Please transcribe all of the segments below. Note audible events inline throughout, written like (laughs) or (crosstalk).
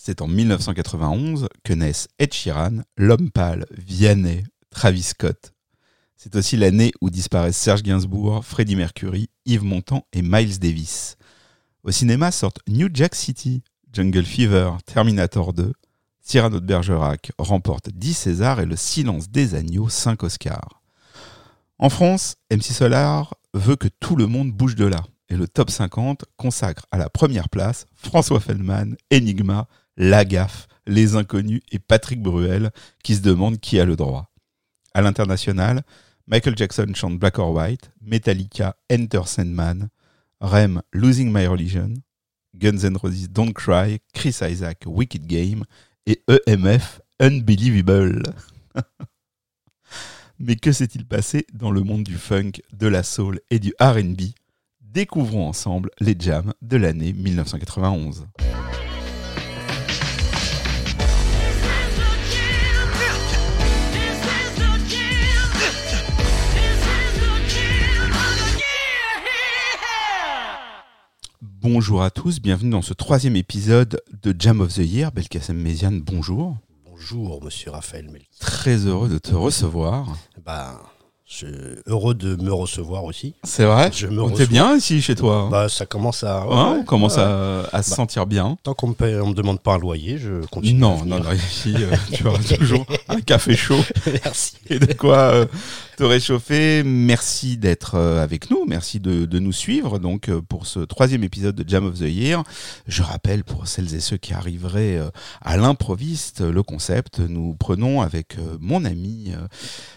c'est en 1991 que naissent Ed Sheeran, L'Homme Pâle, Vianney, Travis Scott. C'est aussi l'année où disparaissent Serge Gainsbourg, Freddie Mercury, Yves Montand et Miles Davis. Au cinéma sortent New Jack City, Jungle Fever, Terminator 2. Cyrano de Bergerac remporte 10 Césars et Le Silence des Agneaux 5 Oscars. En France, MC Solar veut que tout le monde bouge de là. Et le top 50 consacre à la première place François Feldman, Enigma, Lagaffe, Les Inconnus et Patrick Bruel qui se demandent qui a le droit. À l'international, Michael Jackson chante Black or White, Metallica Enter Sandman, Rem Losing My Religion, Guns N' Roses Don't Cry, Chris Isaac Wicked Game et EMF Unbelievable. (laughs) Mais que s'est-il passé dans le monde du funk, de la soul et du RB Découvrons ensemble les jams de l'année 1991. Bonjour à tous, bienvenue dans ce troisième épisode de Jam of the Year. Belkacem Méziane, bonjour. Bonjour, monsieur Raphaël Melki. Très heureux de te recevoir. Bah, je suis heureux de me recevoir aussi. C'est vrai Je me On reçois. t'est bien ici chez toi Bah, ça commence à. Hein, ouais, On commence ouais. à, à se Bah. sentir bien. Tant qu'on on me demande pas un loyer, je continue. Non, à non, venir. non, ici euh, tu auras toujours (laughs) un café chaud Merci. et de quoi euh, te réchauffer. Merci d'être euh, avec nous, merci de, nous suivre donc euh, pour ce troisième épisode de Jam of the Year. Je rappelle pour celles et ceux qui arriveraient euh, à l'improviste le concept. Nous prenons avec mon ami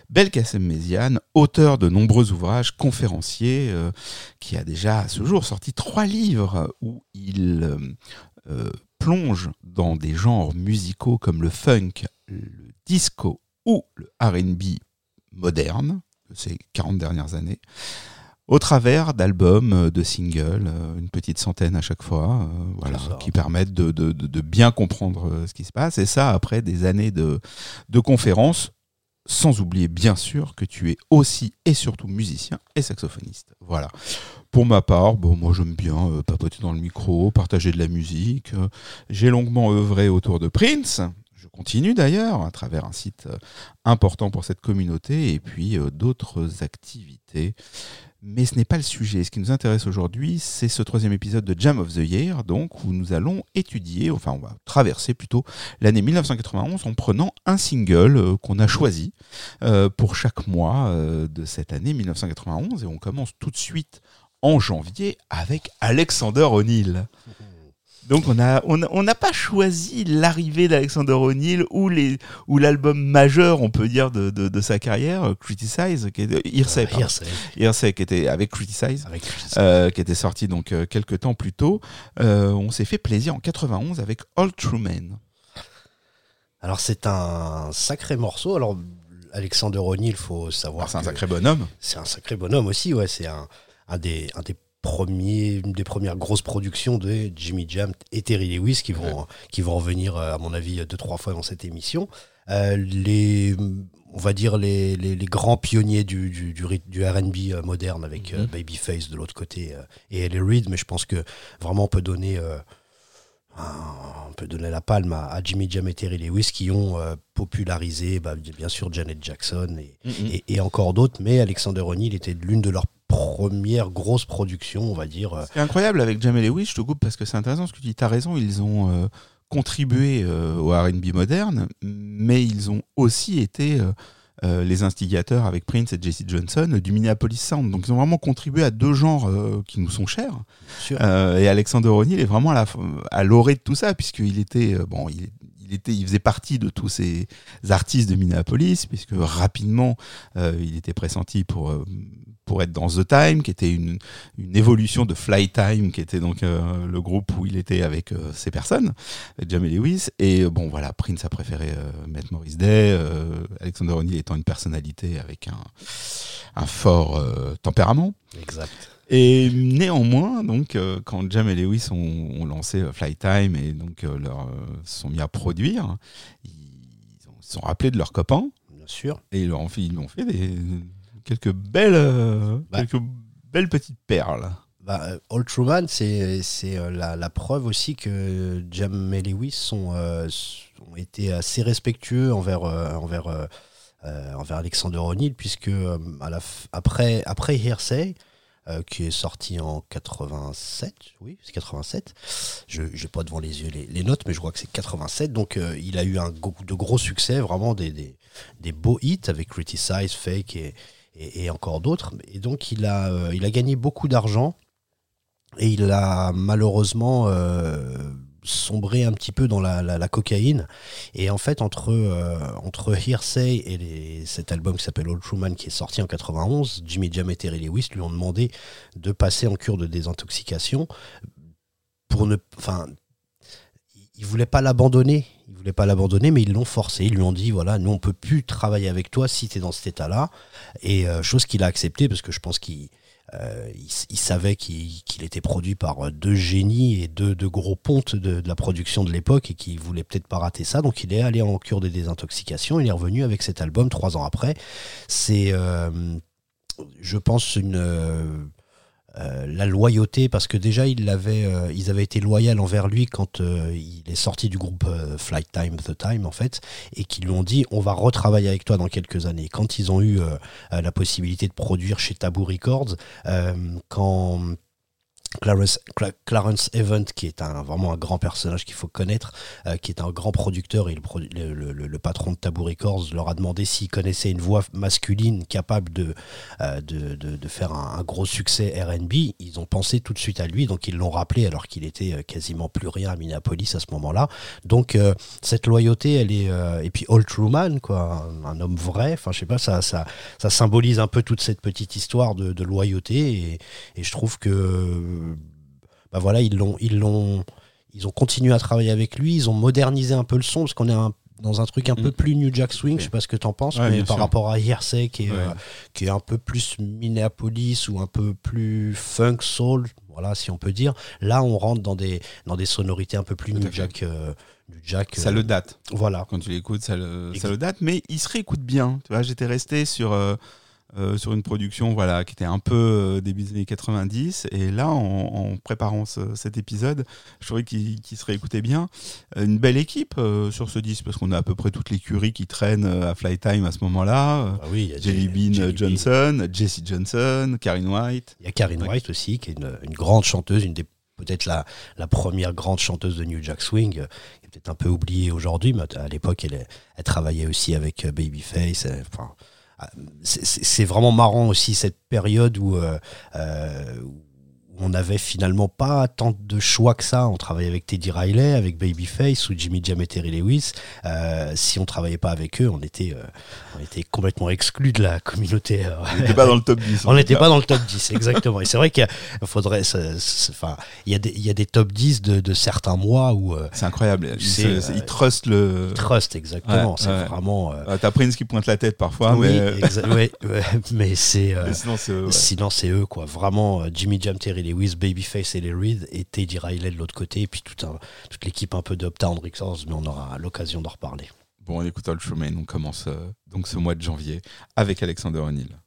Belkacem Méziane, auteur de nombreux ouvrages, conférencier, qui a déjà à ce jour sorti trois livres où il plonge dans des genres musicaux comme le funk, le disco ou le RB moderne de ces 40 dernières années, au travers d'albums, euh, de singles, euh, une petite centaine à chaque fois, euh, voilà, qui permettent de, de- bien comprendre ce qui se passe. Et ça, après des années de, de conférences, sans oublier bien sûr que tu es aussi et surtout musicien et saxophoniste. Voilà. Pour ma part, bon, moi j'aime bien euh, papoter dans le micro, partager de la musique. J'ai longuement œuvré autour de Prince. Continue d'ailleurs à travers un site euh, important pour cette communauté et puis euh, d'autres activités. Mais ce n'est pas le sujet. Ce qui nous intéresse aujourd'hui, c'est ce troisième épisode de Jam of the Year, donc où nous allons étudier, enfin on va traverser plutôt l'année 1991 en prenant un single euh, qu'on a choisi pour chaque mois de cette année 1991 et on commence tout de suite en janvier avec Alexander O'Neill. Donc on a on on n'a pas choisi l'arrivée d'Alexander O'Neill ou les ou l'album majeur on peut dire de, de, de sa carrière euh, Criticize qui est Hearsay, pardon. Hearsay, Hearsay, qui était avec Criticize Avec euh, qui était sorti donc euh, quelques temps plus tôt Euh, on s'est fait plaisir en 91 avec All True Men Alors, c'est un sacré morceau. Alors, Alexander O'Neill, faut savoir. Alors, c'est un sacré bonhomme C'est un sacré bonhomme aussi, ouais. C'est un, un des, un des premiers, des premières grosses productions de Jimmy Jam et Terry Lewis qui vont, qui vont revenir, euh, à mon avis, deux, trois fois dans cette émission. Euh, les, on va dire les, les, les grands pionniers du, du, du, ryth- du R&B euh, moderne avec euh, Mhm. Babyface de l'autre côté euh, et Ellie Reid, mais je pense que vraiment on peut donner, on peut donner la palme à, à Jimmy Jam et Terry Lewis qui ont euh, popularisé, bah, bien sûr, Janet Jackson et, et, et encore d'autres, mais Alexander O'Neill était l'une de leurs premières grosses productions, on va dire. euh, Ce qui est incroyable avec Jamel Lewis, je te coupe parce que c'est intéressant ce que tu dis. Tu as raison, ils ont euh, contribué euh, au RB moderne, mais ils ont aussi été euh, les instigateurs avec Prince et Jesse Johnson du Minneapolis Sound. Donc ils ont vraiment contribué à deux genres qui nous sont chers. et Alexander O'Neill est vraiment à l'orée de tout ça, puisqu'il était, bon, il, il était, il faisait partie de tous ces artistes de Minneapolis, puisque rapidement, euh, il était pressenti pour, euh, pour être dans The Time, qui était une, une évolution de Fly Time, qui était donc euh, le groupe où il était avec euh, ces personnes, Jamie Lewis. Et euh, bon, voilà, Prince a préféré euh, mettre Maurice Day, euh, Alexander O'Neill étant une personnalité avec un, un fort euh, tempérament. Exact. Et néanmoins, donc, euh, quand Jam et Lewis ont, ont lancé euh, Flytime et donc euh, leur, euh, sont mis à produire, ils se sont rappelés de leurs copains Bien sûr. et ils leur ont fait, ils ont fait des, quelques belles, euh, Bah. quelques belles petites perles. bah, euh, Old Truman, c'est euh, la, la preuve aussi que Jam et Lewis sont, euh, ont été assez respectueux envers, euh, envers, euh, envers Alexander O'Neill, puisque à la après, après Hearsay, qui est sorti en 87, oui, c'est 87, je n'ai pas devant les yeux les, les notes, mais je crois que c'est 87, donc il a eu un de gros succès, vraiment des, des, des beaux hits avec Criticize, Fake et, et, encore d'autres. Et donc il a, euh, il a gagné beaucoup d'argent et il a malheureusement euh, sombré un petit peu dans la, la- cocaïne. Et en fait, entre, euh, entre Hearsay et cet album qui s'appelle Old Truman qui est sorti en 91, Jimmy Jam et Terry Lewis lui ont demandé de passer en cure de désintoxication pour ne. Ils voulaient pas l'abandonner. Ils voulaient pas l'abandonner, mais ils l'ont forcé. Ils lui ont dit voilà, nous on peut plus travailler avec toi si tu es dans cet état-là. Et euh, chose qu'il a accepté parce que je pense qu'il euh, il, savait qu'il était produit par euh, deux génies et deux, deux gros pontes de, de la production de l'époque et qu'il voulait peut-être pas rater ça. Donc il est allé en cure de désintoxication. Il est revenu avec cet album trois ans après. C'est, euh, je pense, une euh, la loyauté parce que déjà ils avaient euh, ils avaient été loyaux envers lui quand euh, il est sorti du groupe Flight Time The Time en fait et qui lui ont dit on va retravailler avec toi dans quelques années. Quand ils ont eu la possibilité de produire chez Taboo Records quand Clarence, Cla- Clarence Evans, qui est un, vraiment un grand personnage qu'il faut connaître, euh, qui est un grand producteur et le, patron de Taboo Records leur a demandé s'ils connaissaient une voix masculine capable de, euh, de, de- faire un, gros succès RB. Ils ont pensé tout de suite à lui, donc ils l'ont rappelé alors qu'il était euh, quasiment plus rien à Minneapolis à ce moment-là. Donc cette loyauté, elle est... et puis Old Truman, quoi, un, un homme vrai, enfin je sais pas, ça, ça, ça symbolise un peu toute cette petite histoire de, de loyauté et, et je trouve que bah voilà ils l'ont ils l'ont ils ont continué à travailler avec lui ils ont modernisé un peu le son parce qu'on est un- dans un truc un Mm. peu plus New Jack Swing je sais pas ce que t'en penses Ouais, mais par sûr. rapport à Hearsay qui est, Ouais. euh, qui est un peu plus Minneapolis ou un peu plus funk soul voilà si on peut dire là on rentre dans des dans des sonorités un peu plus New. Jack euh, Jack Ça euh, le date. voilà Quand tu l'écoutes, ça le, ça Exact. le date, mais il se réécoute bien. Tu vois, j'étais resté sur, euh, euh, sur une production voilà, qui était un peu euh, début des années 90, et là, en, en préparant ce- cet épisode, je trouvais qu'il qu'il se réécoutait bien. Euh, Une belle équipe euh, sur ce disque, parce qu'on a à peu près toute l'écurie qui traîne à Flytime à ce moment-là. Ah oui Jelly Bean Jelly Bean. Johnson, Jesse Johnson, Karine White. Il y a Karine. White aussi, qui est une, une grande chanteuse, une des peut-être la, la première grande chanteuse de New Jack Swing, qui est peut-être un peu oubliée aujourd'hui, mais à l'époque, elle, travaillait aussi avec Babyface. Enfin, c'est- vraiment marrant aussi cette période où, euh, euh, où on n'avait finalement pas tant de choix que ça. On travaillait avec Teddy Riley, avec Babyface ou Jimmy Jam et Terry Lewis. Euh, si on travaillait pas avec eux, on était, euh, on était complètement exclus de la communauté. euh, On n'était pas dans le top 10. (laughs) on n'était pas dans le top 10, exactement. Et c'est vrai qu'il faudrait. Enfin, il y, a des- il y a des top 10 de, de certains mois où. euh, C'est incroyable. Il, C'est, se- euh, c'est- il trust le. Trust, exactement. Ouais, c'est ouais. vraiment. Euh, T'as Prince qui pointe la tête parfois, oui, mais, ouais, (laughs) mais c'est. sinon c'est. ouais. Sinon, c'est eux, quoi. Vraiment, Jimmy Jam, Terry Lewis, Babyface et les et Teddy Riley de l'autre côté, et puis toute l'équipe un peu d'Uptown Records, mais on aura l'occasion d'en reparler. Bon, on écoute Old Truman, on commence euh, donc ce mois de janvier avec Alexander O'Neill.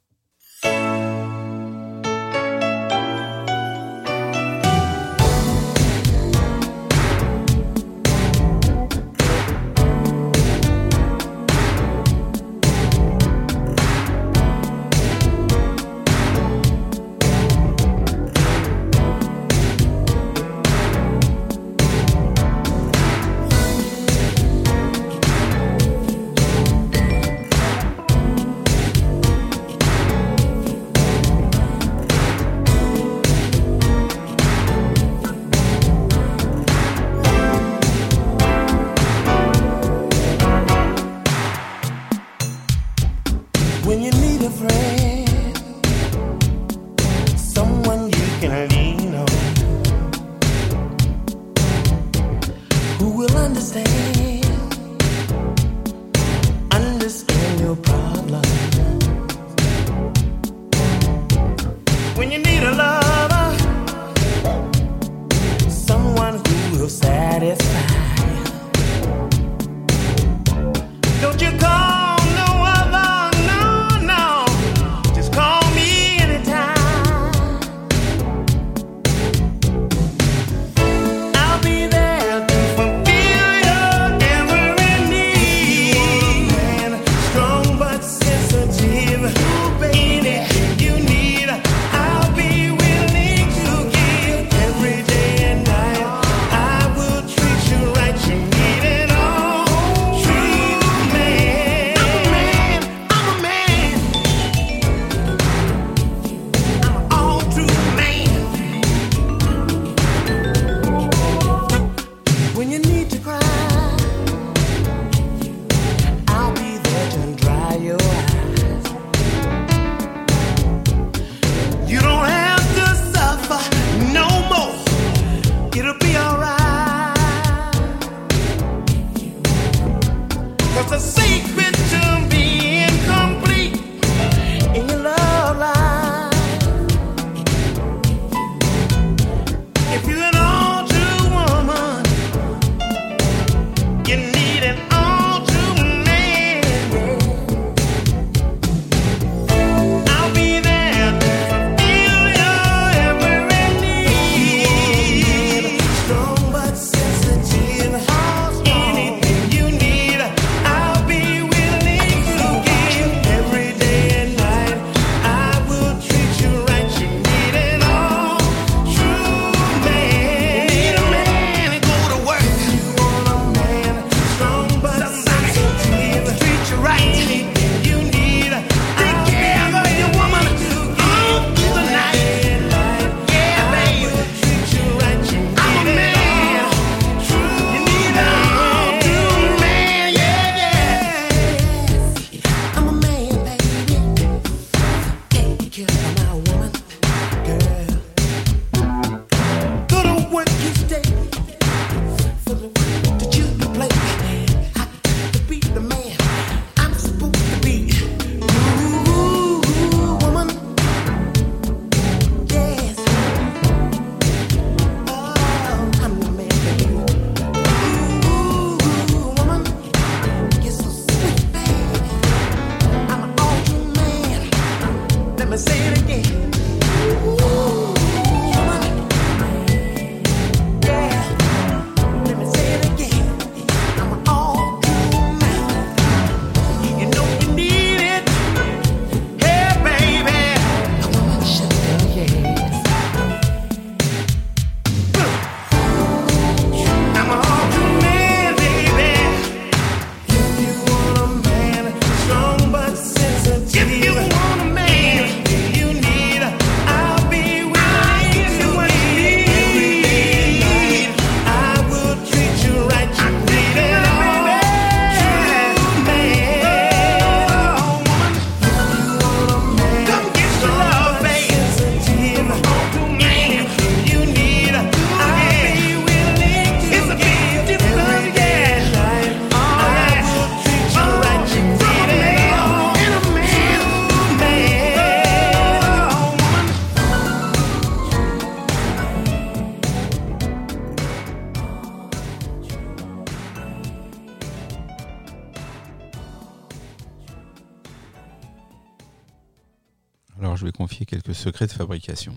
Fabrication.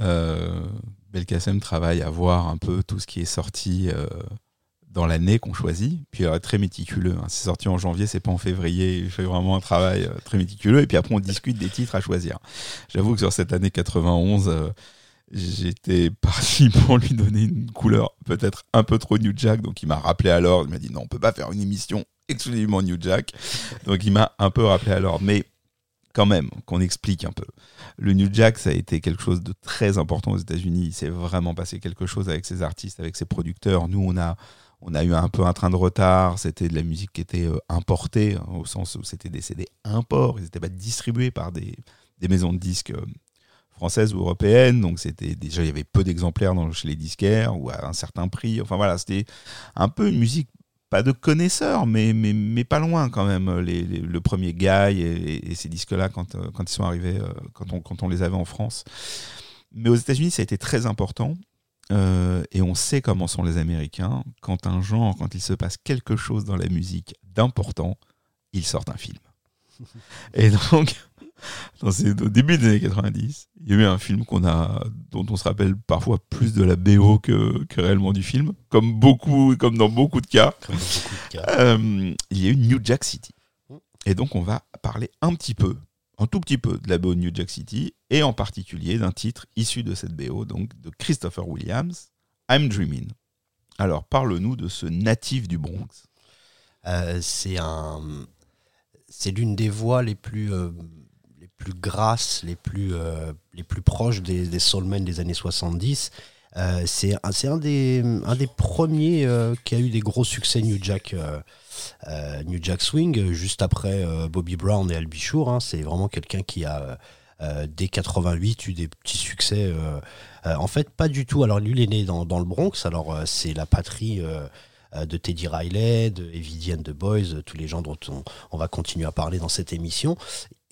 Euh, Belkacem travaille à voir un peu tout ce qui est sorti euh, dans l'année qu'on choisit. Puis est très méticuleux. hein. C'est sorti en janvier, c'est pas en février. Il fait vraiment un travail euh, très méticuleux. Et puis après, on discute des titres à choisir. J'avoue que sur cette année 91, euh, j'étais (laughs) parti pour lui donner une couleur peut-être un peu trop New Jack. Donc il m'a rappelé à l'ordre. Il m'a dit non, on peut pas faire une émission exclusivement New Jack. Donc il m'a un peu rappelé à l'ordre. Mais quand même, qu'on explique un peu. Le New Jack, ça a été quelque chose de très important aux États-Unis. Il s'est vraiment passé quelque chose avec ses artistes, avec ses producteurs. Nous, on a, on a eu un peu un train de retard. C'était de la musique qui était euh, importée, hein, au sens où c'était des CD imports. Ils n'étaient pas distribués par des, des maisons de disques euh, françaises ou européennes. Donc, c'était déjà, il y avait peu d'exemplaires chez les disquaires ou à un certain prix. Enfin, voilà, c'était un peu une musique pas de connaisseurs, mais, mais, mais pas loin quand même. Les, les- le premier Guy et, et ces disques-là, quand, euh, quand ils sont arrivés, euh, quand, on, quand on les avait en France. Mais aux États-Unis, ça a été très important. Euh, et on sait comment sont les Américains. Quand un genre, quand il se passe quelque chose dans la musique d'important, ils sortent un film. (laughs) Et donc, ces, au début des années 90, il y a eu un film qu'on a, dont on se rappelle parfois plus de la BO que, que réellement du film, comme beaucoup, comme dans beaucoup de cas. Comme dans beaucoup de cas. Euh, il y a eu New Jack City. Et donc, on va parler un petit peu, un tout petit peu de la BO de New Jack City, et en particulier d'un titre issu de cette BO, donc de Christopher Williams, I'm Dreaming. Alors, parle-nous de ce natif du Bronx. Euh, c'est un, c'est l'une des voix les plus, euh, plus les plus, euh, les plus proches des, des soulmen des années 70. Euh, c'est un, un des, un des premiers euh, qui a eu des gros succès New Jack, New Jack Swing, juste après Bobby Brown et Al Bichour. hein. c'est vraiment quelqu'un qui a, dès 88, eu des petits succès. en fait, pas du tout. Alors, lui, il est né dans, le Bronx. Alors, c'est la patrie de Teddy Riley, de Evie and the Boys, tous les gens dont on, on va continuer à parler dans cette émission.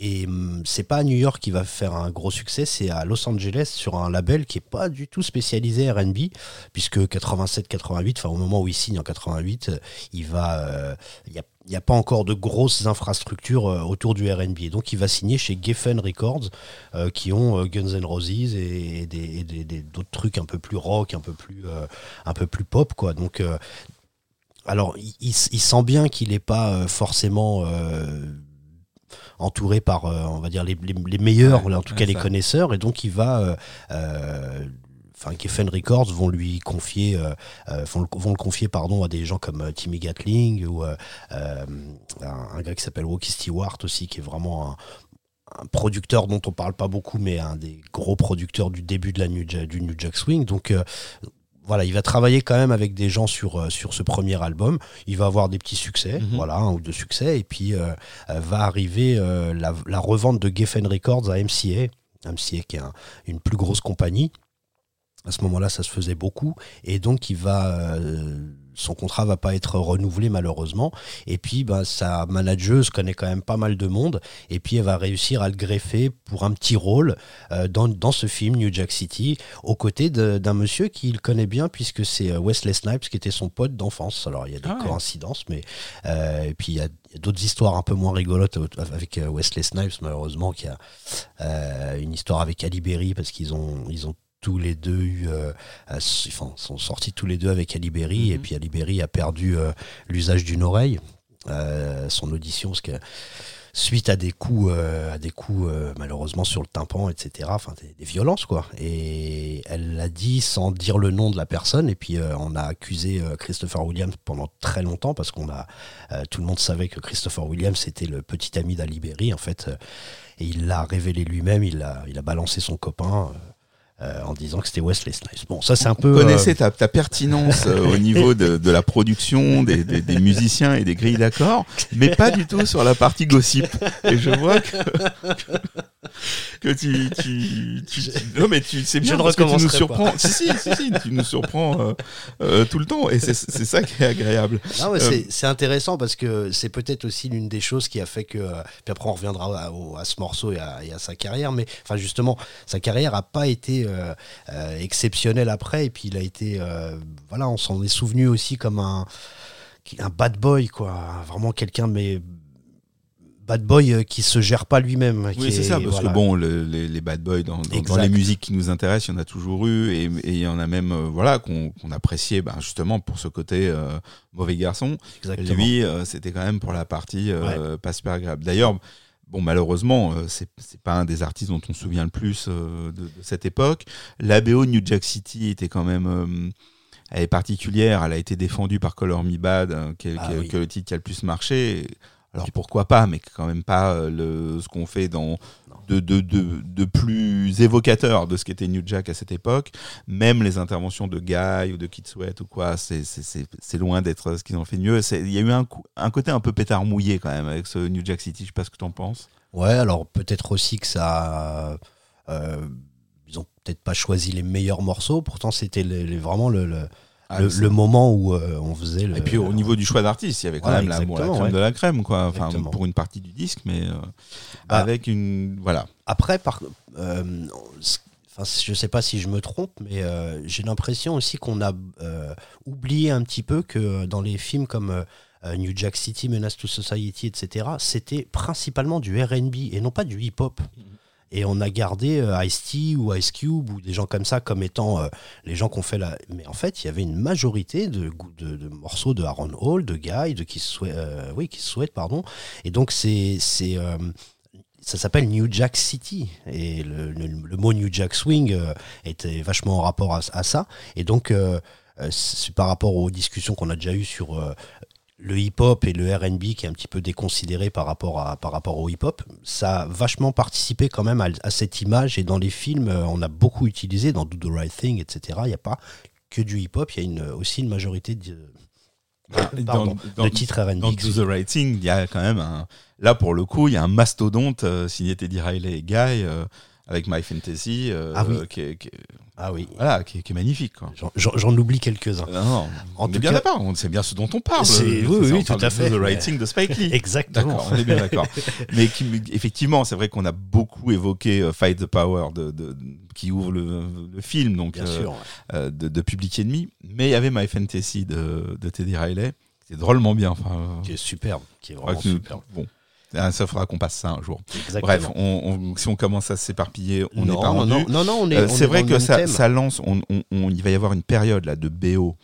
Et hum, c'est pas à New York qui va faire un gros succès, c'est à Los Angeles sur un label qui est pas du tout spécialisé R&B, puisque 87-88, enfin au moment où il signe en 88, euh, il va, euh, y a n'y a pas encore de grosses infrastructures euh, autour du R&B. Donc, il va signer chez Geffen Records, qui ont Guns N' Roses et, d'autres trucs un peu plus rock, un peu plus, un peu plus pop, quoi. Donc, alors, il, il sent bien qu'il n'est pas forcément entouré par, euh, on va dire, les, les- les meilleurs, Ouais, en tout cas les connaisseurs, et donc il va. euh, euh, Enfin, Geffen Records vont lui confier, euh, vont, le, vont le confier pardon, à des gens comme Timmy Gatling ou euh, un, un gars qui s'appelle Walkie Stewart aussi, qui est vraiment un, un producteur dont on parle pas beaucoup, mais un des gros producteurs du début de la New du New Jack Swing. Donc euh, voilà, il va travailler quand même avec des gens sur, euh, sur ce premier album. Il va avoir des petits succès, Mhm. voilà, un ou deux succès, et puis euh, euh, va arriver euh, la, la revente de Geffen Records à MCA. MCA qui est un- une plus grosse compagnie. À ce moment-là, ça se faisait beaucoup, et donc il va, euh, son contrat va pas être renouvelé malheureusement. Et puis, ben, sa manageuse connaît quand même pas mal de monde, et puis elle va réussir à le greffer pour un petit rôle euh, dans, dans ce film New Jack City, aux côtés d'un monsieur qu'il connaît bien, puisque c'est euh, Wesley Snipes qui était son pote d'enfance. Alors il y a des Ah ouais. coïncidences, mais euh, et puis il y a, d'autres histoires un peu moins rigolotes avec Wesley Snipes, malheureusement, qui a euh, une histoire avec Ali Berry, parce qu'ils ont, ils ont tous les deux eu, euh, enfin, sont sortis tous les deux avec Ali Berry, Mhm. et puis Ali Berry a perdu euh, l'usage d'une oreille, euh, son audition, parce que suite à des coups, à des coups malheureusement sur le tympan, etc. Enfin, des, des violences quoi. Et elle l'a dit sans dire le nom de la personne. Et puis on a accusé Christopher Williams pendant très longtemps parce qu'on a tout le monde savait que Christopher Williams était le petit ami d'Ali Berry en fait. et il l'a révélé lui-même. Il a, il a balancé son copain. Euh, euh, en disant que c'était Wesley Snipes. Bon, ça c'est un peu. Vous euh, connaissez ta, ta pertinence euh, au niveau de, de la production, des, des- des musiciens et des grilles d'accords, mais pas du tout sur la partie gossip. Et je vois que, que tu, tu, tu- tu- Non, mais tu c'est bien Je ne parce que tu nous surprends. Si, si, si, si, tu nous surprends euh, euh, tout le temps. Et c'est ça qui est agréable. Non, mais Euh, c'est- intéressant parce que c'est peut-être aussi l'une des choses qui a fait que. euh, Puis après, on reviendra à ce morceau et à, et à sa carrière. Mais enfin, justement, sa carrière n'a pas été euh, euh, exceptionnelle après. Et puis, il a été. euh, voilà, on s'en est souvenu aussi comme un, un bad boy, quoi. Vraiment quelqu'un, mais bad boy qui se gère pas lui-même. Oui, c'est est- ça, parce voilà. que bon, le- les, les bad boys dans, dans- dans Exact. les musiques qui nous intéressent, il y en a toujours eu, et et il y en a même, euh, voilà, qu'on appréciait ben, justement pour ce côté euh, mauvais garçon. Exactement. Lui, euh, c'était quand même pour la partie pas super agréable. D'ailleurs, bon, malheureusement, euh, c'est pas un des artistes dont on se souvient le plus euh, de, de cette époque. La BO New Jack City était quand même. euh, elle est particulière, elle a été défendue par Color Me Bad, hein, qui est, Ah qui est- oui. qui est le titre qui a le plus marché. Alors pourquoi pas, mais quand même pas le, ce qu'on fait dans de, plus évocateur de ce qu'était New Jack à cette époque. Même les interventions de Guy ou de Kid ou quoi, c'est- loin d'être ce qu'ils ont fait mieux. Il y a eu un, côté un peu pétard mouillé quand même avec ce New Jack City. Je sais pas ce que tu en penses. Ouais, alors peut-être aussi que ça. euh, ils ont peut-être pas choisi les meilleurs morceaux, pourtant c'était vraiment le, Ah, le- moment où euh, on faisait le. Et puis au niveau du choix d'artistes, il y avait quand Voilà, même la, la crème ouais. de la crème, quoi. Enfin, Exactement. pour une partie du disque, mais euh, Bah, avec une. Voilà. Après, par, euh, je sais pas si je me trompe, mais euh, j'ai l'impression aussi qu'on a oublié un petit peu que dans les films comme New Jack City, Menace to Society, etc., c'était principalement du RB et non pas du hip-hop. Et on a gardé euh, Ice-T ou Ice Cube ou des gens comme ça comme étant euh, les gens qu'on fait là. Mais en fait, il y avait une majorité de, de, morceaux de Aaron Hall, de Guy, de Kiss Sweat, euh, oui, Kiss Sweat, pardon. Et donc, c'est. ça s'appelle New Jack City et le, mot New Jack Swing était vachement en rapport à, ça et donc c'est par rapport aux discussions qu'on a déjà eues sur le hip-hop et le R&B qui est un petit peu déconsidéré par rapport, à, par rapport au hip-hop, ça a vachement participé quand même à, à cette image et dans les films, euh, on a beaucoup utilisé dans Do the Right Thing, etc. Il n'y a pas que du hip-hop, il y a une, aussi une majorité de, pardon, Dans- de dans- titres R&B. Dans Do the Right Thing, il y a quand même un. Là, pour le coup, il y a un mastodonte euh, signé Teddy Riley et Guy euh, avec My Fantasy. euh, Ah oui. qui, est, qui est- Ah oui, voilà, qui, est- qui est magnifique. Quoi. j'en- oublie quelques-uns. Non, non, En on est tout bien d'accord, on sait bien ce dont on parle. C'est- oui, ça, oui, parle tout à fait. The Thing de Spike Lee. Exactement. D'accord, on est bien d'accord. (laughs) Mais qui- effectivement, c'est vrai qu'on a beaucoup évoqué euh, Fight the Power de, de- qui ouvre le, le film, donc Bien euh, sûr. euh, de, Public Enemy. Mais il y avait My Fantasy de, de Teddy Riley. C'est drôlement bien. Enfin, Qui est superbe, qui est vraiment superbe. bon, Ah, ça faudra qu'on passe ça un jour. Exactement. Bref, on- on- si on commence à s'éparpiller, on n'est pas rendu. non, non, non, on est. Euh, c'est est vrai que ça, lance. On, il va y avoir une période là de BO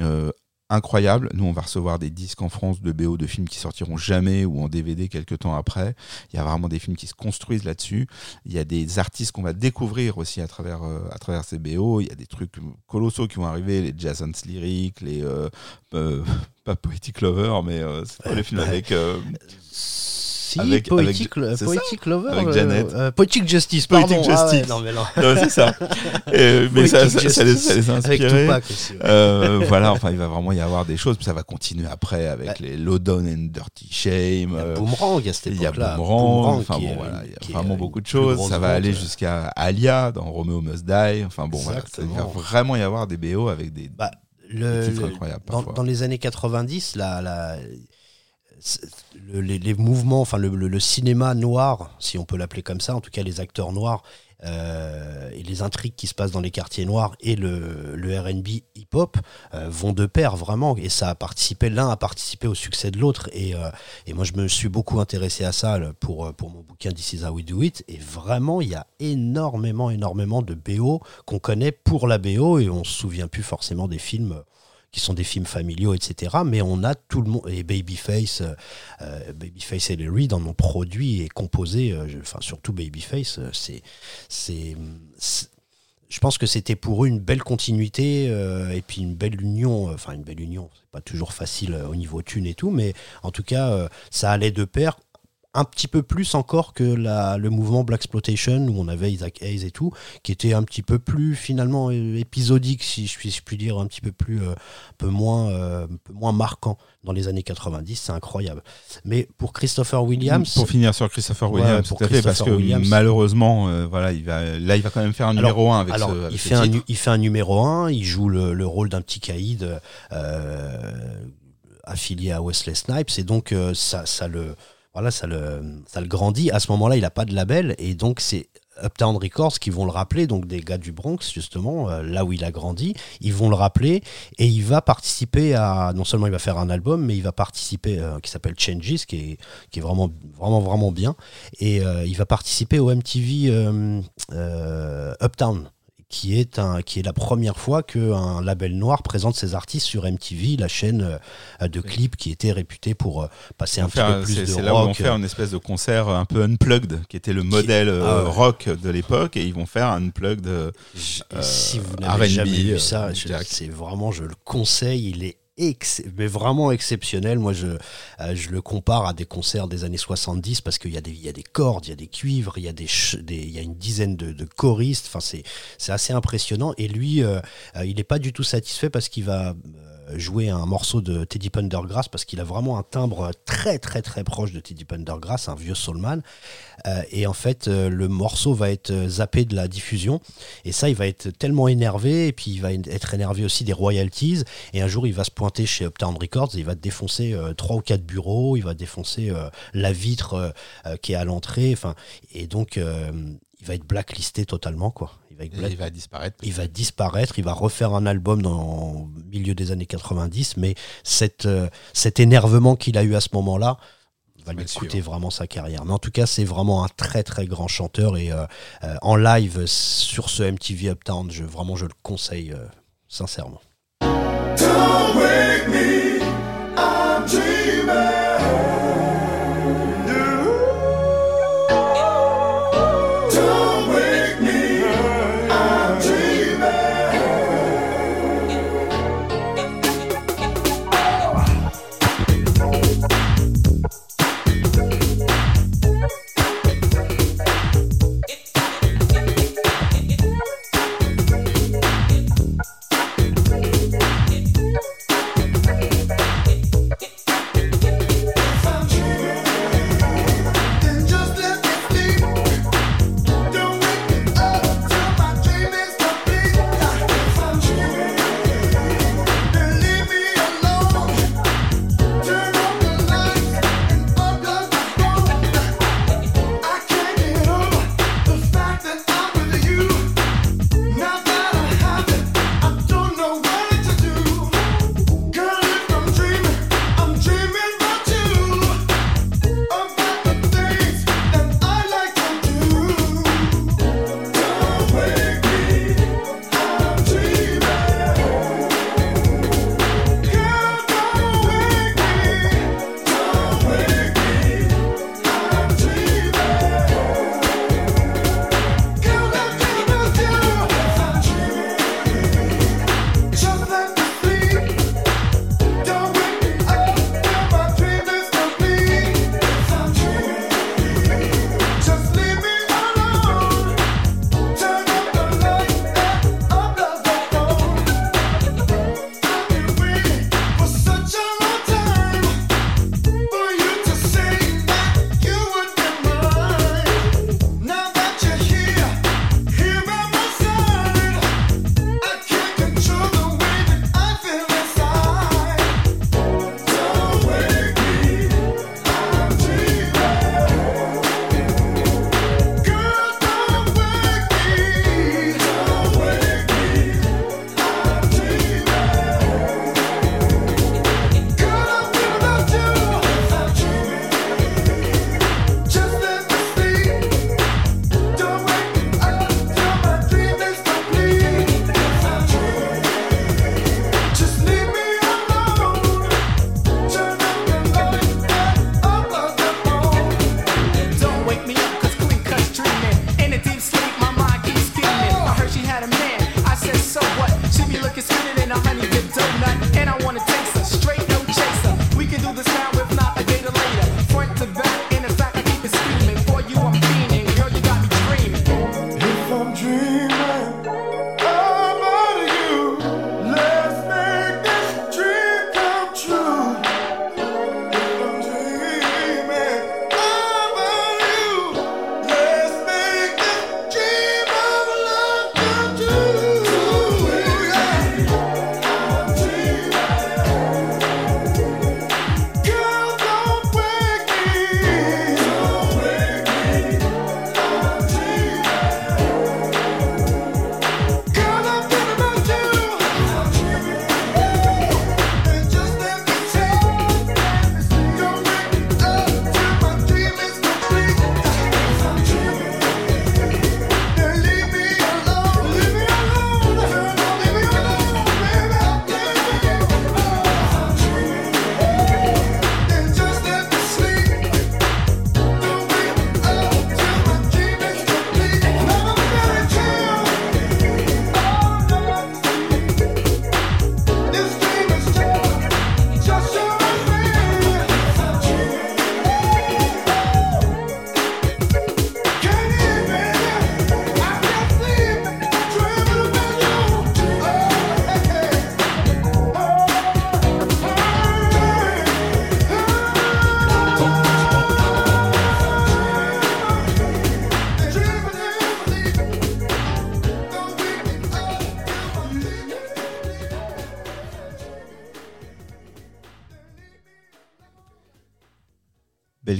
euh, incroyable. Nous, on va recevoir des disques en France de BO de films qui sortiront jamais ou en DVD quelques temps après. Il y a vraiment des films qui se construisent là-dessus. Il y a des artistes qu'on va découvrir aussi à travers euh, à travers ces BO. Il y a des trucs colossaux qui vont arriver, les Jason's Lyric, les euh, euh, (laughs) pas Poetic Lover, mais c'est pas le film avec euh, Si, avec- Poetic, avec- Poetic Lover. Avec euh, Janet. euh, Poetic Justice, Poetic pardon. Ah ouais, Justice. non, mais non. C'est ça. (laughs) Et- mais ça, Poetic ça, ça les, ça les a inspirés. Tupac aussi. ouais. Euh, voilà, enfin, il va vraiment y avoir des choses. Puis ça va continuer après avec Bah, les Lowdown and Dirty Shame. Il y a Boomerang à cette Il y a. Boomerang. Enfin bon, voilà, il y a vraiment beaucoup de choses. Ça va aller jusqu'à Alia dans Romeo Must Die. Enfin bon, voilà, il va vraiment y avoir des BO avec des, Bah, le- dans, les années 90, la, la- le- les, mouvements, enfin le, cinéma noir, si on peut l'appeler comme ça, en tout cas les acteurs noirs euh, et les intrigues qui se passent dans les quartiers noirs et le, le R&B hip-hop euh, vont de pair vraiment. Et ça a participé l'un a participé au succès de l'autre. Et, euh, et moi je me suis beaucoup intéressé à ça pour, pour mon bouquin This is how we do it. Et vraiment il y a énormément énormément de BO qu'on connaît pour la BO et on se souvient plus forcément des films sont des films familiaux, etc. Mais on a tout le monde, et Babyface, euh, euh, Babyface et Reed en ont produit et composé, euh, enfin surtout Babyface, c'est, c'est, je pense que c'était pour eux une belle continuité et puis une belle union, enfin une belle union, c'est pas toujours facile au niveau thune et tout, mais en tout cas, ça allait de pair un petit peu plus encore que la, le mouvement Black Exploitation où on avait Isaac Hayes et tout, qui était un petit peu plus finalement euh, épisodique, si je puis, je puis dire, un petit peu plus, euh, un peu moins, euh, un peu moins marquant dans les années 90. C'est incroyable. Mais pour Christopher Williams, Pour finir sur Christopher Ouais, Williams, pour tout à fait, parce Christopher que Williams. malheureusement, euh, voilà, il va, là, il va quand même faire un numéro 1 avec alors, ce, avec il, fait un, titre. il fait un numéro 1, il joue le, le rôle d'un petit caïd affilié à Wesley Snipes, et donc ça, ça le voilà, ça le, ça le grandit. À ce moment-là, il n'a pas de label, et donc c'est Uptown Records qui vont le rappeler, donc des gars du Bronx justement, euh, là où il a grandi, ils vont le rappeler et il va participer à, non seulement il va faire un album, mais il va participer, euh, qui s'appelle Changes, qui est, qui est vraiment, vraiment, vraiment bien, et euh, il va participer au MTV Uptown qui est, un, qui est la première fois qu'un label noir présente ses artistes sur MTV, la chaîne euh, de clips qui était réputée pour euh, passer un petit peu plus de c'est là où vont rock. faire une espèce de concert un peu unplugged, qui était le modèle euh, Ah ouais. rock de l'époque, et ils vont faire un unplugged. euh, Je- euh, si vous n'avez jamais euh, vu ça, c'est vraiment, je le conseille, il est mais vraiment exceptionnel. Moi, je, euh, je le compare à des concerts des années 70 parce qu'il y, a des- y a des cordes, il y a des cuivres, il y a, des, des- y a une dizaine de, choristes. Enfin, c'est, assez impressionnant. Et lui, euh, euh, il n'est pas du tout satisfait parce qu'il va jouer un morceau de Teddy Pendergrass parce qu'il a vraiment un timbre très, très, très proche de Teddy Pendergrass, un vieux soulman. Euh, et en fait, euh, le morceau va être euh, zappé de la diffusion. Et ça, il va être tellement énervé, et puis il va être énervé aussi des royalties. Et un jour, il va se pointer chez Uptown Records, et il va défoncer trois ou quatre bureaux, il va défoncer la vitre qui est à l'entrée. Et donc, il va être blacklisté totalement, quoi. Il va être et black- il va disparaître. il va disparaître, il va refaire un album dans le milieu des années 90, mais cette, euh, cet énervement qu'il a eu à ce moment-là va lui coûter vraiment sa carrière. Mais en tout cas, c'est vraiment un très très grand chanteur et euh, euh, en live sur ce MTV Uptown, je, vraiment je le conseille euh, sincèrement. Don't wake me,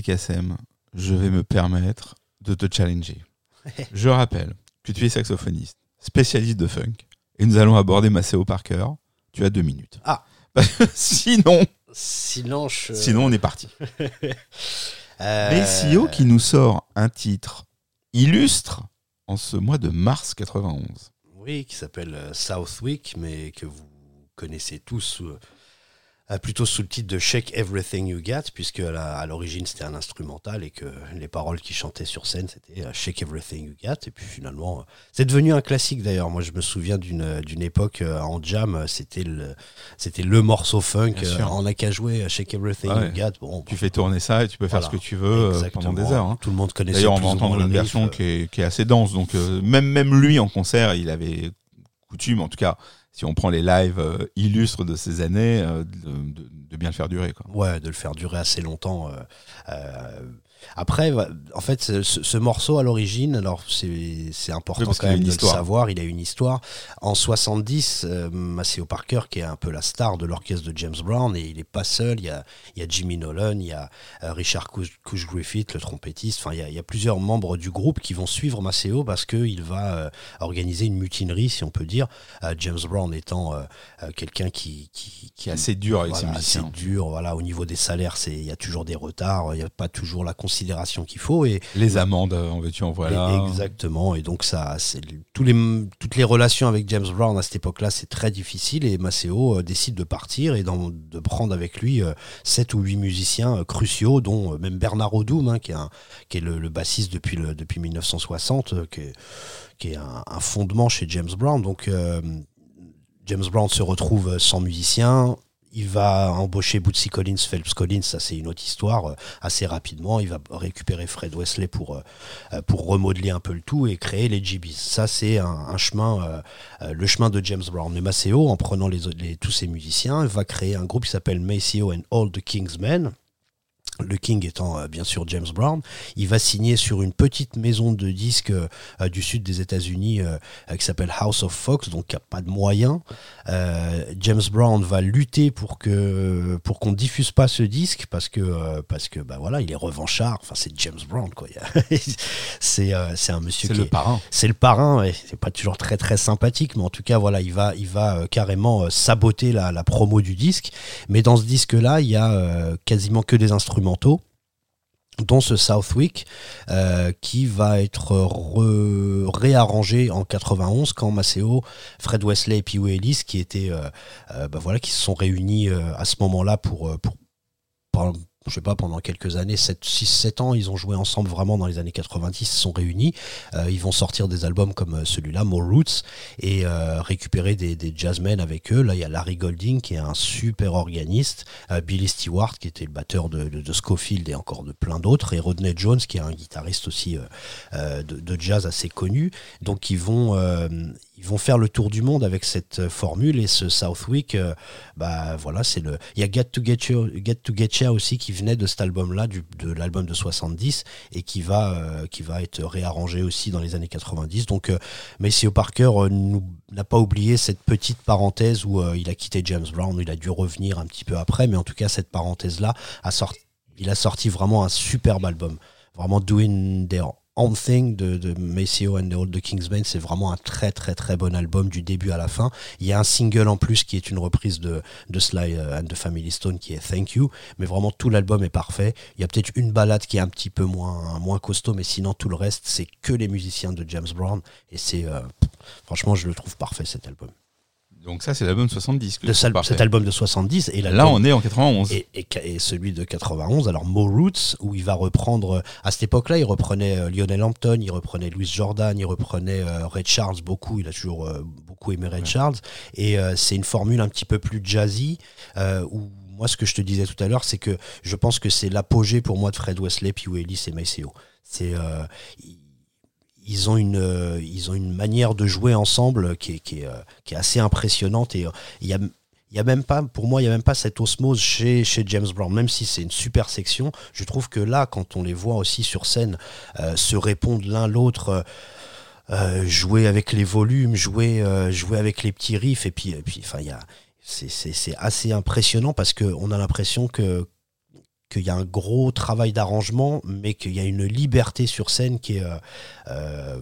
Belkacem, je vais me permettre de te challenger. (laughs) je rappelle que tu es saxophoniste, spécialiste de funk, et nous allons aborder Maceo Parker. Tu as deux minutes. Ah. (laughs) Sinon, Sinon, je... sinon on est parti. (laughs) Euh, Maceo qui nous sort un titre illustre en ce mois de mars 91. Oui, qui s'appelle euh, Southwick, mais que vous connaissez tous euh, plutôt sous le titre de Shake Everything You Got, puisque à l'origine c'était un instrumental et que les paroles qui chantaient sur scène c'était euh, Shake Everything You Got. Et puis finalement, euh, c'est devenu un classique d'ailleurs. Moi je me souviens d'une euh, d'une époque euh, en jam, euh, c'était le, c'était le morceau funk. Euh. On n'a qu'à jouer Shake Everything Ouais. You Got. Bon, Tu fais tourner ça et tu peux faire ce que tu veux euh, exactement. pendant des heures. hein. Tout le monde connaissait D'ailleurs, on va entendre une version euh, qui est, qui est assez dense. Donc, euh, même, même lui en concert, il avait coutume, en tout cas, si on prend les lives euh, illustres de ces années, euh, de, bien le faire durer. Ouais, de le faire durer assez longtemps. euh, après, en fait, ce, ce- ce morceau à l'origine, alors c'est important Oui, quand même de le savoir, il a une histoire. En 70, euh, Maceo Parker, qui est un peu la star de l'orchestre de James Brown, et il n'est pas seul, il y a, il y a Jimmy Nolan, il y a euh, Richard Cush, Griffith, le trompettiste, enfin il y, a, il y a plusieurs membres du groupe qui vont suivre Maceo parce qu'il va euh, organiser une mutinerie, si on peut dire, Euh, James Brown étant euh, quelqu'un qui, qui, Qui est assez dur avec voilà, ses musiciens. c'est dur. Voilà, au niveau des salaires, il y a toujours des retards, il n'y a pas toujours la considération qu'il faut et Les amendes, euh, en veux-tu, en voilà. exactement. Et donc ça, c'est tous les toutes les relations avec James Brown à cette époque-là, c'est très difficile et Maceo euh, décide de partir et de prendre avec lui euh, sept ou huit musiciens cruciaux, dont même Bernard Odoum, hein, qui est un, qui est le, le bassiste depuis le depuis 1960, euh, qui est, qui est un, un fondement chez James Brown. Donc euh, James Brown se retrouve sans musicien. Il va embaucher Bootsy Collins, Phelps Collins, ça c'est une autre histoire, euh, assez rapidement. Il va récupérer Fred Wesley pour, euh, euh, pour remodeler un peu le tout et créer les GBs. Ça c'est un, chemin, le chemin de James Brown. Mais Maceo, en prenant tous ses musiciens, va créer un groupe qui s'appelle Maceo and All the Kingsmen. Le King étant euh, bien sûr James Brown, il va signer sur une petite maison de disques euh, euh, du sud des États-Unis euh, qui s'appelle House of Fox, donc il n'y a pas de moyens. Euh, James Brown va lutter pour que pour qu'on diffuse pas ce disque parce que parce que bah voilà il est revanchard. Enfin c'est James Brown quoi. (laughs) C'est c'est un monsieur C'est qui le est- parrain. c'est le parrain, ouais. c'est pas toujours très très sympathique, mais en tout cas voilà, il va, il va carrément saboter la, la promo du disque. Mais dans ce disque-là, il y a quasiment que des dont ce Southwick euh, qui va être re- réarrangé en 91 quand Maceo, Fred Wesley et Pee Ellis qui étaient euh, euh, bah voilà qui se sont réunis à ce moment-là pour- je sais pas, pendant quelques années, 6-7 ans, ils ont joué ensemble vraiment dans les années 90, ils se sont réunis. Euh, ils vont sortir des albums comme euh, celui-là, More Roots, et euh, récupérer des, des jazzmen avec eux. Là, il y a Larry Golding qui est un super organiste, Billy Stewart qui était le batteur de, Scofield et encore de plein d'autres, et Rodney Jones qui est un guitariste aussi de, jazz assez connu. Donc ils vont, ils vont faire le tour du monde avec cette euh, formule et ce Southwick, euh, bah voilà, c'est le. Il y a Get to Get You, Get to Get Ya aussi qui venait de cet album-là, de l'album de 70 et qui va, euh, qui va être réarrangé aussi dans les années 90. Donc euh, Maceo Parker n'a pas oublié cette petite parenthèse où il a quitté James Brown, où il a dû revenir un petit peu après, mais en tout cas cette parenthèse-là a sorti, il a sorti vraiment un superbe album, vraiment doing their own thing de, de Maceo and the Old the Kingsmen, c'est vraiment un très très très bon album du début à la fin. Il y a un single en plus qui est une reprise de, de Sly euh, and the Family Stone qui est Thank You, mais vraiment tout l'album est parfait. Il y a peut-être une balade qui est un petit peu moins, moins costaud, mais sinon tout le reste c'est que les musiciens de James Brown et c'est euh, franchement je le trouve parfait cet album. Donc ça, c'est l'album 70. que De tu sal- parfait. cet album de 70 et Là, on est en 91. et, et, et celui de 91, alors Mo Roots, où il va reprendre, à cette époque-là, il reprenait euh, Lionel Hampton, il reprenait Louis Jordan, il reprenait euh, Ray Charles beaucoup, il a toujours euh, beaucoup aimé Ray Charles, et euh, c'est une formule un petit peu plus jazzy, euh, où moi ce que je te disais tout à l'heure, c'est que je pense que c'est l'apogée pour moi de Fred Wesley, Pee Ellis et Maceo. C'est... euh, ils ont une euh, ils ont une manière de jouer ensemble qui est, qui est, euh, qui est assez impressionnante et euh, il y a il y a même pas pour moi il y a même pas cette osmose chez chez James Brown même si c'est une super section je trouve que là quand on les voit aussi sur scène se répondre l'un l'autre jouer avec les volumes jouer jouer avec les petits riffs et puis et puis enfin il y a c'est assez impressionnant parce que on a l'impression que qu'il y a un gros travail d'arrangement, mais qu'il y a une liberté sur scène qui est. euh, euh,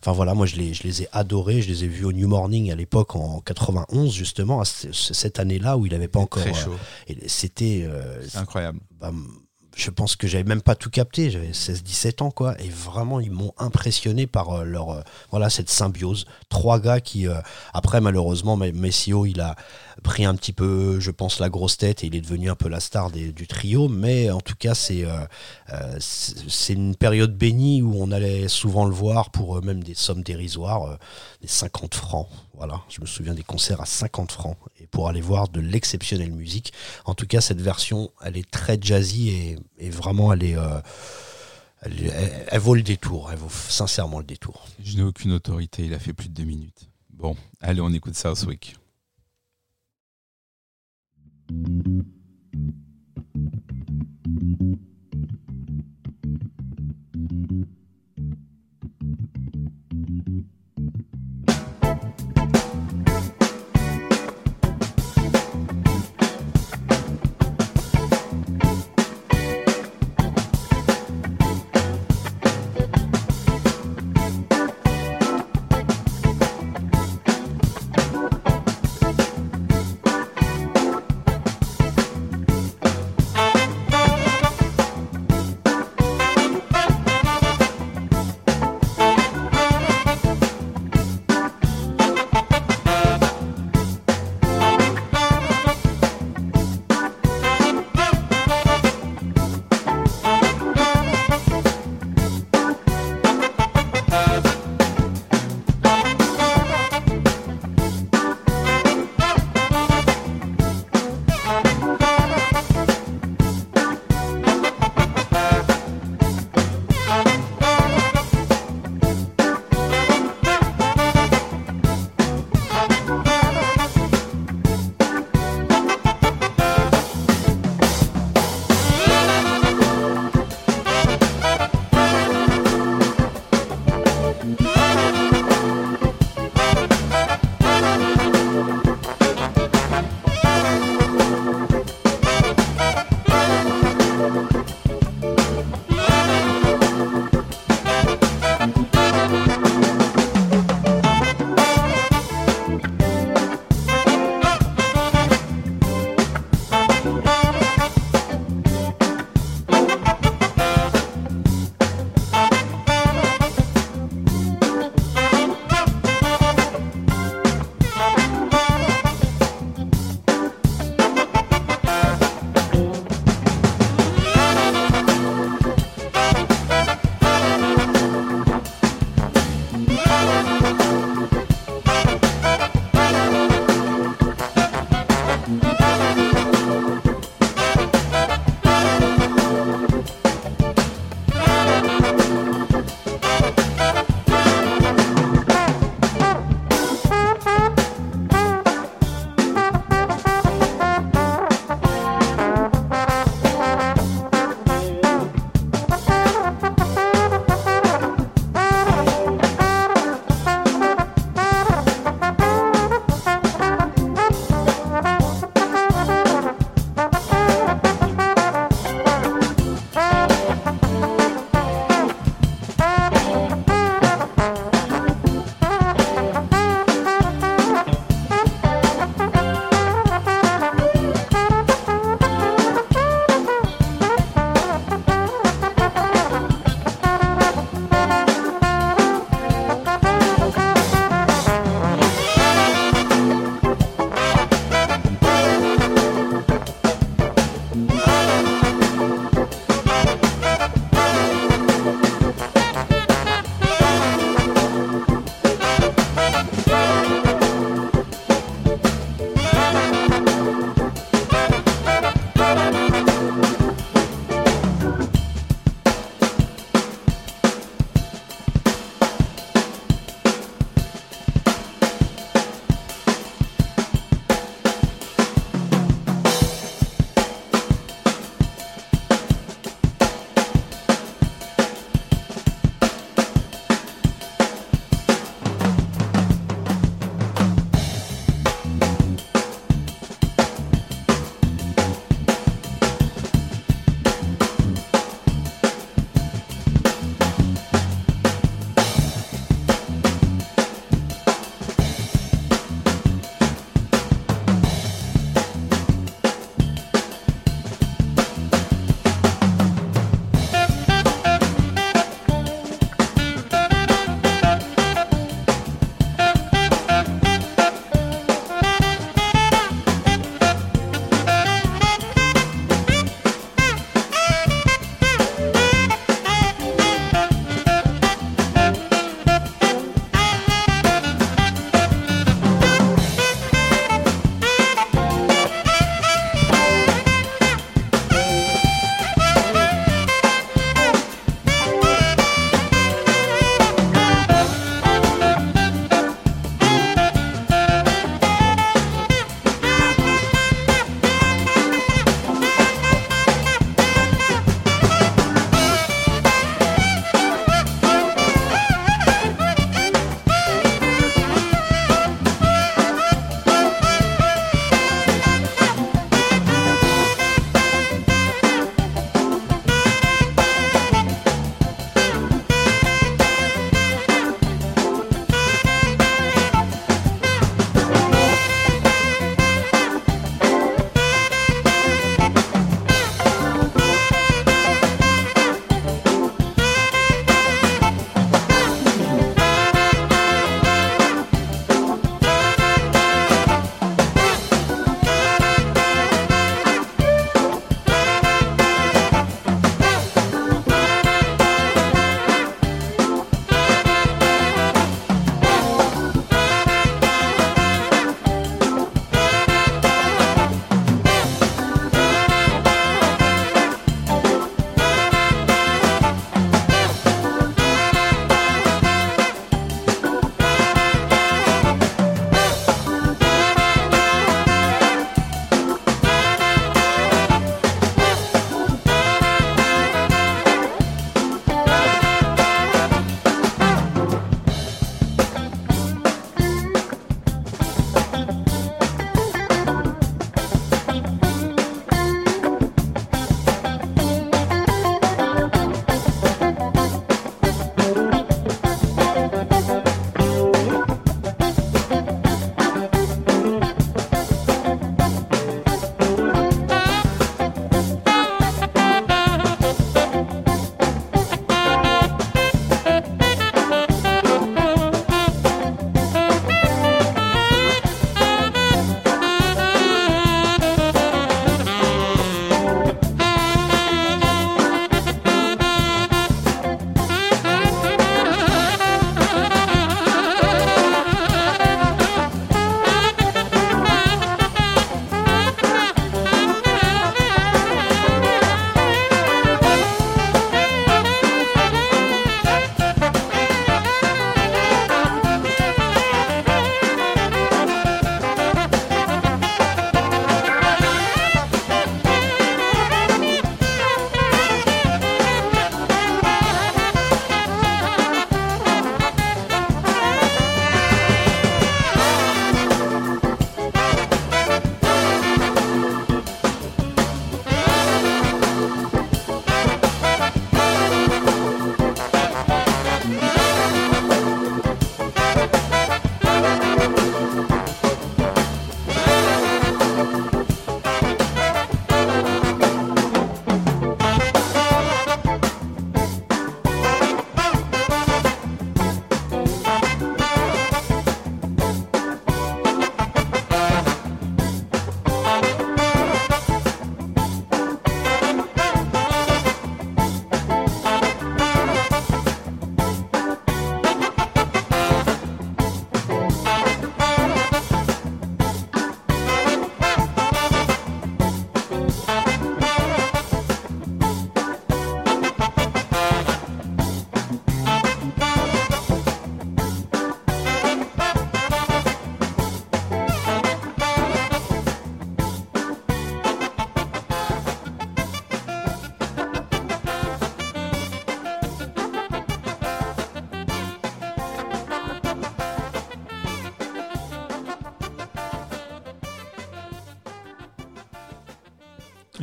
Enfin voilà, moi je les, je les ai adorés, je les ai vus au New Morning à l'époque en 91 justement, à cette année-là où il n'avait pas encore... Très euh, C'était... euh, incroyable. bah, je pense que j'avais même pas tout capté, j'avais 16-17 ans quoi, et vraiment ils m'ont impressionné par euh, leur euh, voilà cette symbiose. Trois gars qui euh, après malheureusement Messio il a pris un petit peu, je pense la grosse tête et il est devenu un peu la star du trio, mais en tout cas c'est c'est une période bénie où on allait souvent le voir pour même des sommes dérisoires, des 50 francs. Voilà, je me souviens des concerts à 50 francs et pour aller voir de l'exceptionnelle musique. En tout cas, cette version, elle est très jazzy et, vraiment, elle est. Euh, elle, vaut le détour, elle vaut sincèrement le détour. Je n'ai aucune autorité, il a fait plus de deux minutes. Bon, allez, on écoute Southwick.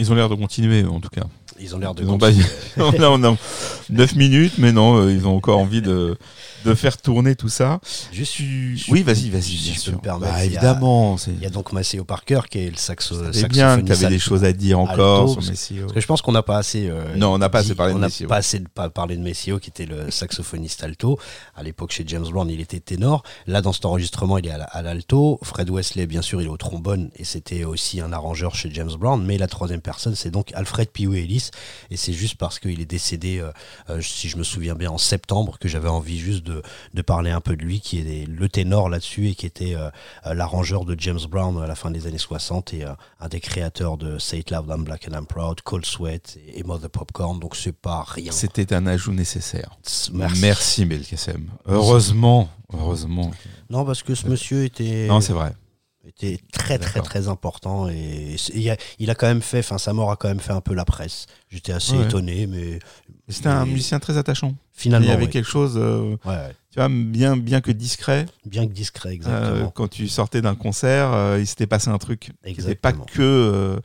Ils ont l'air de continuer, en tout cas. Ils ont l'air de Ils ont pas- continuer. (laughs) Là, on a 9 minutes, mais non, euh, ils ont encore envie de, de faire tourner tout ça. Je- Oui, vas-y, vas-y, bien sûr. Bah, évidemment, Il y a donc Maceo Parker qui est le saxo, c'est bien que tu avais des choses à dire encore alto, sur parce- Messio. Parce que je pense qu'on n'a pas assez. euh, Non, on n'a pas assez parlé de on n'a Messio. pas assez de- pas parlé de Messio, qui était le saxophoniste alto. À l'époque, chez James Brown, il était ténor. Là, dans cet enregistrement, il est à la- à l'alto. Fred Wesley, bien sûr, il est au trombone et c'était aussi un arrangeur chez James Brown. Mais la troisième personne, c'est donc Alfred Piou Ellis. Et c'est juste parce qu'il est décédé, euh, euh, si je me souviens bien, en septembre, que j'avais envie juste de, de parler un peu de lui, qui est le ténor là-dessus et qui était euh, euh, l'arrangeur de James Brown à la fin des années 60 et euh, un des créateurs de Say It Loud, I'm Black and I'm Proud, Cold Sweat et, et Mother Popcorn. Donc c'est pas rien. C'était un ajout nécessaire. Merci. Merci, Belkacem. Heureusement, heureusement. Non, parce que ce monsieur était, Non, c'est vrai. était très très très important et il a, il a quand même fait, enfin sa mort a quand même fait un peu la presse. J'étais assez Ouais. étonné, mais C'était un musicien très attachant. finalement, Il y avait quelque chose, euh, Ouais, tu vois, bien, bien que discret. bien que discret, euh, exactement. quand tu sortais d'un concert, euh, il s'était passé un truc qui n'était pas Exactement. que, euh,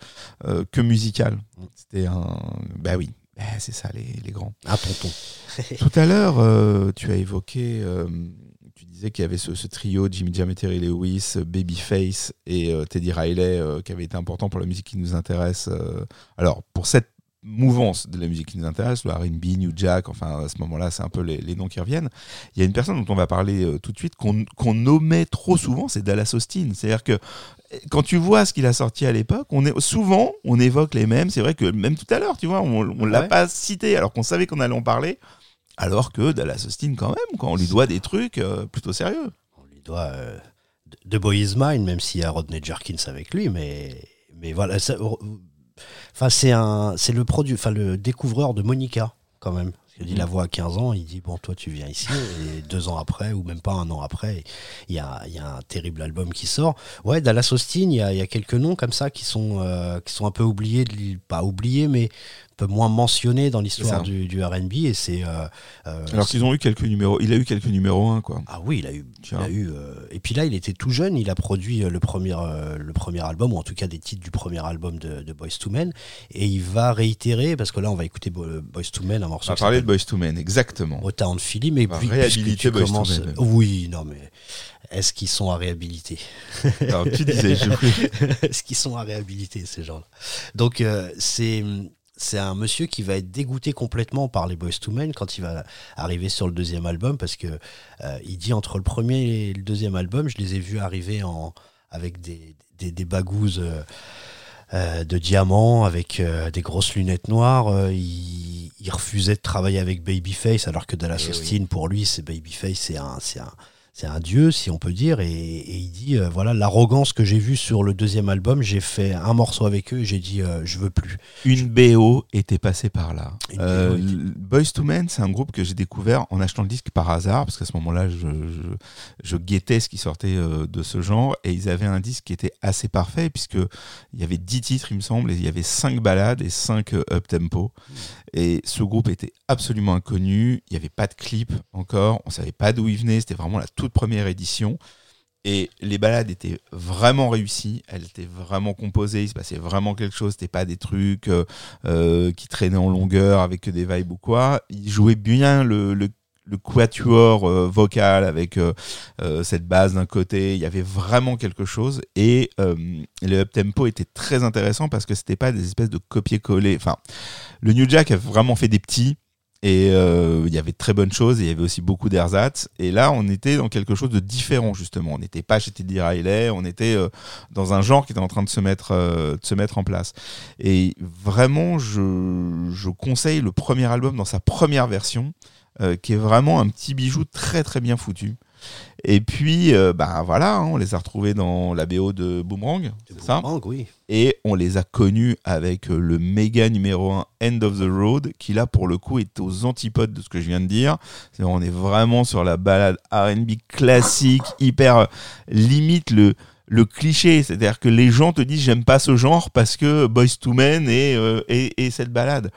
euh, que musical. Mm. C'était un. Bah oui, Bah, c'est ça les, les grands. Un tonton. (laughs) Tout à l'heure, euh, tu as évoqué, euh, tu disais qu'il y avait ce, ce trio Jimmy Jam et Terry Lewis, Babyface et euh, Teddy Riley qui avait été important pour la musique qui nous intéresse. alors, pour cette mouvance de la musique qui nous intéresse, le R&B, New Jack, enfin à ce moment-là, c'est un peu les, les noms qui reviennent. Il y a une personne dont on va parler tout de suite qu'on qu'on nommait trop souvent, c'est Dallas Austin. C'est-à-dire que quand tu vois ce qu'il a sorti à l'époque, on est souvent on évoque les mêmes. C'est vrai que même tout à l'heure, tu vois, on, on l'a pas cité alors qu'on savait qu'on allait en parler. Alors que Dallas Austin, quand même, quand on lui doit des trucs euh, plutôt sérieux. On lui doit euh, The Boy Is Mine, même s'il y a Rodney Jerkins avec lui, mais, mais voilà. ça- Enfin, c'est un, c'est le produit, enfin le découvreur de Monica quand même. Il dit la voix à 15 ans, il dit bon toi tu viens ici et deux ans après ou même pas un an après, il y a, il y a un terrible album qui sort. Ouais, Dallas Austin, il y a, il y a quelques noms comme ça qui sont euh, qui sont un peu oubliés, pas oubliés mais peu moins mentionnés dans l'histoire du, du R&B et c'est euh, euh, Alors qu'ils ont eu quelques numéros. Il a eu quelques numéros 1, quoi. ah oui, il a eu. Il a eu euh, et puis là, il était tout jeune. Il a produit le premier, le premier album, ou en tout cas des titres du premier album de, de Boys to Men. Et il va réitérer, parce que là, on va écouter Bo- Boys to Men, un On morceau va qui parler de Boys to Men, exactement. Motown Philly. Mais On va puis, réhabiliter II commences- Men. Oui, non, mais est-ce qu'ils sont à réhabiliter? Tu disais, je (laughs) Est-ce qu'ils sont à réhabiliter, ces gens-là? Donc, euh, c'est. C'est un monsieur qui va être dégoûté complètement par les Boys to Men quand il va arriver sur le deuxième album parce que euh, il dit entre le premier et le deuxième album, je les ai vus arriver en, avec des, des, des bagouzes euh, euh, de diamants, avec euh, des grosses lunettes noires. Il, il refusait de travailler avec Babyface alors que Dallas oui. Austin, pour lui, c'est Babyface, c'est un, c'est un, c'est un dieu, si on peut dire. Et, et il dit euh, voilà, l'arrogance que j'ai vue sur le deuxième album, j'ai fait un morceau avec eux et j'ai dit euh, je veux plus. Une BO était passée par là. Euh, était- Boys to Men, c'est un groupe que j'ai découvert en achetant le disque par hasard, parce qu'à ce moment-là, je, je, je guettais ce qui sortait de ce genre, et ils avaient un disque qui était assez parfait, puisque il y avait 10 titres, il me semble, et il y avait 5 ballades et 5 up-tempo. Et ce groupe était absolument inconnu, il n'y avait pas de clip encore, on savait pas d'où il venait, c'était vraiment la toute première édition. Et les balades étaient vraiment réussies, elles étaient vraiment composées, il se passait vraiment quelque chose, c'était pas des trucs euh, euh, qui traînaient en longueur avec des vibes ou quoi. Il jouait bien le, le, le quatuor euh, vocal avec cette base d'un côté, il y avait vraiment quelque chose. Et le up-tempo était très intéressant parce que c'était pas des espèces de copier-coller. Enfin, le New Jack a vraiment fait des petits. Et euh, il y avait de très bonnes choses, il y avait aussi beaucoup d'ersatz. Et là, on était dans quelque chose de différent, justement. On n'était pas chez Teddy Riley, on était euh, dans un genre qui était en train de se mettre, euh, de se mettre en place. Et vraiment, je, conseille le premier album dans sa première version, qui est vraiment un petit bijou très très bien foutu. Et puis, euh, bah voilà, hein, on les a retrouvés dans la BO de Boomerang, c'est ça Boomerang, oui. et on les a connus avec euh, le méga numéro 1 End of the Road qui là pour le coup est aux antipodes de ce que je viens de dire C'est- on est vraiment sur la balade R&B classique hyper euh, limite le le cliché, c'est-à-dire que les gens te disent j'aime pas ce genre parce que Boys to Men et, euh, et, et cette balade.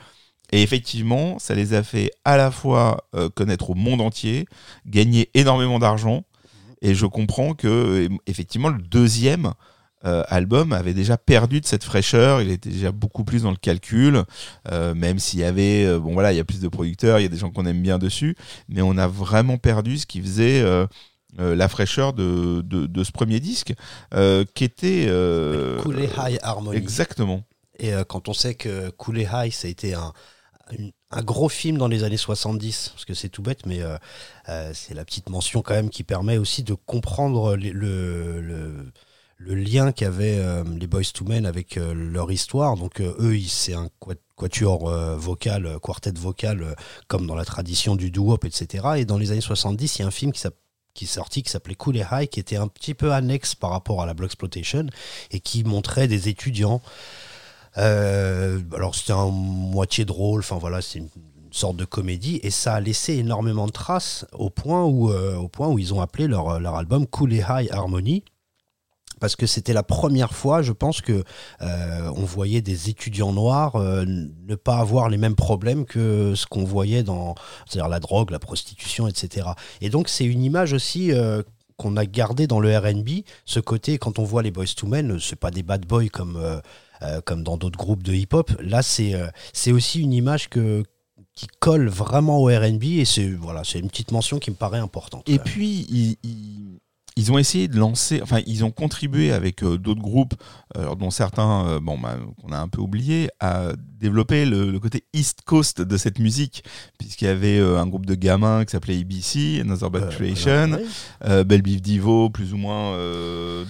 Et effectivement, ça les a fait à la fois euh, connaître au monde entier, gagner énormément d'argent. Et je comprends que, euh, effectivement, le deuxième euh, album avait déjà perdu de cette fraîcheur. Il était déjà beaucoup plus dans le calcul, euh, même s'il y avait, euh, bon voilà, il y a plus de producteurs, il y a des gens qu'on aime bien dessus, mais on a vraiment perdu ce qui faisait euh, la fraîcheur de, de, de ce premier disque, euh, qui était euh, Cooley High Harmony. exactement. Et quand on sait que Cooley High, ça a été un, un gros film dans les années 70, parce que c'est tout bête, mais euh, euh, c'est la petite mention quand même qui permet aussi de comprendre le, le, lien qu'avaient euh, les Boys to Men avec leur histoire. Donc eux, c'est un quat- quatuor vocal, quartet vocal, comme dans la tradition du doo-wop, etc. Et dans les années 70, il y a un film qui est sorti, qui s'appelait Cool High, qui était un petit peu annexe par rapport à la Block Exploitation et qui montrait des étudiants euh, alors c'était un moitié drôle, enfin voilà, c'est une, sorte de comédie et ça a laissé énormément de traces au point où, euh, au point où ils ont appelé leur, leur album Cool et High Harmony. Parce que c'était la première fois, je pense que euh, on voyait des étudiants noirs euh, ne pas avoir les mêmes problèmes que ce qu'on voyait dans, c'est-à-dire la drogue, la prostitution, etc. Et donc c'est une image aussi euh, qu'on a gardée dans le R&B, ce côté quand on voit les Boys to Men, c'est pas des bad boys comme euh, comme dans d'autres groupes de hip-hop. Là, c'est euh, aussi une image qui colle vraiment au RB et c'est voilà, une petite mention qui me paraît importante. Et puis, ils ont essayé de lancer, enfin, ils ont contribué avec euh, d'autres groupes, euh, dont certains, euh, bon, bah, qu'on a un peu oublié, à développer le, le côté East Coast de cette musique, puisqu'il y avait euh, un groupe de gamins qui s'appelait ABC, Another Bad Creation, euh, Belle Beef Divo, plus ou moins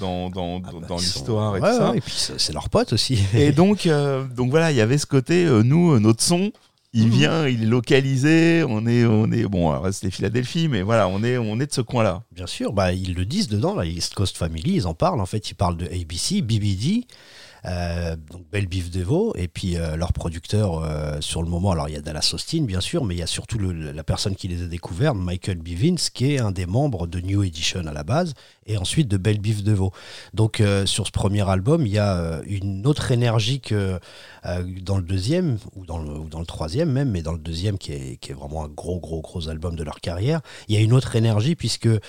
dans, dans, Ah dans- bah, dans ils sont- l'histoire et ouais, tout ça. ouais, et puis c'est c'est leur pote aussi. Et donc, donc voilà, il y avait ce côté, nous, notre son, il Mhm. vient, il est localisé, on est, on est, bon, alors, c'était Philadelphie, mais voilà, on est, on est de ce coin-là. Bien sûr, bah, ils le disent dedans, la East Coast Family, ils en parlent. En fait, ils parlent de ABC, BBD, donc Belle Beef Devo, et puis euh, leur producteur euh, sur le moment. Alors, il y a Dallas Austin, bien sûr, mais il y a surtout la personne qui les a découverts, Michael Bivins, qui est un des membres de New Edition à la base, et ensuite de Belle Beef Devo. Donc, euh, sur ce premier album, il y a euh, une autre énergie que euh, dans le deuxième, ou dans le, troisième même, mais dans le deuxième, qui est, qui est vraiment un gros, gros, gros album de leur carrière, il y a une autre énergie, puisque euh,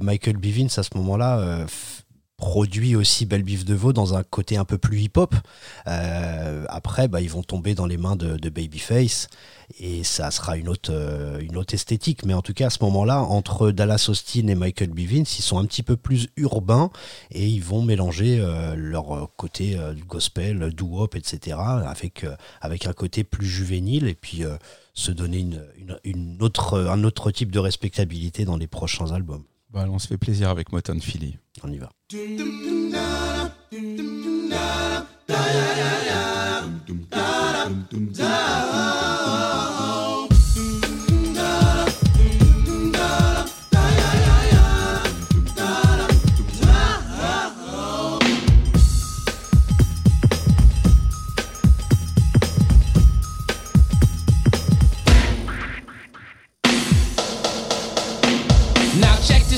Michael Bivins, à ce moment-là, euh, produit aussi Belle Beef de Veau dans un côté un peu plus hip-hop. Euh, après, bah, ils vont tomber dans les mains de, Babyface et ça sera une autre, euh, une autre esthétique. Mais en tout cas, à ce moment-là, entre Dallas Austin et Michael Bivins, ils sont un petit peu plus urbains et ils vont mélanger euh, leur côté euh, gospel, doo-wop, etc. avec, avec un côté plus juvénile et puis se donner une, une, une autre, un autre type de respectabilité dans les prochains albums. Bah, on se fait plaisir avec Motown Philly. On y va.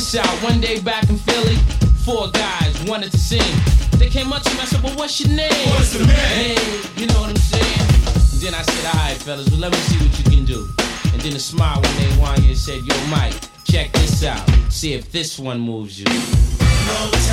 This out. One day back in Philly, four guys wanted to sing. They came up to me, I said, "Well, what's your name?" What's the name? Hey, you know what I'm saying? And then I said, "All right, fellas, well let me see what you can do." And then a smile when they won you and said, "Yo, Mike, check this out. See if this one moves you." Party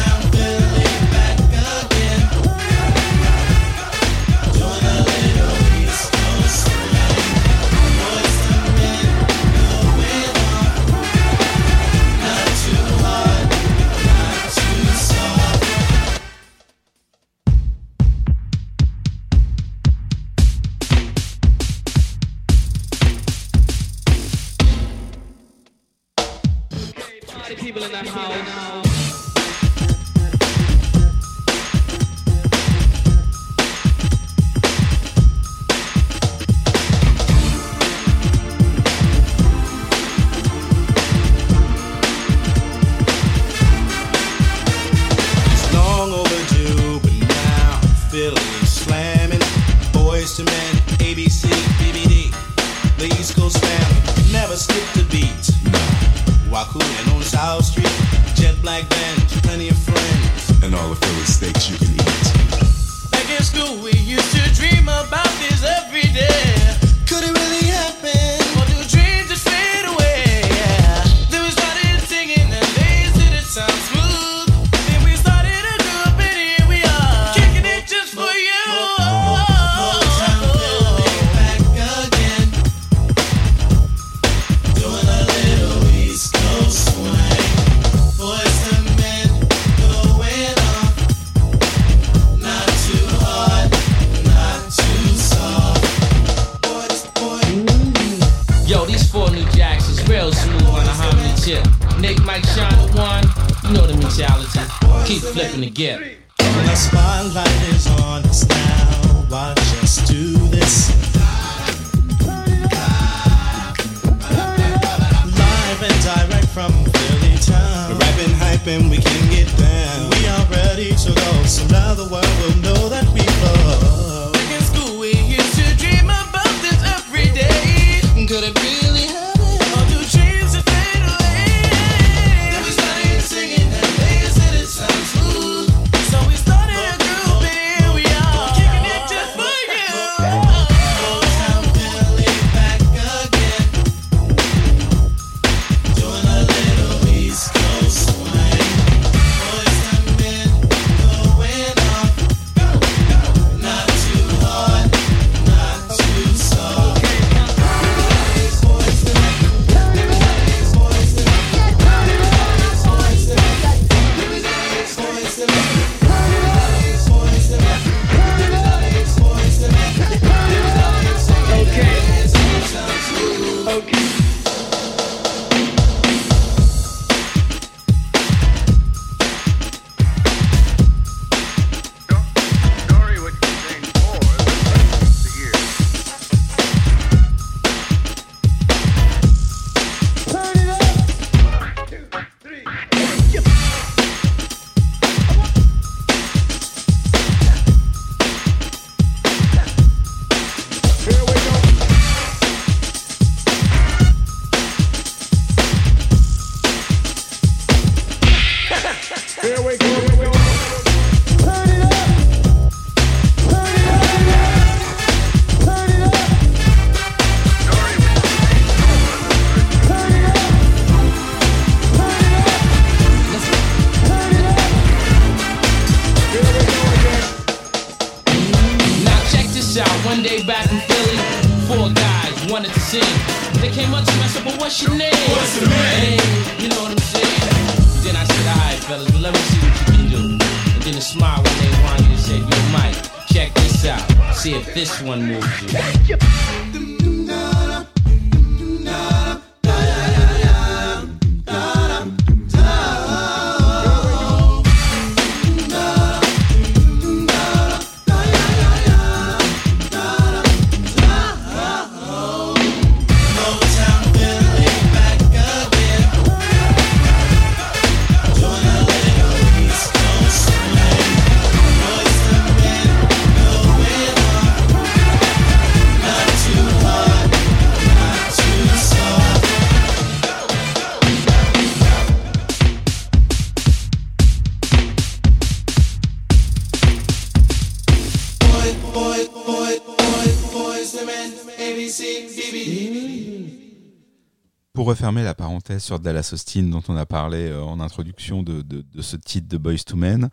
sur Dallas Austin dont on a parlé euh, en introduction de, ce titre de Boys to Men,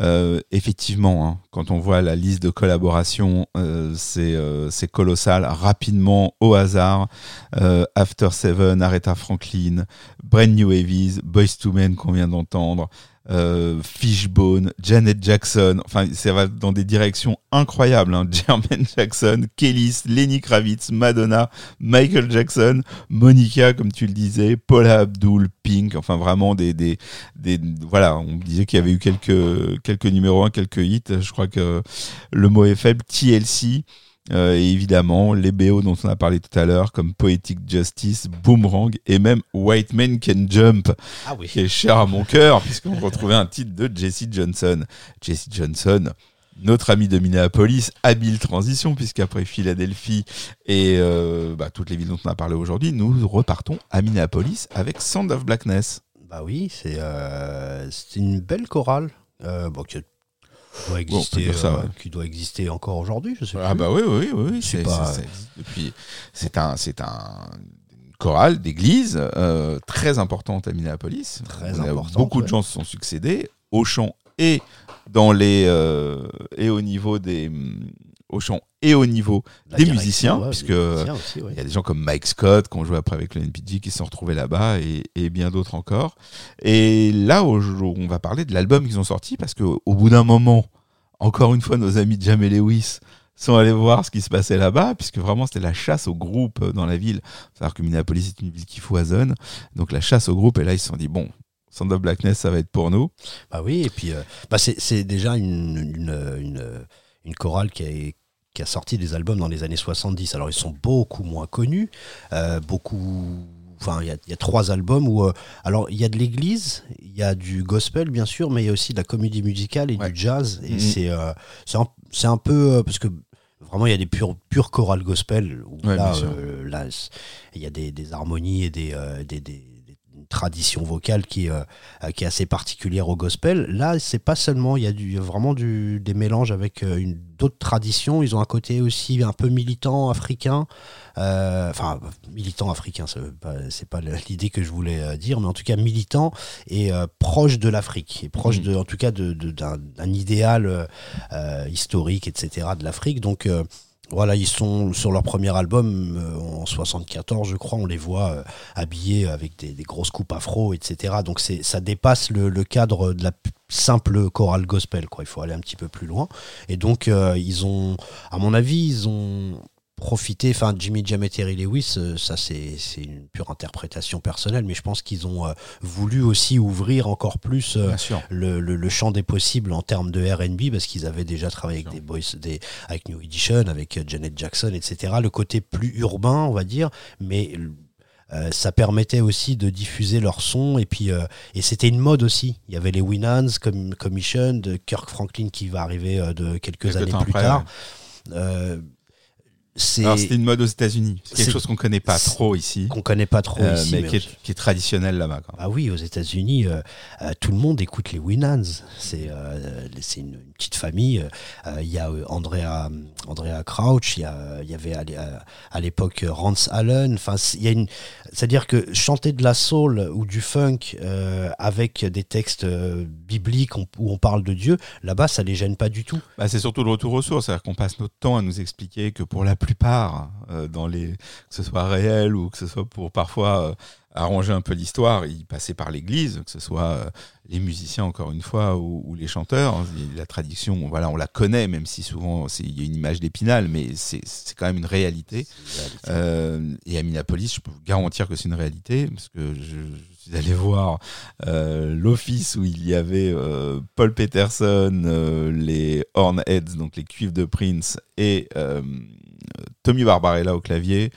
euh, effectivement, hein, quand on voit la liste de collaborations, c'est euh, c'est colossal. Rapidement, au hasard, euh, After Seven, Aretha Franklin, Brand New Avies, Boys to Men qu'on vient d'entendre, euh, Fishbone, Janet Jackson, enfin ça va dans des directions incroyables. Hein. (laughs) Jermaine Jackson, Kellys, Lenny Kravitz, Madonna, Michael Jackson, Monica, comme tu le disais, Paula Abdul, Pink, enfin vraiment des, des, des voilà, on disait qu'il y avait eu quelques, quelques numéros 1, quelques hits, je crois que le mot est faible, TLC, euh, et évidemment les BO dont on a parlé tout à l'heure, comme Poetic Justice, Boomerang, et même White Man Can Jump, Ah oui. qui est cher à mon cœur, puisqu'on retrouvait un titre de Jesse Johnson. Jesse Johnson, notre ami de Minneapolis, habile transition, puisqu'après Philadelphie et euh, bah, toutes les villes dont on a parlé aujourd'hui, nous repartons à Minneapolis avec Sound of Blackness. Bah oui, c'est euh, une belle chorale euh, bon, qui doit peut exister, dire ça, euh, qui doit exister encore aujourd'hui, je sais Ah plus. bah oui, oui, oui, oui, C'est pas- un, c'est un une chorale d'église euh, très importante à Minneapolis. Très importante, Beaucoup de gens se sont succédés au chant et dans les euh, et au niveau des au chant et au niveau La des musiciens, ouais, puisque ouais. il y a des gens comme Mike Scott qui ont joué après avec le NPG qui se sont retrouvés là-bas et, et bien d'autres encore. Et là, on va parler de l'album qu'ils ont sorti parce que au bout d'un moment, encore une fois, nos amis de Jamie Lewis sont allés voir ce qui se passait là-bas, puisque vraiment c'était la chasse au groupe euh, dans la ville. C'est-à-dire que Minneapolis est une ville qui foisonne, donc la chasse au groupe, et là ils se sont dit, bon, Sound of Blackness, ça va être pour nous. Bah oui, et puis euh, bah c'est déjà une, une, une, une chorale qui a, qui a sorti des albums dans les années 70. Alors ils sont beaucoup moins connus, euh, beaucoup. Enfin, il y, a- il y a trois albums où. euh, alors, il y a de l'église, il y a du gospel, bien sûr, mais il y a aussi de la comédie musicale et Ouais. du jazz. Et Mhm. c'est euh, c'est un, peu. euh, parce que vraiment, il y a des pures, pures chorales gospel où Ouais, là, il y a des, des harmonies et des, tradition vocale qui, euh, qui est assez particulière au gospel. Là, c'est pas seulement, il y a du, vraiment du, des mélanges avec euh, une- d'autres traditions. Ils ont un côté aussi un peu militant africain. Euh, Enfin, militant africain, veut pas- c'est pas l'idée que je voulais dire, mais en tout cas militant et proche de l'Afrique, et proche Mhm. de, en tout cas d'un idéal historique, etc. de l'Afrique. Donc voilà, ils sont sur leur premier album euh, en 74, je crois, on les voit euh, habillés avec des, grosses coupes afro, etc. Donc ça dépasse le, cadre de la simple chorale gospel. Il faut aller un petit peu plus loin. Et donc euh, ils ont, à mon avis, ils ont profité, enfin Jimmy Jam et Terry Lewis, euh, ça c'est, une pure interprétation personnelle, mais je pense qu'ils ont euh, voulu aussi ouvrir encore plus euh, le, le- le champ des possibles en termes de R&B parce qu'ils avaient déjà travaillé avec des boys, des, avec New Edition, avec Janet Jackson, etc. Le côté plus urbain, on va dire, mais euh, ça permettait aussi de diffuser leur son et puis euh, et c'était une mode aussi. Il y avait les Winans comme Commission de Kirk Franklin qui va arriver euh, de quelques, Quelques années plus après, tard. C'est une mode aux États-Unis. C'est quelque chose qu'on connaît pas trop ici, qu'on connaît pas trop euh, ici, mais mais qui est, qui est traditionnel là-bas. Ah oui, aux États-Unis, euh, euh, tout le monde écoute les Winans. C'est euh, c'est une, une petite famille. Euh, Il y a Andrea, Andrea Crouch, il y, a- il y avait à l'é- à à l'époque Rance Allen. Enfin, il y a une, c'est-à-dire que chanter de la soul ou du funk euh, avec des textes euh, bibliques où on parle de Dieu, là-bas, ça les gêne pas du tout. Bah, c'est surtout le retour aux sources, c'est-à-dire qu'on passe notre temps à nous expliquer que pour la plupart, euh, dans les, que ce soit réel ou que ce soit pour parfois arranger un peu l'histoire, ils passaient par l'Église, que ce soit euh, les musiciens encore une fois ou, ou les chanteurs. hein. La tradition, voilà, on la connaît, même si souvent c'est- il y a une image d'épinal, mais c'est quand même une réalité. Euh, et à Minneapolis, je peux vous garantir que c'est une réalité, parce que je, je suis allé voir euh, l'office où il y avait euh, Paul Peterson, les Hornheads, donc les cuivres de Prince, et Tommy Barbarella au clavier,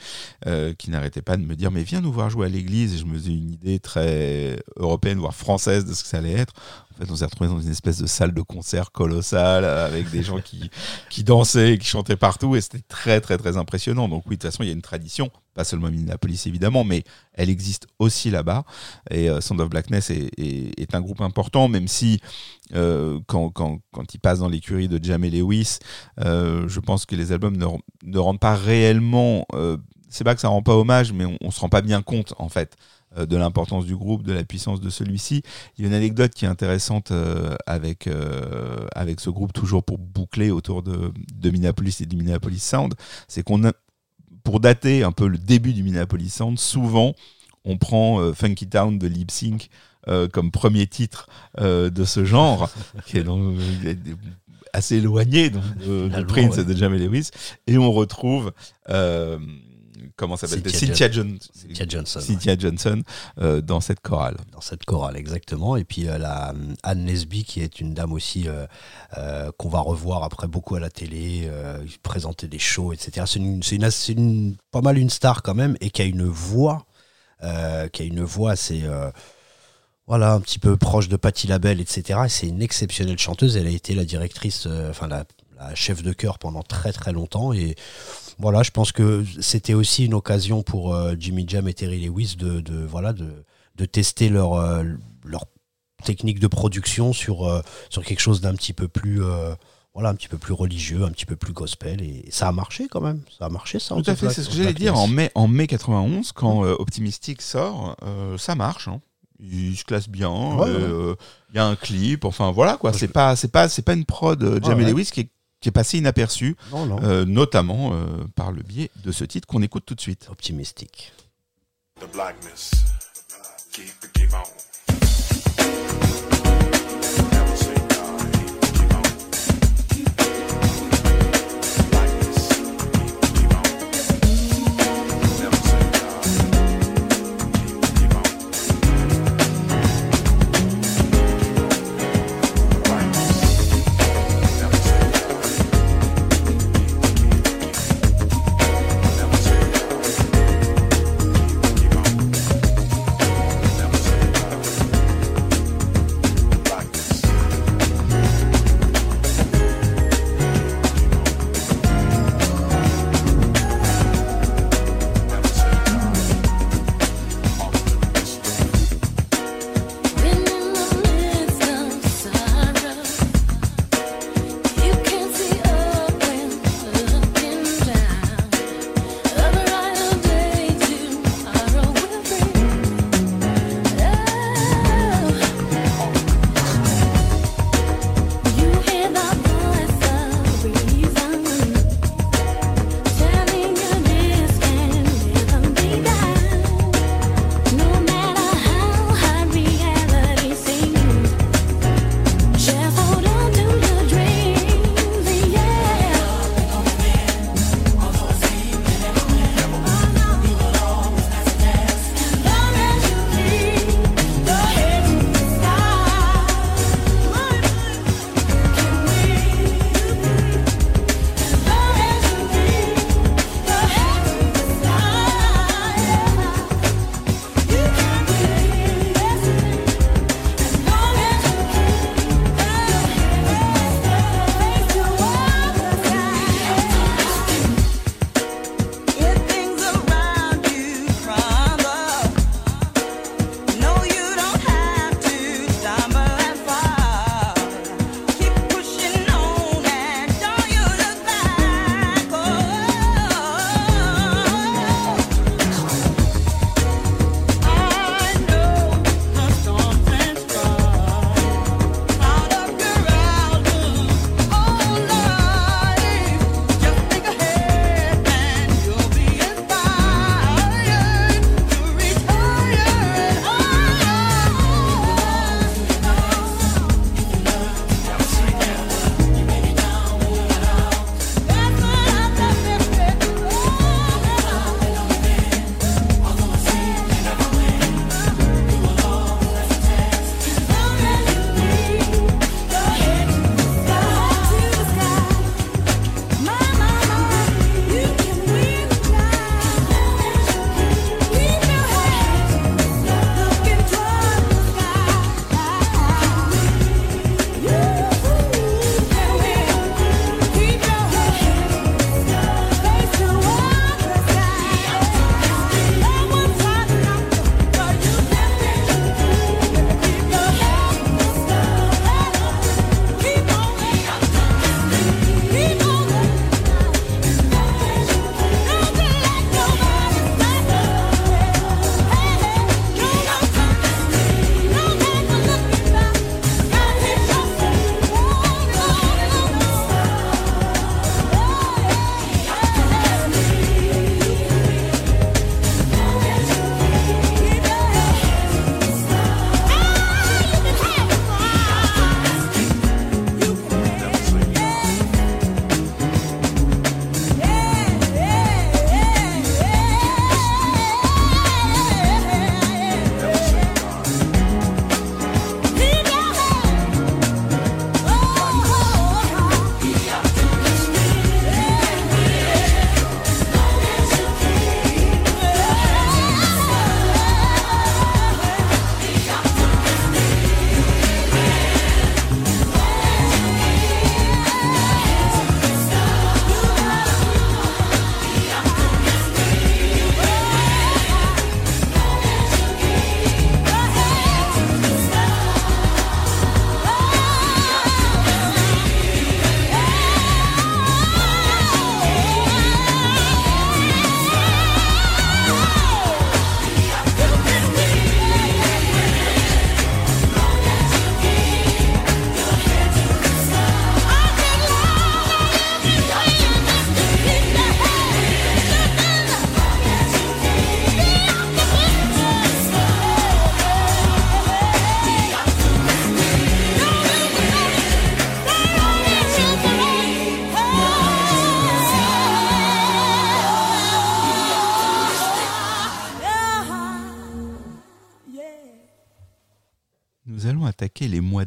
euh, qui n'arrêtait pas de me dire Mais viens nous voir jouer à l'église. Et je me faisais une idée très européenne, voire française de ce que ça allait être. En fait, on s'est retrouvé dans une espèce de salle de concert colossale avec des gens qui, (laughs) qui dansaient, et qui chantaient partout, et c'était très, très, très impressionnant. Donc, oui, de toute façon, il y a une tradition, pas seulement à Minneapolis évidemment, mais elle existe aussi là-bas. Et euh, Sound of Blackness est, est- est un groupe important, même si euh, quand, il passe dans l'écurie de Jamie Lewis, euh, je pense que les albums ne, rendent pas réellement. euh, c'est pas que ça rend pas hommage, mais on, on se rend pas bien compte en fait de l'importance du groupe, de la puissance de celui-ci. Il y a une anecdote qui est intéressante avec ce groupe toujours pour boucler autour de, Minneapolis et du Minneapolis Sound, c'est qu'on a pour dater un peu le début du Minneapolis Sound, souvent on prend Funky Town de Lip Sync euh, comme premier titre euh, de ce genre, qui est donc, euh, assez éloigné donc, de, de Prince ouais. et de Jamie Lewis, et on retrouve comment s'appelle Cynthia Cynthia, John- Cynthia Johnson. ouais. Cynthia Johnson euh, dans cette chorale. dans cette chorale exactement et puis euh, la Anne Nesby qui est une dame aussi euh, qu'on va revoir après beaucoup à la télé présenter des shows etc c'est une, une- une- pas mal une star quand même et qui a une voix qui a une voix assez voilà un petit peu proche de Patti Labelle etc Et c'est une exceptionnelle chanteuse elle a été la directrice euh, enfin la, la chef de chœur pendant très très longtemps et voilà, je pense que c'était aussi une occasion pour euh, Jimmy Jam et Terry Lewis de, de voilà de, de tester leur euh, leur technique de production sur sur quelque chose d'un petit peu plus voilà un petit peu plus religieux, un petit peu plus gospel et ça a marché quand même, ça a marché ça. Tout à fait, c'est ce que j'allais dire. En mai, en mai 91, quand euh, Optimistic sort, euh, ça marche. hein. Il se classe bien. Ouais, euh, Il y a un clip. Enfin voilà quoi. C'est pas, c'est pas, c'est pas une prod euh, Jamie ouais. Lewis qui est, qui est passée inaperçue, Non non. euh, notamment euh, par le biais de ce titre qu'on écoute tout de suite. Optimistique. The blackness. Keep on.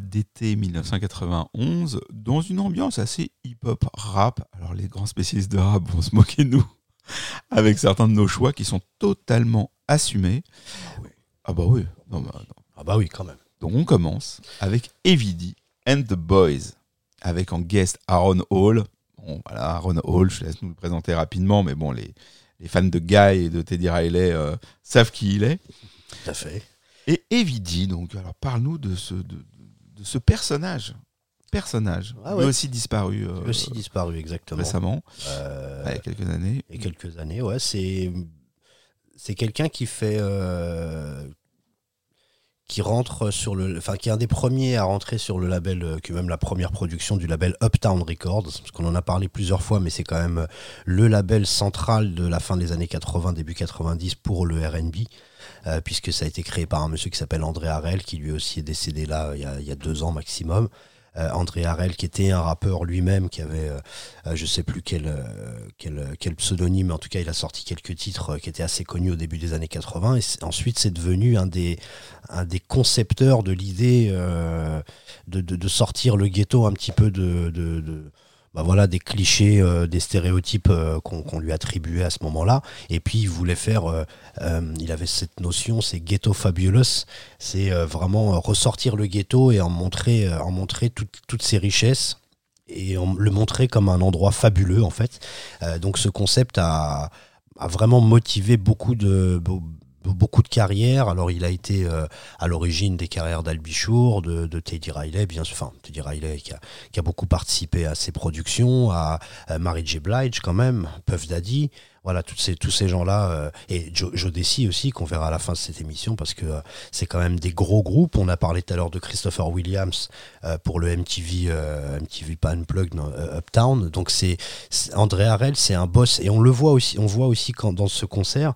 D'été 1991 dans une ambiance assez hip-hop rap. Alors les grands spécialistes de rap vont se moquer de nous (laughs) avec certains de nos choix qui sont totalement assumés. Ah bah oui. Non, bah, non. Ah bah oui, quand même. Donc on commence avec Evie and the Boys, avec en guest Aaron Hall. Bon voilà, Aaron Hall, je laisse nous le présenter rapidement, mais bon, les, les fans de Guy et de Teddy Riley euh, savent qui il est. Tout à fait. Et Evie donc alors parle-nous de ce, de, de ce personnage. Personnage, Ah lui aussi disparu euh, aussi disparu, exactement. récemment, Euh, il y a quelques années. il y a quelques années, ouais. C'est, c'est quelqu'un qui fait. euh, qui rentre sur le. Enfin, qui est un des premiers à rentrer sur le label, euh, qui est même la première production du label Uptown Records, parce qu'on en a parlé plusieurs fois, mais c'est quand même le label central de la fin des années 80, début 90 pour le RB. Euh, puisque ça a été créé par un monsieur qui s'appelle André Harel, qui lui aussi est décédé là il y a, deux ans maximum. Euh, André Harel, qui était un rappeur lui-même, qui avait, euh, euh, je sais plus quel, quel, pseudonyme, en tout cas, il a sorti quelques titres qui étaient assez connus au début des années 80. Et ensuite, c'est devenu un des, un des concepteurs de l'idée de, de- sortir le ghetto un petit peu de- bah voilà, des clichés, euh, des stéréotypes euh, qu'on lui attribuait à ce moment-là. Et puis, il voulait faire, euh, euh, il avait cette notion, c'est ghetto fabulous, c'est euh, vraiment euh, ressortir le ghetto et en montrer, en montrer toutes- toutes ses richesses et en- le montrer comme un endroit fabuleux en fait. Donc ce concept a, a vraiment motivé beaucoup de beaucoup de carrières. Alors il a été euh, à l'origine des carrières d'Albichour, de, de Teddy Riley, bien sûr. Enfin Teddy Riley qui a, beaucoup participé à ses productions, à, à Mary J. Blige quand même, Puff Daddy. Voilà, ces, tous ces gens-là, euh, et Joe, Joe Desi aussi, qu'on verra à la fin de cette émission, parce que euh, c'est quand même des gros groupes. On a parlé tout à l'heure de Christopher Williams pour le MTV, MTV pas Unplugged, non, Uptown. Donc c'est André Harel, c'est un boss, et on le voit aussi, on voit aussi quand, dans ce concert.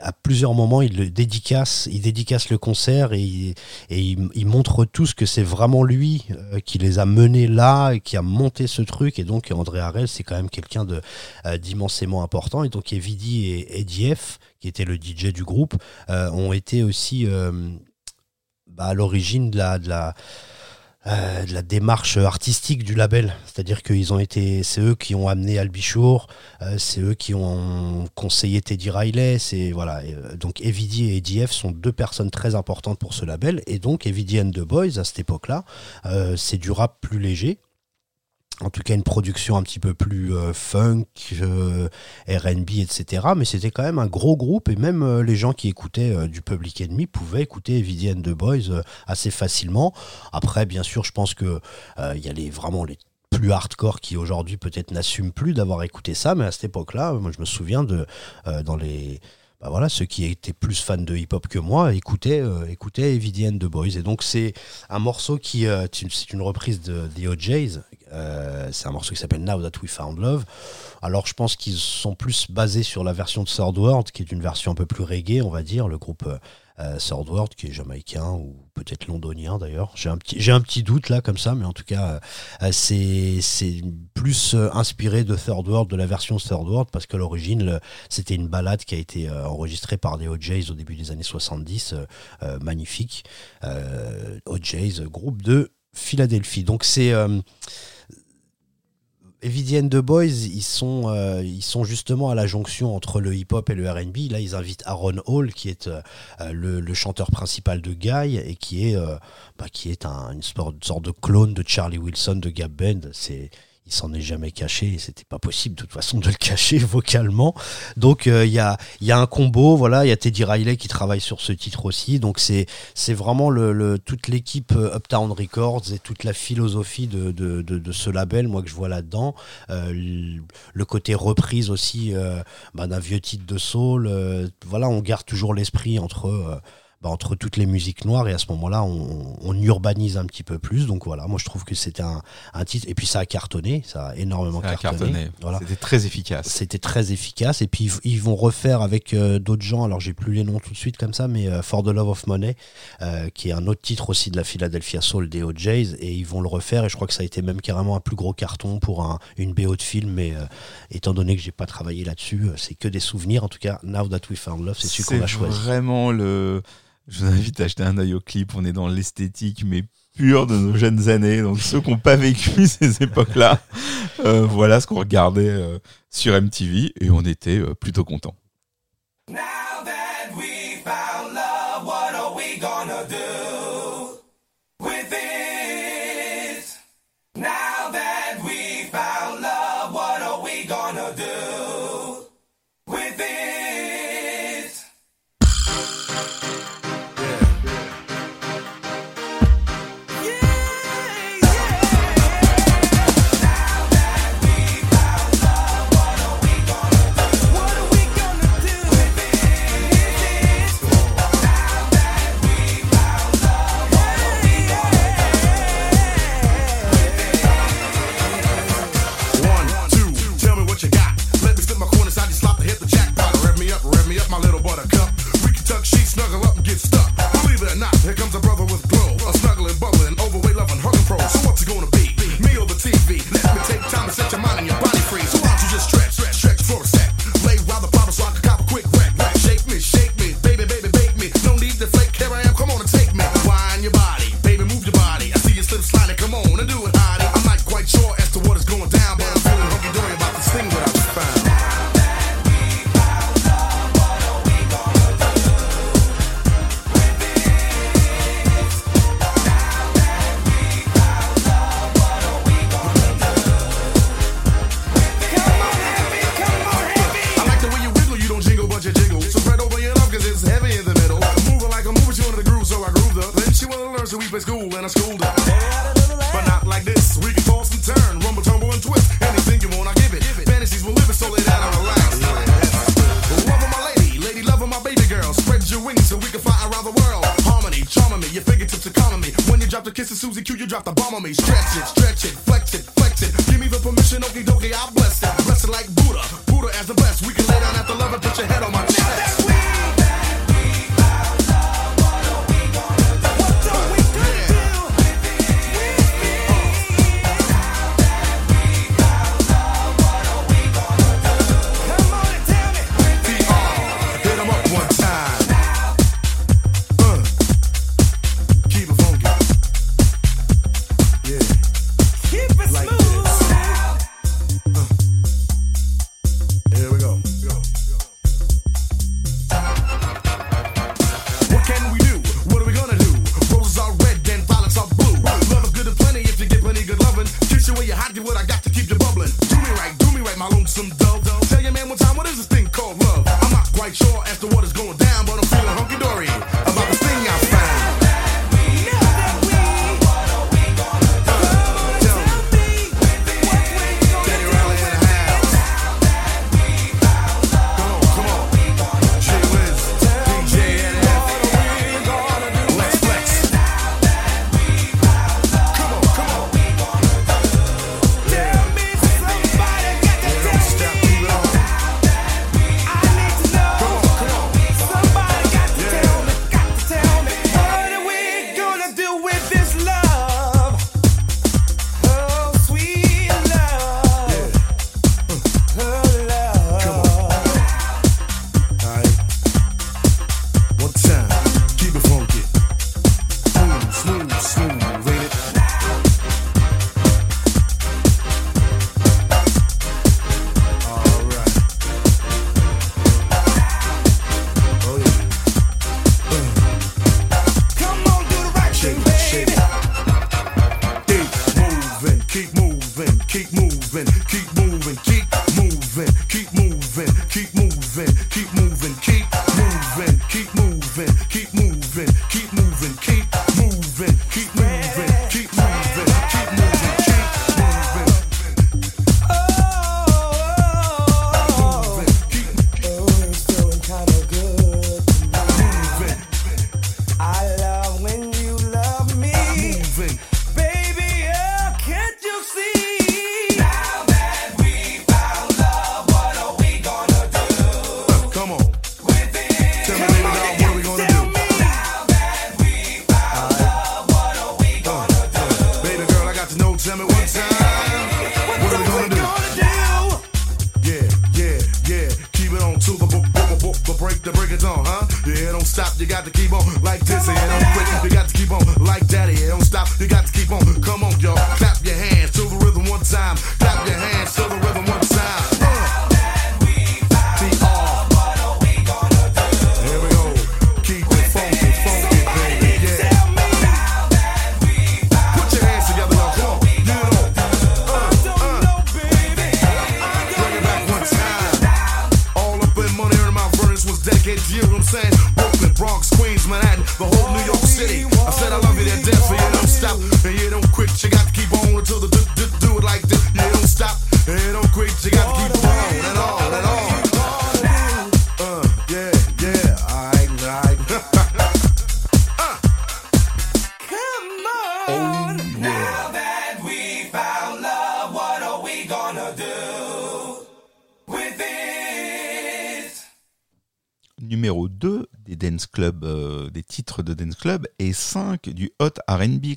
À plusieurs moments, il le dédicace, il dédicace le concert et il, et montre tous que c'est vraiment lui euh, qui les a menés là et qui a monté ce truc. Et donc André Harel, c'est quand même quelqu'un euh, d'immensément important. Et donc Evidi et Eddie F, qui était le DJ du groupe, euh, ont été aussi bah, à l'origine de la euh, de la démarche artistique du label, c'est-à-dire qu'ils ont été, c'est eux qui ont amené Albichour, euh, c'est eux qui ont conseillé Teddy Riley, c'est voilà. et, euh, donc Evidi et EDF sont deux personnes très importantes pour ce label, et donc Evidi and the Boys à cette époque-là, euh, c'est du rap plus léger. En tout cas, une production un petit peu plus euh, funk, euh, RB, etc. Mais c'était quand même un gros groupe et même euh, les gens qui écoutaient du Public Enemy pouvaient écouter Evidi and the Boys assez facilement. Après, bien sûr, je pense que il y a les, vraiment les plus hardcore qui aujourd'hui peut-être n'assument plus d'avoir écouté ça, mais à cette époque-là, moi je me souviens de dans les bah voilà, ceux qui étaient plus fans de hip-hop que moi écoutaient, euh, écoutaient the Boys. Et donc c'est un morceau qui, euh, c'est une- reprise de The OJs. Euh, c'est un morceau qui s'appelle Now That We Found Love. Alors je pense qu'ils sont plus basés sur la version de Third World, qui est une version un peu plus reggae, on va dire, le groupe euh, World, qui est jamaïcain ou peut-être londonien d'ailleurs. J'ai un petit, doute là comme ça, mais en tout cas, euh, euh, c'est plus euh, inspiré de Third World, de la version Third World, parce qu'à l'origine, c'était une balade qui a été enregistrée par des OJs au début des années 70, euh, magnifique. OJs, groupe de Philadelphie. Donc c'est and the Boys, ils sont, euh, ils sont justement à la jonction entre le hip-hop et le R&B. Là, ils invitent Aaron Hall, qui est euh, euh, le, chanteur principal de Guy et qui est, bah, qui est un- une sorte de clone de Charlie Wilson de Gap Band. C'est il s'en est jamais caché et c'était pas possible de toute façon de le cacher (laughs) vocalement. Donc euh, il y, a, y a un combo, voilà, il y a Teddy Riley qui travaille sur ce titre aussi. Donc c'est vraiment le, toute l'équipe euh, Uptown Records et toute la philosophie de, de, de- ce label, moi que je vois là-dedans. Euh, le, côté reprise aussi euh, bah, d'un vieux titre de soul. voilà, on garde toujours l'esprit entre bah, entre toutes les musiques noires et à ce moment-là on, on urbanise un petit peu plus donc voilà moi je trouve que c'était un, un titre et puis ça a cartonné ça a énormément Ça a cartonné, cartonné. Voilà. C'était très efficace. C'était très efficace. Et puis ils- ils vont refaire avec euh, d'autres gens, alors j'ai plus les noms tout de suite comme ça, mais euh, For the Love of Money, euh, qui est un autre titre aussi de la Philadelphia Soul des OJs, et ils vont le refaire. Et je crois que ça a été même carrément un plus gros carton pour un- une BO de film. Mais étant donné que j'ai pas travaillé là-dessus, c'est que des souvenirs. En tout cas, Now That We Found Love, c'est celui qu'on a choisi. vraiment le, je vous invite à acheter un œil au clip. On est dans l'esthétique, mais pure de nos jeunes années. Donc ceux qui n'ont pas vécu (laughs) ces époques-là, euh, voilà ce qu'on regardait euh, sur MTV et on était euh, plutôt contents. Believe it or not, here comes a brother with glow. A snuggling, bubbling, overweight, loving, hugging pro. So what's it gonna be? Me or the TV? Let me take time to set your mind and your body.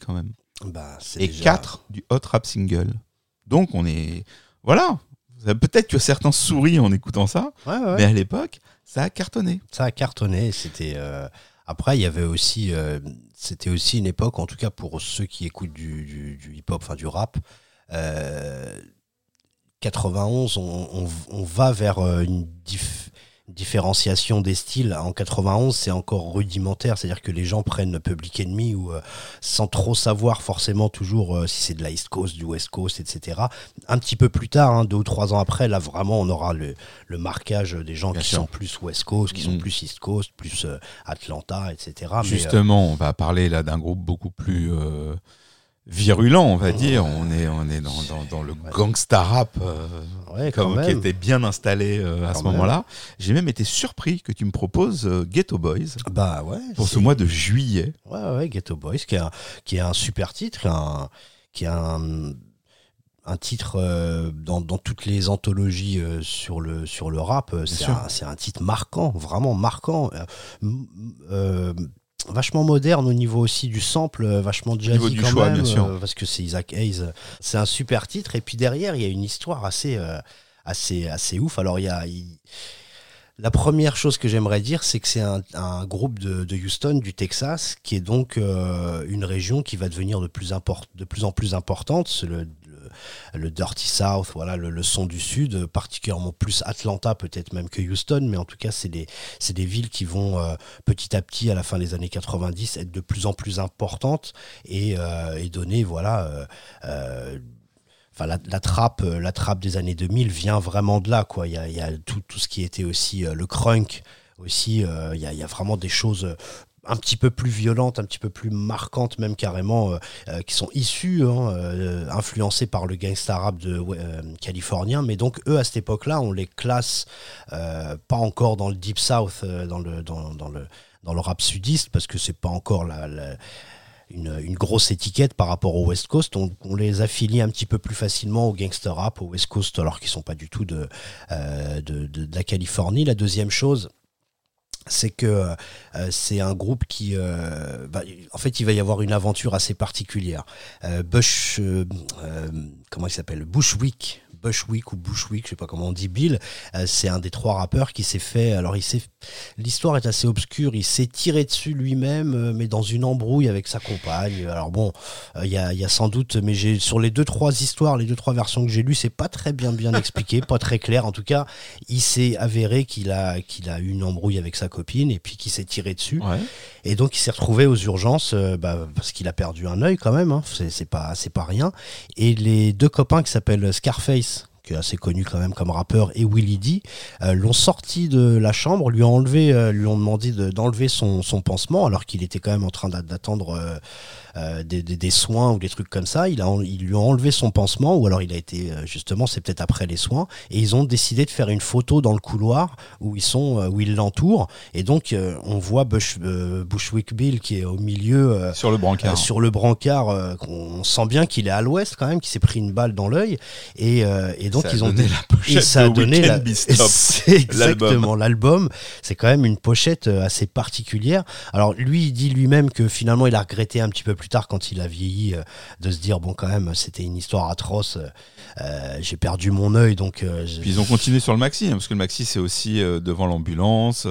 Quand même. Bah, Et déjà- 4 du hot rap single. Donc on est... Voilà Peut-être que certains sourient en écoutant ça, Ouais, ouais, ouais. mais à l'époque, ça a cartonné. Ça a cartonné. C'était euh, après il y avait aussi euh, c'était aussi une époque en tout cas pour ceux qui écoutent du, du- du hip-hop, enfin du rap. euh, 91, on, on- on va vers euh, une dif- différenciation des styles. En 91, c'est encore rudimentaire, c'est-à-dire que les gens prennent Public Enemy ou euh, sans trop savoir forcément toujours euh, si c'est de la East Coast, du West Coast, etc. Un petit peu plus tard, hein, deux ou trois ans après, là vraiment, on aura le, le marquage des gens Bien qui sûr. sont plus West Coast, qui sont Mm. plus East Coast, plus euh, Atlanta, etc. Mais, Justement, on va parler là d'un groupe beaucoup plus virulent, on va dire. On est, on est dans, dans- dans le gangsta rap euh, Ouais, quand comme- qui était bien installé euh, à ce moment-là. J'ai même été surpris que tu me proposes euh, Ghetto Boys bah ouais. pour ce mois de juillet. Ouais, ouais, Ghetto Boys, qui est un, qui est un super titre, un, qui est un, un titre dans, dans toutes les anthologies sur, le, sur le rap. C'est sûr. un, c'est un titre marquant, vraiment marquant. Vachement moderne au niveau aussi du sample, euh, vachement jazzy niveau du quand choix, même, bien sûr. euh, parce que c'est Isaac Hayes. C'est un super titre. Et puis derrière, il y a une histoire assez, euh, assez, assez ouf. Alors, il y a. il- la première chose que j'aimerais dire, c'est que c'est un, un groupe de, de Houston, du Texas, qui est donc euh, une région qui va devenir de plus, import- de plus en plus importante. Le, le, Dirty South, voilà, le, son du Sud, euh, particulièrement plus Atlanta peut-être même que Houston, mais en tout cas, c'est des, des villes qui vont euh, petit à petit, à la fin des années 90, être de plus en plus importantes et, euh, donner, voilà, Enfin, la, trappe, la des années 2000 vient vraiment de là, quoi. Il y a, tout, tout ce qui était aussi le crunk, aussi. il, y a, vraiment des choses un petit peu plus violentes, un petit peu plus marquantes, même carrément, euh, euh, qui sont issues, hein, euh, influencées par le gangsta rap de californien. Mais donc, eux, à cette époque-là, on les classe pas encore dans le Deep South, dans, le, dans, dans le, dans le rap sudiste, parce que c'est pas encore la- une, grosse étiquette par rapport au West Coast. On, les affilie un petit peu plus facilement au gangster rap, au West Coast, alors qu'ils sont pas du tout de, de- de la Californie. La deuxième chose, c'est que euh, c'est un groupe qui, euh, bah, en fait, il va y avoir une aventure assez particulière. Euh, Bush, euh, euh, comment il s'appelle, Bushwick. Bushwick ou Bushwick, je sais pas comment on dit Bill, euh, c'est un des trois rappeurs qui s'est fait. Alors il s'est, l'histoire est assez obscure. Il s'est tiré dessus lui-même, euh, mais dans une embrouille avec sa compagne. Alors bon, euh, il y, a, y a sans doute, mais j'ai sur les deux trois histoires, les deux trois versions que j'ai lues, c'est pas très bien bien expliqué, (laughs) pas très clair. En tout cas, il s'est avéré qu'il a qu'il a eu une embrouille avec sa copine et puis qu'il s'est tiré dessus. Ouais. Et donc il s'est retrouvé aux urgences euh, bah, parce qu'il a perdu un œil quand même. Hein. C'est, pas c'est pas rien. Et les deux copains qui s'appellent Scarface qui est assez connu quand même comme rappeur, et Willie D, euh, l'ont sorti de la chambre, lui ont enlevé, euh, lui ont demandé de- d'enlever son, son pansement, alors qu'il était quand même en train d'a- d'attendre euh, euh, des, des- des soins ou des trucs comme ça. Il a, ils lui ont enlevé son pansement, ou alors il a été euh, justement, c'est peut-être après les soins, et ils ont décidé de faire une photo dans le couloir où ils sont, euh, où ils l'entourent, et donc euh, on voit Bush, euh, Bushwick Bill qui est au milieu. euh, Sur le brancard. euh, sur le brancard, euh, on sent bien qu'il est à l'ouest quand même, qu'il s'est pris une balle dans l'œil. Et, euh, et donc, donc ils ont donné la pochette et ça a donné la... (laughs) C'est exactement l'album. C'est quand même une pochette euh, assez particulière. Alors lui, il dit lui-même que finalement, il a regretté un petit peu plus tard quand il a vieilli euh, de se dire bon, quand même, c'était une histoire atroce. euh, J'ai perdu mon œil, donc euh, Puis ils ont continué sur le maxi, hein, parce que le maxi c'est aussi devant l'ambulance,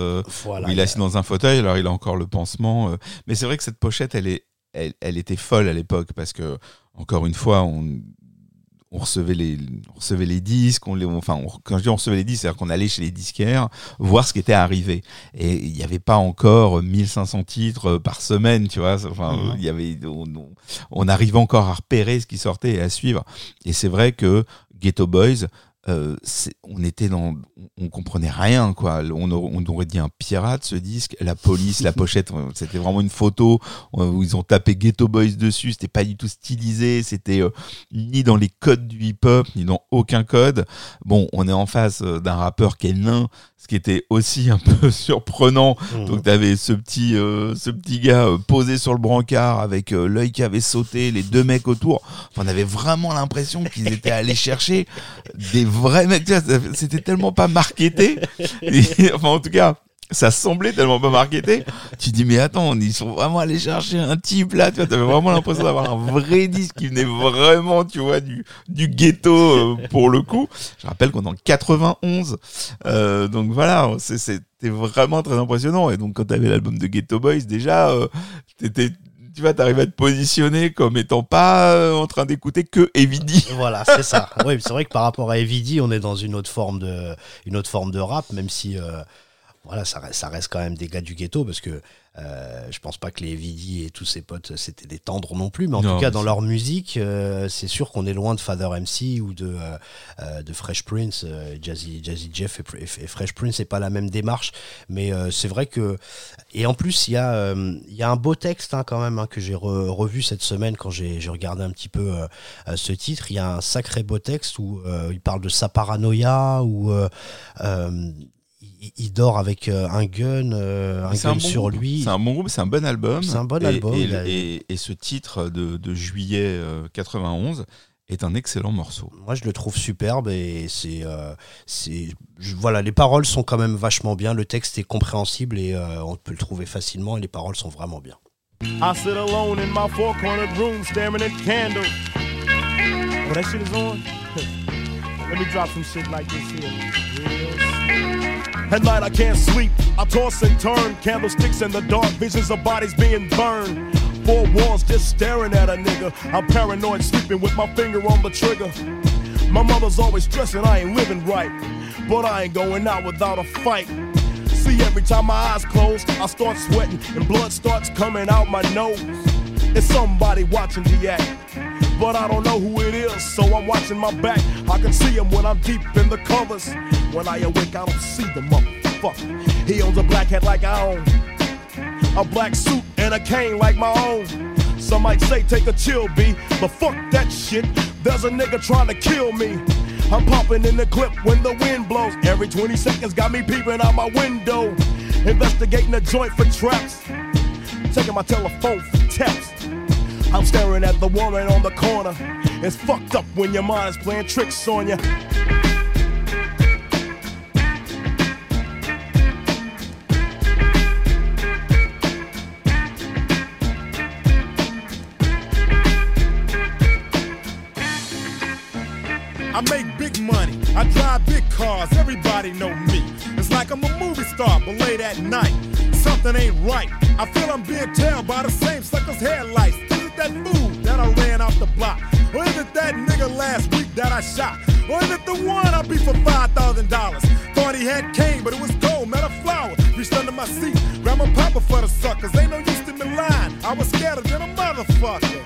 voilà. il est assis dans un fauteuil, alors il a encore le pansement. Mais c'est vrai que cette pochette, elle, est, elle, elle était folle à l'époque, parce que, encore une fois, on, on, recevait, les, on recevait les disques, on les, enfin, on- quand je dis on recevait les disques, c'est-à-dire qu'on allait chez les disquaires voir ce qui était arrivé. Et il n'y avait pas encore 1500 titres par semaine, tu vois. Enfin, Mhm. il y avait, on, on- on arrivait encore à repérer ce qui sortait et à suivre. Et c'est vrai que Ghetto Boys, euh, on était dans, on comprenait rien quoi. On, aurait- on aurait dit un pirate ce disque, la police, la (laughs) pochette, c'était vraiment une photo euh, où ils ont tapé Ghetto Boys dessus. C'était pas du tout stylisé, c'était euh, ni dans les codes du hip-hop, ni dans aucun code. Bon, on est en face d'un rappeur qui est nain, ce qui était aussi un (laughs) peu surprenant. Mhm. Donc t'avais ce petit, euh, ce petit gars posé sur le brancard avec l'œil qui avait sauté, les deux mecs autour. Enfin, on avait vraiment l'impression qu'ils étaient allés chercher des ça- C'était tellement pas marketé. Et, enfin, en tout cas. Ça semblait tellement pas marketé. Tu dis, mais attends, ils sont vraiment allés chercher un type là. Tu vois, t'avais vraiment l'impression d'avoir un vrai disque qui venait vraiment, tu vois, du, du ghetto euh, pour le coup. Je rappelle qu'on est en 91. Euh, donc voilà, c'était vraiment très impressionnant. Et donc quand t'avais l'album de Ghetto Boys, déjà, euh, t'étais, tu vois, t'arrivais à te positionner comme étant pas euh, en train d'écouter que Evidy. (laughs) Voilà, c'est ça. Oui, c'est vrai que par rapport à Evidy, on est dans une autre forme de, une autre forme de rap, même si euh, voilà, ça reste, ça reste quand même des gars du ghetto, parce que euh, je pense pas que les Evidy et tous ses potes c'était des tendres non plus, mais en Non, tout cas dans leur musique, euh, c'est sûr qu'on est loin de Father MC ou de, euh, de Fresh Prince, Jazzy, Jazzy Jeff et, et Fresh Prince, c'est pas la même démarche, mais c'est vrai que et en plus il y a, il y a un beau texte hein, quand même hein, que j'ai re- revu cette semaine quand j'ai regardé un petit peu ce titre. Il y a un sacré beau texte où il parle de sa paranoïa, où euh, il, il dort avec euh, un gun, euh, un gun bon sur lui. C'est un bon groupe, c'est un bon album. C'est un bon Et- album, Et, il a- et- et ce titre de, de juillet euh, 91 est un excellent morceau. Moi, je le trouve superbe et c'est, euh, voilà, les paroles sont quand même vachement bien. Le texte est compréhensible et euh, on peut le trouver facilement et les paroles sont vraiment bien. I sit alone in my four cornered room staring at candles. Oh, that shit is on? (laughs) Let me drop some shit like this here. At night I can't sleep. I toss and turn. Candlesticks in the dark. Visions of bodies being burned. Four walls just staring at a nigga. I'm paranoid, sleeping with my finger on the trigger. My mother's always stressing I ain't living right. But I ain't going out without a fight. See, every time my eyes close, I start sweating and blood starts coming out my nose. It's somebody watching the act. But I don't know who it is, so I'm watching my back. I can see him when I'm deep in the covers. When I awake, I don't see the motherfucker. He owns a black hat like I own, a black suit and a cane like my own. Some might say take a chill, B, but fuck that shit. There's a nigga trying to kill me. I'm popping in the clip when the wind blows. Every 20 seconds got me peeping out my window. Investigating the joint for traps. Taking my telephone for taps. I'm staring at the woman on the corner. It's fucked up when your mind is playing tricks on you. I make big money. I drive big cars. Everybody know me. It's like I'm a movie star, but late at night, something ain't right. I feel I'm being tailed by the same sucker's headlights. That fool that I ran off the block? Or is it that nigga last week that I shot? Or is it the one I beat for five thousand dollars? Thought he had cane, but it was gold, met a flower. Reached under my seat, grabbed my papa for the suckers. Ain't no use to me lying. I was scared than a motherfucker.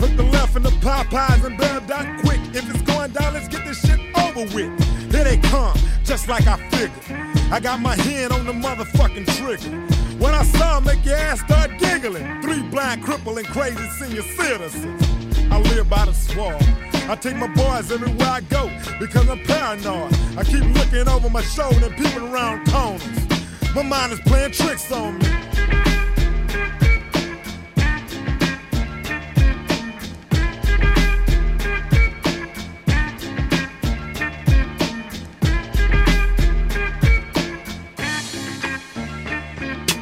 Hook the left in the Popeyes and bail down quick. If it's going down, let's get this shit over with. Here they come, just like I figured. I got my hand on the motherfucking trigger. When I saw 'em, make your ass start giggling. Three blind, crippling, crazy senior citizens. I live by the swamp. I take my boys everywhere I go because I'm paranoid. I keep looking over my shoulder and peeping around corners. My mind is playing tricks on me.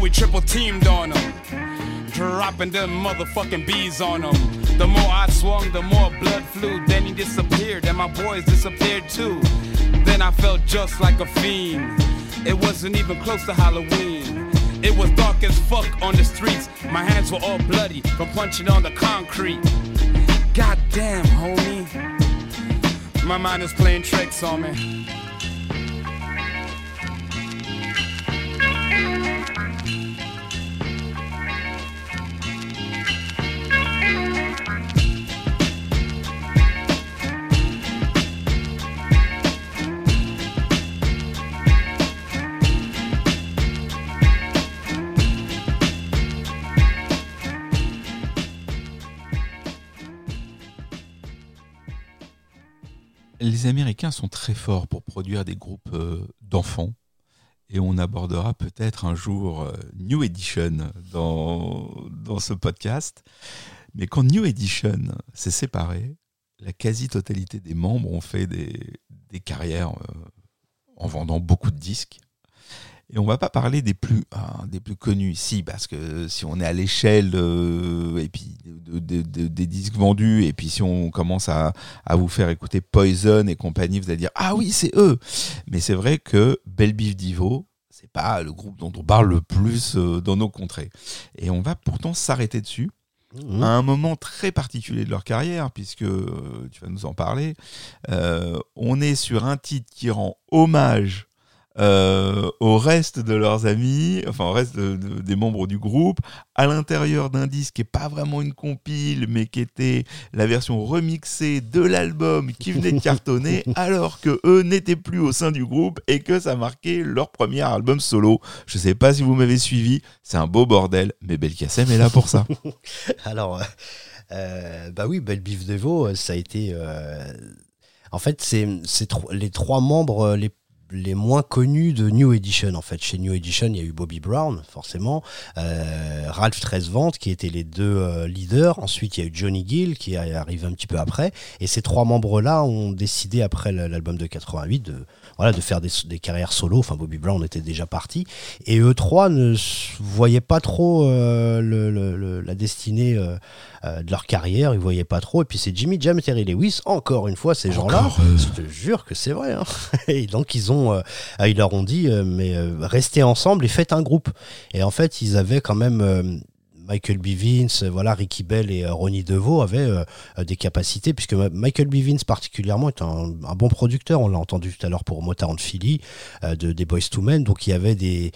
We triple teamed on him, dropping them motherfucking bees on him. The more I swung, the more blood flew. Then he disappeared, and my boys disappeared too. Then I felt just like a fiend. It wasn't even close to Halloween. It was dark as fuck on the streets. My hands were all bloody from punching on the concrete. God damn, homie. My mind is playing tricks on me. Les Américains sont très forts pour produire des groupes euh, d'enfants. Et on abordera peut-être un jour euh, New Edition dans, dans ce podcast. Mais quand New Edition s'est séparé, la quasi-totalité des membres ont fait des, des carrières euh, en vendant beaucoup de disques. Et on va pas parler des plus, ah, des plus connus ici, parce que si on est à l'échelle euh, et puis de- de- de- des disques vendus, et puis si on commence à, à vous faire écouter Poison et compagnie, vous allez dire ah oui c'est eux. Mais c'est vrai que Belle Biv Divo, c'est pas le groupe dont on parle le plus euh, dans nos contrées. Et on va pourtant s'arrêter dessus Mhm. à un moment très particulier de leur carrière, puisque euh, tu vas nous en parler. Euh, on est sur un titre qui rend hommage euh, au reste de leurs amis, enfin au reste de- de- des membres du groupe, à l'intérieur d'un disque qui n'est pas vraiment une compile, mais qui était la version remixée de l'album qui venait de cartonner, (laughs) alors que eux n'étaient plus au sein du groupe et que ça marquait leur premier album solo. Je sais pas si vous m'avez suivi, c'est un beau bordel, mais Belkacem est là pour ça. (laughs) Alors, euh, euh, bah oui, Belle Biv Devo, ça a été. euh, en fait, c'est les trois membres les les moins connus de New Edition en fait. Chez New Edition il y a eu Bobby Brown forcément euh, Ralph Tresvant qui étaient les deux euh, leaders. Ensuite il y a eu Johnny Gill qui est arrivé un petit peu après. Et ces trois membres là ont décidé après l'album de 88 de voilà de faire des, des carrières solo enfin Bobby Brown était déjà parti et eux trois ne voyaient pas trop euh, le- le- le- la destinée euh, euh, de leur carrière, ils voyaient pas trop. Et puis c'est Jimmy Jam et Terry Lewis, encore une fois, ces gens-là, je te jure que c'est vrai. hein. (laughs) Et donc ils ont, ils leur ont dit, euh, mais euh, restez ensemble et faites un groupe. Et en fait, ils avaient quand même. Michael B. Vince, euh, voilà, Ricky Bell et euh, Ronnie DeVoe avaient euh, des capacités, puisque Michael B. Vince particulièrement est un, bon producteur, on l'a entendu tout à l'heure pour Motown Philly, de, des Boys to Men, donc il y avait des,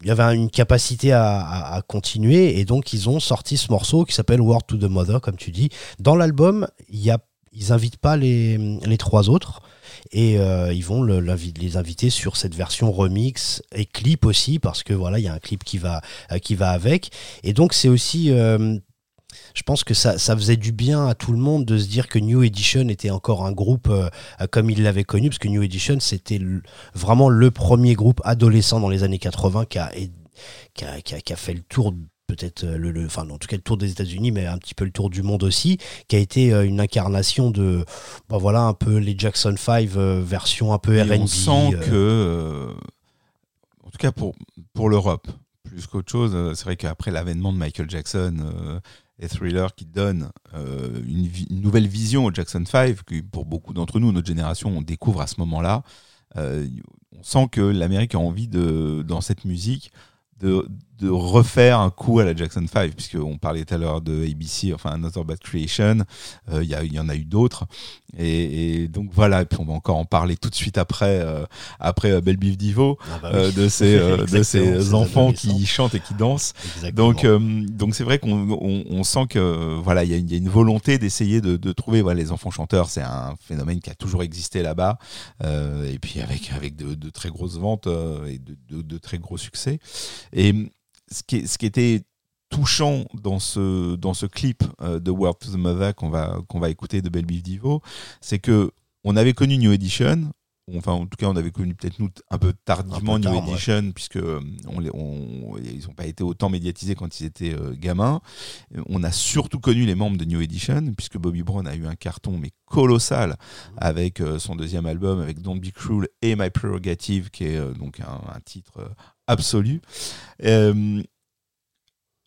il y avait une capacité à, continuer et donc ils ont sorti ce morceau qui s'appelle Word to the Mother comme tu dis dans l'album ils invitent pas les trois autres et euh, ils vont les inviter sur cette version remix et clip aussi parce que voilà il y a un clip qui va euh, qui va avec. Et donc c'est aussi euh, je pense que ça, ça faisait du bien à tout le monde de se dire que New Edition était encore un groupe comme il l'avait connu, parce que New Edition, c'était vraiment le premier groupe adolescent dans les années 80 qui a, qui a, qui a- qui a fait le tour peut-être euh, le, le- enfin en tout cas le tour des États-Unis mais un petit peu le tour du monde aussi qui a été euh, une incarnation de bah voilà un peu les Jackson 5 euh, version un peu R&B on sent euh, que, en tout cas pour, pour l'Europe, plus qu'autre chose, c'est vrai qu'après l'avènement de Michael Jackson euh, et Thriller qui donne une, nouvelle vision au Jackson 5, que pour beaucoup d'entre nous, notre génération, on découvre à ce moment-là, on sent que l'Amérique a envie, de, dans cette musique, de, de refaire un coup à la Jackson 5, puisqu'on parlait tout à l'heure de ABC, enfin Another Bad Creation, euh, il y, en a eu d'autres. Et, et donc voilà, et puis on va encore en parler tout de suite après, euh, après euh, Belle Biv Divo, ah bah oui. euh, de ces, de ces enfants qui chantent et qui dansent. Exactement. Donc, donc c'est vrai qu'on on, on sent que voilà, il y, a une- il y a une volonté d'essayer de, de trouver voilà, les enfants chanteurs. C'est un phénomène qui a toujours existé là-bas, et puis avec avec de, de très grosses ventes et de, de- de très gros succès. Et ce qui, est- ce qui était touchant dans ce dans ce clip euh, de World to the Mother qu'on va qu'on va écouter de Belle Biv Divo, c'est que on avait connu New Edition. Enfin, en tout cas, on avait connu peut-être nous un peu tardivement Un peu New tard, ouais. Edition, puisque euh, on, les- on- ils n'ont pas été autant médiatisés quand ils étaient euh, gamins. On a surtout connu les membres de New Edition, puisque Bobby Brown a eu un carton mais colossal avec euh, son deuxième album, avec Don't Be Cruel et My Prerogative, qui est euh, donc un, un titre euh, absolu. Euh,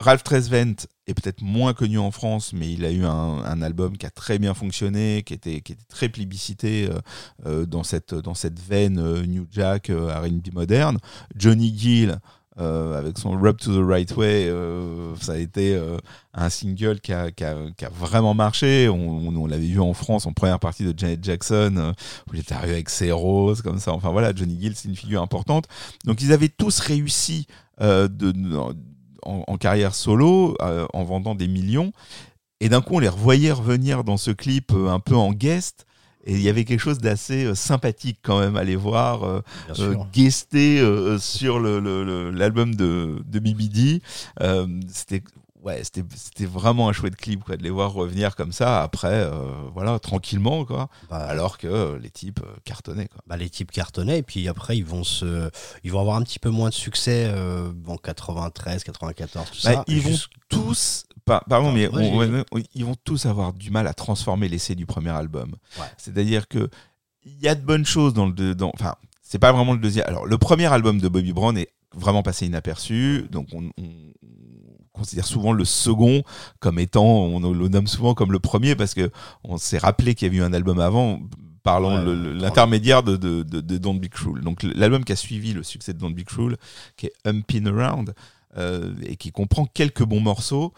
Ralph Tresvent est peut-être moins connu en France, mais il a eu un, album qui a très bien fonctionné, qui était, très plébiscité euh, euh, dans, cette, veine euh, New Jack, R&B moderne. Johnny Gill, euh, avec son Rub to the Right Way, euh, ça a été euh, un single qui a, vraiment marché. On, l'avait vu en France en première partie de Janet Jackson, où il était arrivé avec ses roses, comme ça. Enfin voilà, Johnny Gill, c'est une figure importante. Donc ils avaient tous réussi en, en carrière solo, en vendant des millions. Et d'un coup, on les revoyait revenir dans ce clip un peu en guest. Et il y avait quelque chose d'assez euh, sympathique quand même à les voir euh, euh, guester euh, sur le- le- le- l'album de, de BBD. Euh, c'était ouais, c'était vraiment un chouette clip quoi, de les voir revenir comme ça après, euh, voilà, tranquillement quoi. Bah, Alors que euh, les types euh, cartonnaient quoi. bah, les types cartonnaient et puis après ils vont se ils vont avoir un petit peu moins de succès euh, en 93 94 tout Bah, ça ils vont tous, par- pardon, Ah, mais ouais, on- ils vont tous avoir du mal à transformer l'essai du premier album. Ouais. C'est-à-dire que il y a de bonnes choses dans le dans, enfin, c'est pas vraiment le deuxième. Alors, le premier album de Bobby Brown est vraiment passé inaperçu, donc on, on- on considère souvent le second comme étant, on le nomme souvent comme le premier parce que on s'est rappelé qu'il y avait eu un album avant. Parlant Ouais, l'intermédiaire de, de, de, de Don't Be Cruel. Donc l'album qui a suivi le succès de Don't Be Cruel, qui est Humpin' Around, euh, et qui comprend quelques bons morceaux,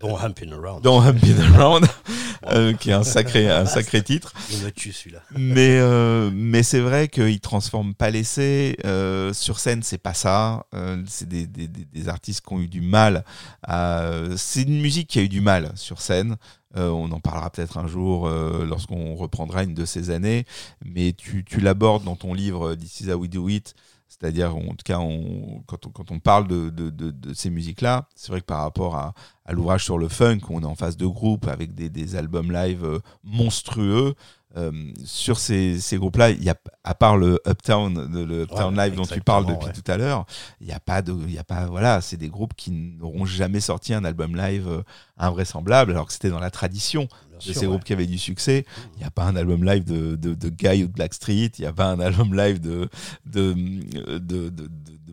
dont Humpin' Around dont Humpin' Around, (laughs) euh, qui est un sacré, un sacré titre. il me tue celui-là Mais, euh, mais c'est vrai qu'il transforme pas l'essai. Euh, sur scène, c'est pas ça. Euh, c'est des, des, des- artistes qui ont eu du mal à. C'est une musique qui a eu du mal sur scène. Euh, on en parlera peut-être un jour euh, lorsqu'on reprendra une de ces années. Mais tu, tu l'abordes dans ton livre This is how we do it. C'est-à-dire, en tout cas, quand, on, parle de, ces musiques-là, c'est vrai que par rapport à, l'ouvrage sur le funk, on est en face de groupes avec des, des albums live euh, monstrueux, euh, sur ces, ces groupes-là, il y a, à part le Uptown, le Uptown Ouais, Live dont tu parles depuis ouais. tout à l'heure, il n'y a pas de, il y a pas, voilà, c'est des groupes qui n'auront jamais sorti un album live euh, invraisemblable, alors que c'était dans la tradition bien de sûr, ces ouais. groupes qui avaient du succès. Il n'y a pas un album live de, de, de Guy ou de Blackstreet, il n'y a pas un album live de, de, de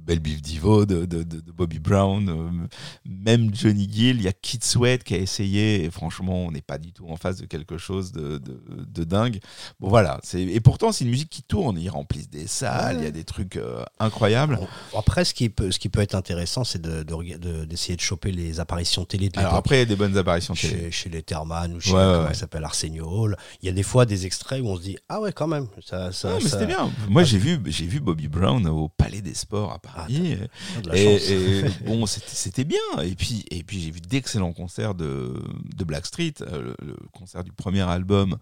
Belle Biv Divo, de, de, Bobby Brown, euh, même Johnny Gill, il y a Kid Sweat qui a essayé, et franchement, on n'est pas du tout en face de quelque chose de, de, dingue. Bon, voilà. c'est- Et pourtant, c'est une musique qui tourne, ils remplissent des salles, il y a des trucs euh, incroyables. Après ce qui peut ce qui peut être intéressant c'est d'essayer de, choper les apparitions télé de Alors après, il y a des bonnes apparitions télé. chez, les Therman ou chez Ouais, comment ouais. s'appelle Arsenio Hall il y a des fois des extraits où on se dit ah ouais quand même ça, ça, c'était bien. Moi, j'ai vu, j'ai vu Bobby Brown au Palais des Sports à Paris. T'as de la et, (laughs) bon, c'était bien. Et puis, et puis j'ai vu d'excellents concerts de, de Blackstreet. Euh, Le, le concert du premier album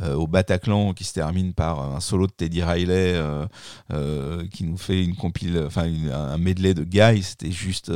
euh, au Bataclan qui se termine par un solo de Teddy Riley euh, euh, qui nous fait une compile, enfin un medley de Guy. C'était juste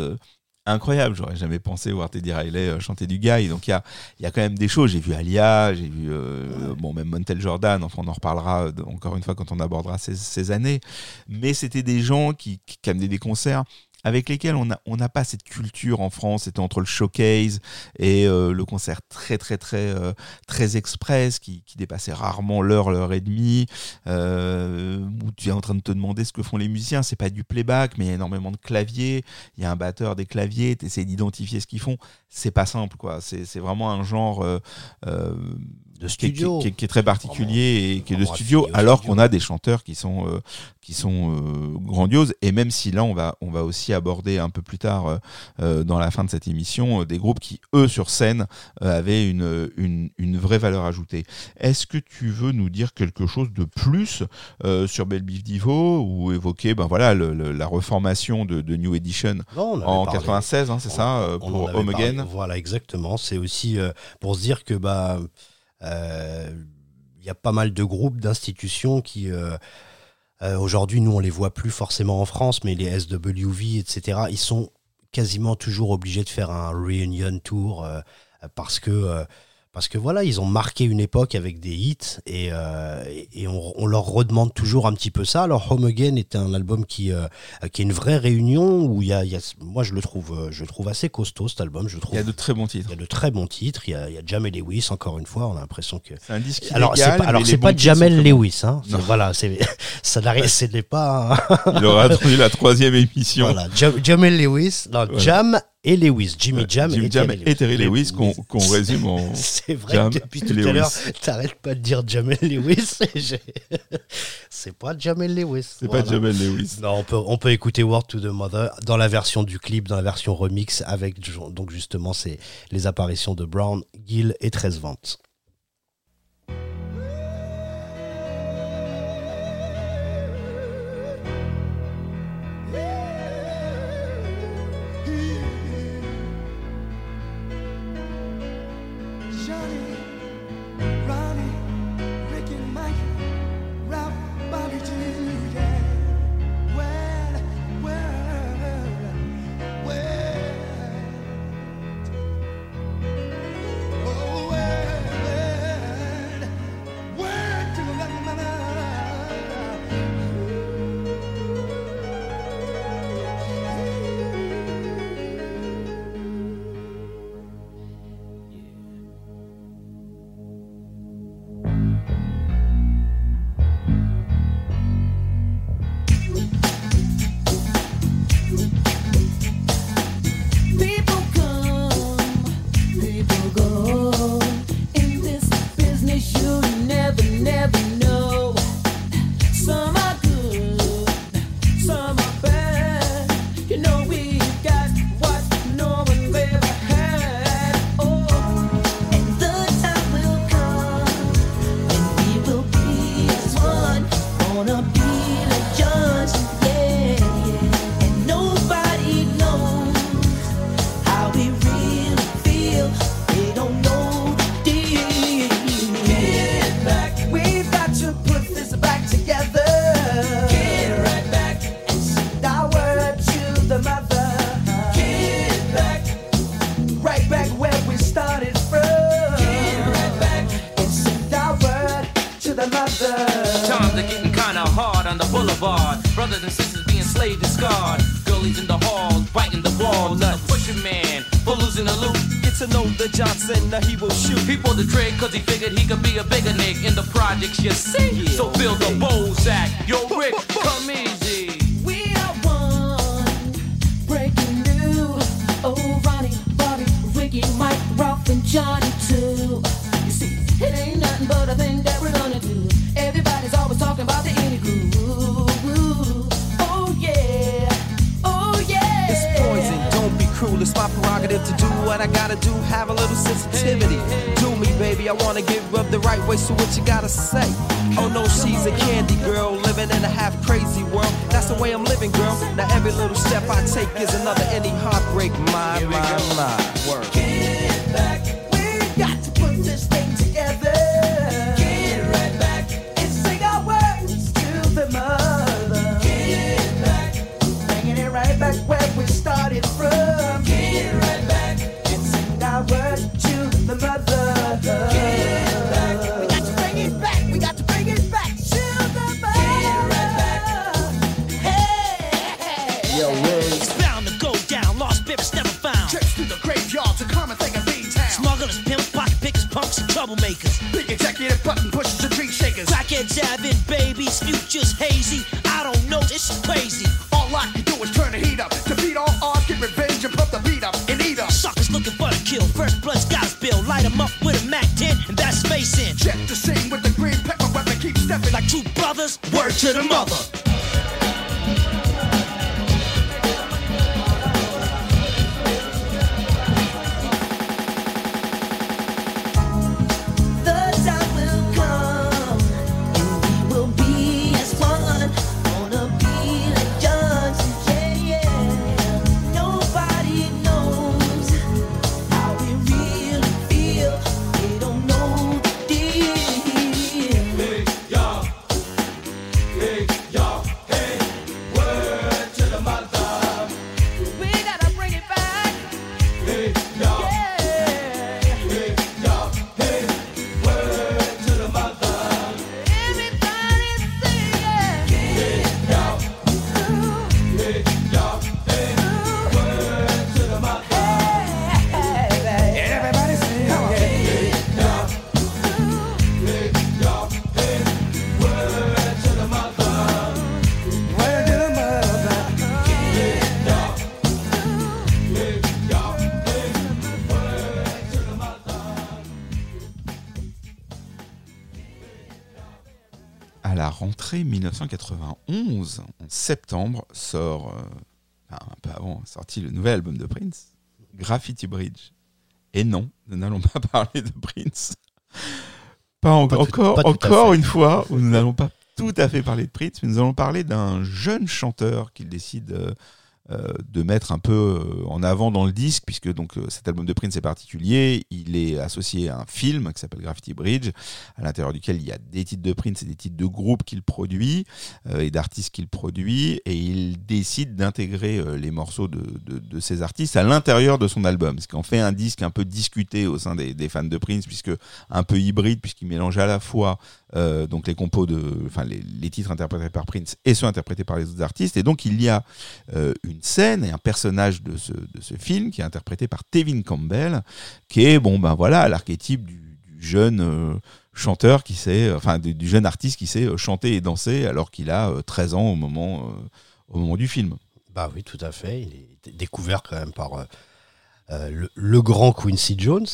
incroyable. J'aurais jamais pensé voir Teddy Riley euh, chanter du Guy. Donc il y a, il y a quand même des choses. J'ai vu Alia, j'ai vu euh, bon même Montel Jordan. Enfin, on en reparlera euh, encore une fois quand on abordera ces, ces années. Mais c'était des gens qui, qui, qui amenaient des concerts avec lesquels on n'a on pas cette culture en France. C'était entre le showcase et euh, le concert très très très euh, très express qui, qui dépassait rarement l'heure, l'heure et demie. Euh, où tu es en train de te demander ce que font les musiciens. C'est pas du playback, mais il y a énormément de claviers. Il y a un batteur, des claviers. Tu essaies d'identifier ce qu'ils font. C'est pas simple, quoi. C'est vraiment un genre De qui, qui studio. qui est- qui est très particulier et qui est de studio, alors qu'on a des chanteurs qui sont euh, qui sont euh, grandioses. Et même si là, on va on va aussi aborder un peu plus tard euh, euh, dans la fin de cette émission euh, des groupes qui eux sur scène euh, avaient une, une une vraie valeur ajoutée. Est-ce que tu veux nous dire quelque chose de plus euh, sur Belle Beef Divo ou évoquer ben voilà le- le- la reformation de, de New Edition Non, en parlé. 96, hein, c'est ça, pour Home. Again. Voilà, exactement. C'est aussi euh, pour se dire que bah il y a pas mal de groupes, d'institutions qui euh, euh, aujourd'hui nous on les voit plus forcément en France, mais les SWV, etc. Ils sont quasiment toujours obligés de faire un reunion tour euh, parce que euh, parce que voilà, ils ont marqué une époque avec des hits et, euh, et- on, on leur redemande toujours un petit peu ça. Alors Home Again est un album qui, euh, qui est une vraie réunion où il y a, il y a- moi je le trouve, euh, je le trouve assez costaud cet album. Je trouve. Il y a de très bons titres. Il y a de très bons titres. Il y a, il y a Jamel Lewis encore une fois. On a l'impression que. C'est un disque Alors c'est pas, alors c'est pas Jamel. Lewis, hein. Voilà, c'est (laughs) ça n'est pas. Il aura attendu la troisième émission. voilà, Ja- Jamel Lewis, non. Jam et Lewis, Jimmy Jam, et, Jam Terry et Terry Les- Lewis qu'on résume en (laughs) C'est vrai Jam que depuis tout à l'heure, t'arrêtes pas de dire Jamel (laughs) Lewis. c'est pas Jamel Lewis. C'est Voilà. pas Jamel Lewis. Non, on peut, on peut écouter Word to the Mother dans la version du clip, dans la version remix, avec donc justement les apparitions de Brown, Gill et 13 Ventes. Rentrée 1991, en septembre, sort, euh, enfin, un peu avant, sorti le nouvel album de Prince, Graffiti Bridge. Et non, nous n'allons pas (laughs) parler de Prince. Pas, en- Pas tout- encore, pas encore une fois, où nous (laughs) n'allons pas tout à fait parler de Prince, mais nous allons parler d'un jeune chanteur qu'il décide euh, de mettre un peu euh, en avant dans le disque, puisque donc euh, cet album de Prince est particulier. Il est associé à un film qui s'appelle Graffiti Bridge, à l'intérieur duquel il y a des titres de Prince et des titres de groupes qu'il produit euh, et d'artistes qu'il produit, et il décide d'intégrer euh, les morceaux de, de- ces artistes à l'intérieur de son album, ce qui en fait un disque un peu discuté au sein des, des fans de Prince, puisque un peu hybride, puisqu'il mélange à la fois euh, donc les compos de, enfin les, les titres interprétés par Prince et ceux interprétés par les autres artistes, et donc il y a euh, une scène et un personnage de ce, de ce film qui est interprété par Tevin Campbell, qui est bon ben voilà l'archétype du, jeune euh, chanteur qui sait, enfin du, jeune artiste qui sait euh, chanter et danser alors qu'il a euh, 13 ans au moment, euh, au moment du film. Bah oui, tout à fait. Il est découvert quand même par euh, euh, le, le grand Quincy Jones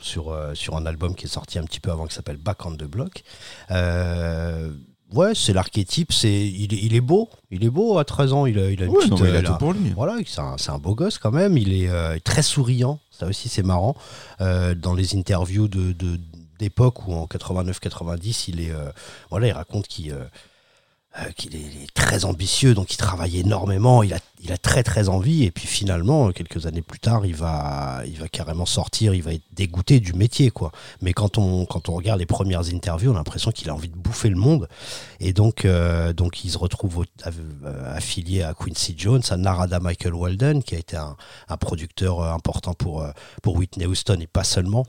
sur, euh, sur un album qui est sorti un petit peu avant qui s'appelle Back on the Block. Euh, ouais, c'est l'archétype. C'est il, est- il est beau. Il est beau à 13 ans. Il a, il a une Ouais, petite, non, mais il a euh, tout pour lui. Voilà, c'est un, un beau gosse quand même. Il est euh, très souriant. Ça aussi, c'est marrant. Euh, dans les interviews de, de- d'époque où en 89-90, il est voilà, il raconte qu'il euh, qu'il est, est très ambitieux, donc il travaille énormément, il a, il a très très envie, et puis finalement, quelques années plus tard, il va, il va carrément sortir, il va être dégoûté du métier, quoi. Mais quand on, quand on regarde les premières interviews, on a l'impression qu'il a envie de bouffer le monde, et donc, euh, donc il se retrouve euh, affilié à Quincy Jones, à Narada Michael Walden, qui a été un, un producteur euh, important pour, pour Whitney Houston, et pas seulement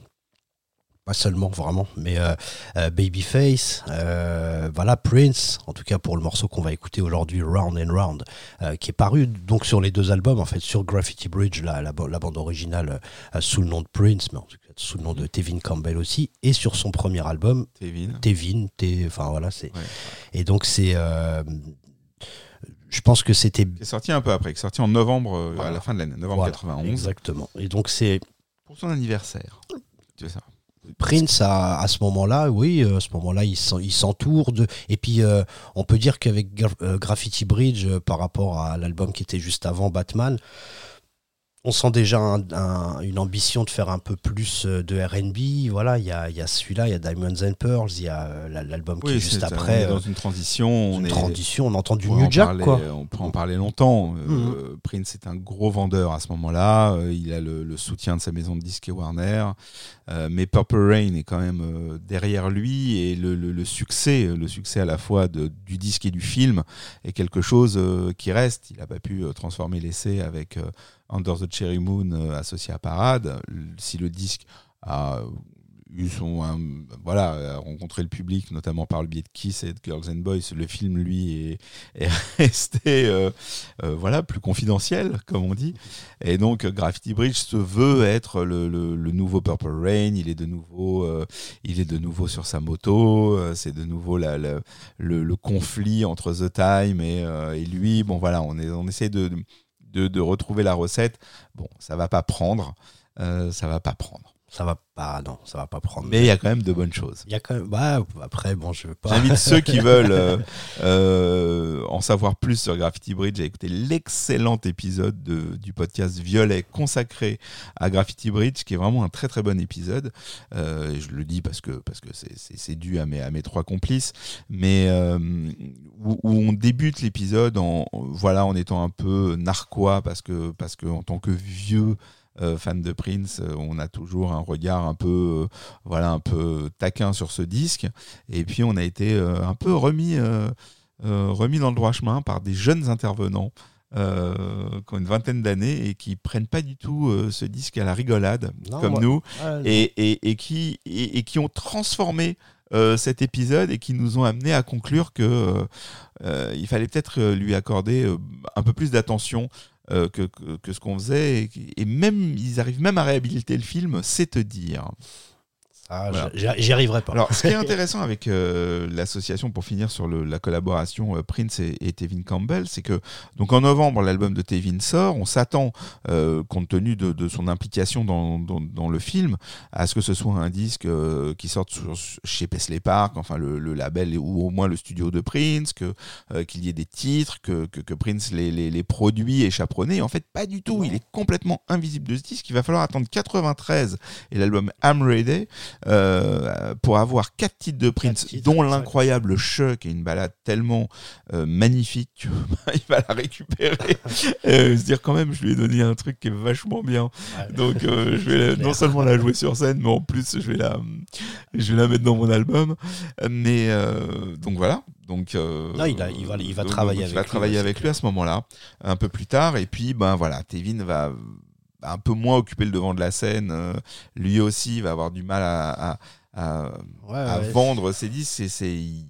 pas seulement vraiment, mais euh, euh, Babyface, euh, voilà Prince, en tout cas pour le morceau qu'on va écouter aujourd'hui, Round and Round, qui est paru donc sur les deux albums, en fait sur Graffiti Bridge, la, la, ba- la bande originale sous le nom de Prince, mais en tout cas sous le nom de Tevin Campbell aussi, et sur son premier album, Tevin. Tevin, enfin voilà, c'est Ouais. et donc c'est, je pense que c'était Qui est sorti un peu après, qui est sorti en novembre, à la fin de l'année, novembre voilà, 91, exactement, et donc c'est pour son anniversaire. C'est ça. Prince à, à ce moment-là, oui, euh, à ce moment-là, il s'en- il s'entoure de. Et puis, euh, on peut dire qu'avec euh, Graffiti Bridge, par rapport à l'album qui était juste avant Batman, on sent déjà un- un- une ambition de faire un peu plus euh, de R&B. Voilà, il y a, y a celui-là, il y a Diamonds and Pearls, il y a euh, la- l'album qui est juste après. on est dans euh, une transition. On une est, transition, on entend du on New Jack, parler- quoi. On peut en parler longtemps. Euh, Mhm. Prince est un gros vendeur à ce moment-là. Il a le, le soutien de sa maison de disques et Warner. Euh, mais Purple Rain est quand même derrière lui et le, le- le succès, le succès à la fois de- du disque et du film est quelque chose qui reste. Il n'a pas pu transformer l'essai avec euh, Under the Cherry Moon euh, associé à Parade. Si le disque a eu son voilà a rencontré le public notamment par le biais de Kiss et de Girls and Boys le film lui est, est (laughs) resté euh, euh, voilà plus confidentiel comme on dit. Et donc Graffiti Bridge se veut être le, le- nouveau Purple Rain. Il est de nouveau il est de nouveau sur sa moto. C'est de nouveau la- le, conflit entre The Time et, et lui. Bon voilà on est on essaie de de retrouver la recette. Bon ça va pas prendre euh, ça va pas prendre Ça va pas, non, ça va pas prendre. mais il y a quand même de bonnes choses Il y a quand même. Bah, après, bon, je veux pas. J'invite ceux qui (laughs) veulent euh, euh, en savoir plus sur Graffiti Bridge à écouter l'excellent épisode de- du podcast Violet consacré à Graffiti Bridge, qui est vraiment un très très bon épisode. Euh, et je le dis parce que parce que c'est- dû à mes, à mes trois complices, mais où, où on débute l'épisode en voilà en étant un peu narquois parce que parce que en tant que vieux fan de Prince, euh, on a toujours un regard un peu, euh, voilà, un peu taquin sur ce disque. Et puis on a été euh, un peu remis, euh, euh, remis dans le droit chemin par des jeunes intervenants. euh, qui ont une vingtaine d'années et qui prennent pas du tout euh, ce disque à la rigolade Non, comme ouais. nous Ouais, et, et, et qui, et, et qui ont transformé euh, cet épisode et qui nous ont amené à conclure que euh, euh, il fallait peut-être euh, lui accorder euh, un peu plus d'attention euh, que, que, que ce qu'on faisait et, et même ils arrivent même à réhabiliter le film, c'est te dire. Ah, Voilà. j'y arriverai pas. Alors, ce qui est (laughs) intéressant avec euh, l'association, pour finir sur le- la collaboration euh, Prince et, et Tevin Campbell, c'est que donc en novembre, l'album de Tevin sort. On s'attend, euh, compte tenu de, de son implication dans, dans, dans le film, à ce que ce soit un disque qui sorte sur- chez Paisley Park, enfin le, le label ou au moins le studio de Prince, que qu'il y ait des titres, que, que, que Prince les, les, les produits et chaperonné. En fait, pas du tout. Il est complètement invisible de ce disque. Il va falloir attendre 93 et l'album I'm Ready euh, pour avoir quatre titres de Prince, titres, dont l'incroyable Che, qui est une balade tellement euh, magnifique que bah, (laughs) il va la récupérer. (laughs) Euh, se dire quand même, je lui ai donné un truc qui est vachement bien. Donc (laughs) je vais non seulement la jouer sur scène, mais en plus je vais la, je vais la mettre dans mon album. Mais donc voilà. Donc, euh, Non, il a- il va- il va donc- travailler donc il va avec lui, travailler avec lui à ce moment-là, un peu plus tard. Et puis, ben voilà, Tevin va un peu moins occuper le devant de la scène. euh, lui aussi va avoir du mal à, à- à- Ouais, à ouais. vendre ses disques. C'est- il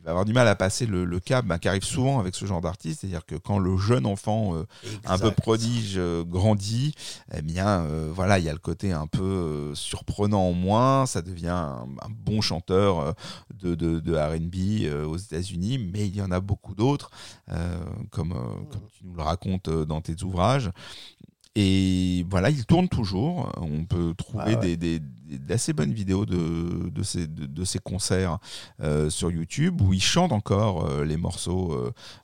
il va avoir du mal à passer le, le cap ben, qui arrive souvent avec ce genre d'artiste. C'est-à-dire que quand le jeune enfant euh, un peu prodige euh, grandit, eh bien, voilà, il y a le côté un peu surprenant en moins. Ça devient un, un bon chanteur de, de, de R&B aux États-Unis, mais il y en a beaucoup d'autres, comme, comme tu nous le racontes dans tes ouvrages. Et voilà, il tourne toujours. On peut trouver Ah ouais. des, d'assez bonnes vidéos de, de, ces, de, de ces concerts euh, sur YouTube où il chante encore euh, les morceaux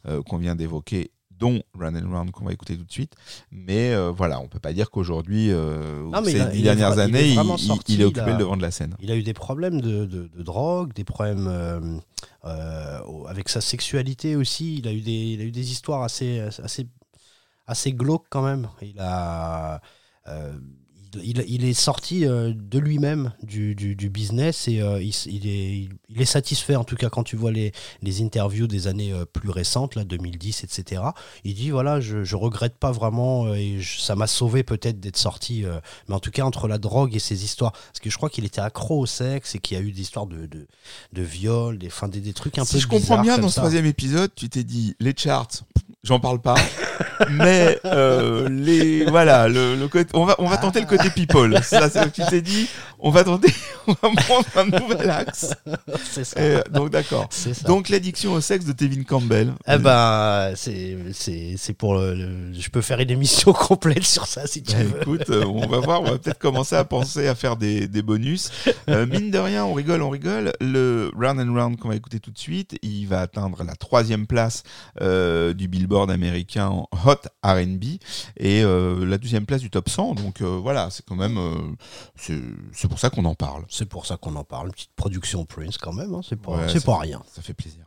euh, qu'on vient d'évoquer dont Run and Round qu'on va écouter tout de suite. Mais voilà, on peut pas dire qu'aujourd'hui, ces dix dernières vra- il est années, il, sorti, est il occupé a- le devant de la scène. Il a eu des problèmes de, de- drogue, des problèmes avec sa sexualité aussi. Il a eu des, il a eu des histoires assez, assez, assez glauques quand même. Il a. euh, il, il- est sorti euh, de lui-même du, du- du business et euh, il, il est, il est satisfait en tout cas quand tu vois les, les interviews des années plus récentes, là 2010, etc. Il dit voilà, je, je regrette pas vraiment et je- ça m'a sauvé peut-être d'être sorti, euh, mais en tout cas entre la drogue et ces histoires, parce que je crois qu'il était accro au sexe et qu'il y a eu des histoires de, de, de viol, des, des, des trucs un peu Si je comprends bien, dans ce troisième épisode, tu t'es dit les charts, j'en parle pas, (laughs) mais euh, les voilà, le, le côté, on va on va tenter le côté people. Ça, c'est- tu t'es dit, On va tenter, (laughs) on va prendre un nouvel axe. C'est ça. Et, euh, donc d'accord. Donc l'addiction au sexe de Tevin Campbell. Eh ben, c'est c'est c'est pour le, le- Je peux faire une émission (laughs) complète sur ça si tu Bah, veux. écoute, euh, on va voir, on va peut-être commencer à penser à faire des, des bonus. Euh, mine de rien, on rigole, on rigole. Le Round and Round qu'on va écouter tout de suite, il va atteindre la troisième place euh, du Billboard américain en Hot R&B et euh, la deuxième place du Top 100. Donc euh, voilà, c'est quand même, euh, c'est pour ça qu'on en parle. C'est pour ça qu'on en parle. Une petite production Prince quand même. hein, C'est pas Ouais, c'est ça- pas rien. Ça fait plaisir.